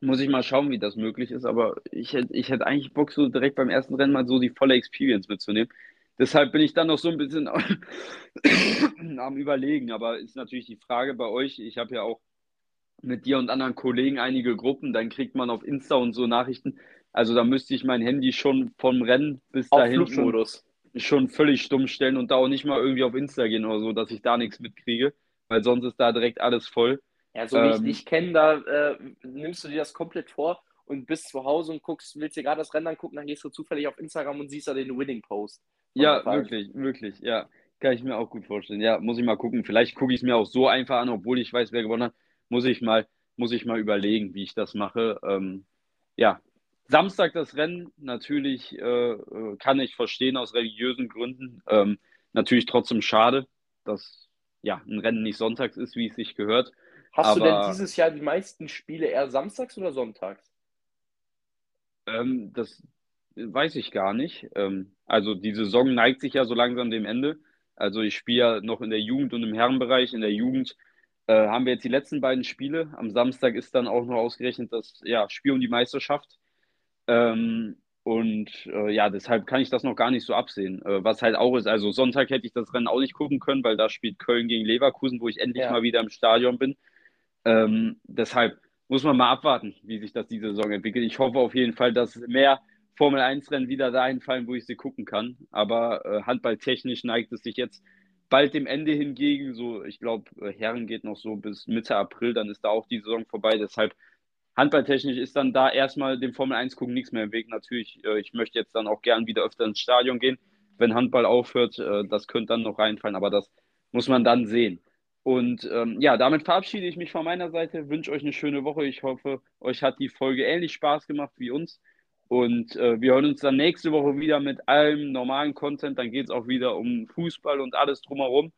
muss ich mal schauen, wie das möglich ist, aber ich hätte, ich hätte eigentlich Bock, so direkt beim ersten Rennen mal so die volle Experience mitzunehmen. Deshalb bin ich dann noch so ein bisschen (coughs) am Überlegen, aber ist natürlich die Frage bei euch. Ich habe ja auch mit dir und anderen Kollegen einige Gruppen, dann kriegt man auf Insta und so Nachrichten. Also da müsste ich mein Handy schon vom Rennen bis Auf dahin schon, schon völlig stumm stellen und da auch nicht mal irgendwie auf Insta gehen oder so, dass ich da nichts mitkriege, weil sonst ist da direkt alles voll. Ja, so wie ich dich kenne, da äh, nimmst du dir das komplett vor und bist zu Hause und guckst, willst dir gerade das Rennen angucken, dann gehst du zufällig auf Instagram und siehst da den Winning Post. Ja, wirklich, wirklich, ja. Kann ich mir auch gut vorstellen. Ja, muss ich mal gucken. Vielleicht gucke ich es mir auch so einfach an, obwohl ich weiß, wer gewonnen hat. Muss ich mal, muss ich mal überlegen, wie ich das mache. Ähm, ja, Samstag das Rennen, natürlich äh, äh, kann ich verstehen aus religiösen Gründen. Ähm, natürlich trotzdem schade, dass ja, ein Rennen nicht sonntags ist, wie es sich gehört. Hast Aber, du denn dieses Jahr die meisten Spiele eher samstags oder sonntags? Ähm, das weiß ich gar nicht. Ähm, also die Saison neigt sich ja so langsam dem Ende. Also ich spiele ja noch in der Jugend und im Herrenbereich. In der Jugend äh, haben wir jetzt die letzten beiden Spiele. Am Samstag ist dann auch noch ausgerechnet das ja, Spiel um die Meisterschaft. Ähm, und äh, ja, deshalb kann ich das noch gar nicht so absehen. Äh, was halt auch ist, also Sonntag hätte ich das Rennen auch nicht gucken können, weil da spielt Köln gegen Leverkusen, wo ich endlich ja. mal wieder im Stadion bin. Ähm, deshalb muss man mal abwarten, wie sich das diese Saison entwickelt. Ich hoffe auf jeden Fall, dass mehr Formel 1-Rennen wieder dahin fallen, wo ich sie gucken kann. Aber äh, handballtechnisch neigt es sich jetzt bald dem Ende hingegen. So, ich glaube, äh, Herren geht noch so bis Mitte April, dann ist da auch die Saison vorbei. Deshalb handballtechnisch ist dann da erstmal dem Formel 1 gucken nichts mehr im Weg. Natürlich, äh, ich möchte jetzt dann auch gern wieder öfter ins Stadion gehen, wenn Handball aufhört. Äh, das könnte dann noch reinfallen, aber das muss man dann sehen. Und ähm, ja, damit verabschiede ich mich von meiner Seite, wünsche euch eine schöne Woche. Ich hoffe, euch hat die Folge ähnlich Spaß gemacht wie uns. Und äh, wir hören uns dann nächste Woche wieder mit allem normalen Content. Dann geht es auch wieder um Fußball und alles drumherum.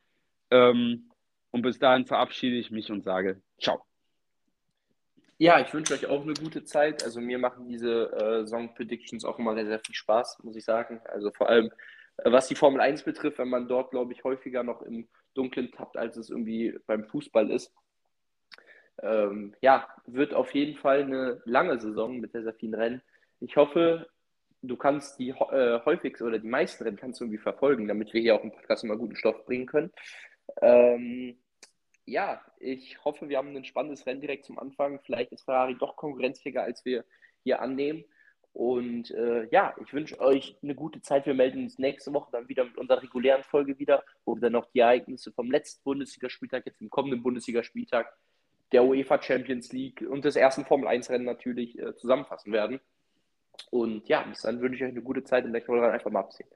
Ähm, und bis dahin verabschiede ich mich und sage Ciao. Ja, ich wünsche euch auch eine gute Zeit. Also mir machen diese äh, Song Predictions auch immer sehr, sehr viel Spaß, muss ich sagen. Also vor allem, was die Formel 1 betrifft, wenn man dort, glaube ich, häufiger noch im Dunkeln tappt, als es irgendwie beim Fußball ist. Ähm, ja, wird auf jeden Fall eine lange Saison mit sehr, sehr vielen Rennen. Ich hoffe, du kannst die äh, häufigsten oder die meisten Rennen kannst du irgendwie verfolgen, damit wir hier auch im Podcast immer guten Stoff bringen können. Ähm, ja, ich hoffe, wir haben ein spannendes Rennen direkt zum Anfang. Vielleicht ist Ferrari doch konkurrenzfähiger, als wir hier annehmen. Und äh, ja, ich wünsche euch eine gute Zeit. Wir melden uns nächste Woche dann wieder mit unserer regulären Folge wieder, wo wir dann noch die Ereignisse vom letzten Bundesligaspieltag, jetzt im kommenden Bundesligaspieltag, der UEFA Champions League und des ersten Formel 1 Rennen natürlich äh, zusammenfassen werden. Und ja, bis dann wünsche ich euch eine gute Zeit und dann können wir einfach mal absehen.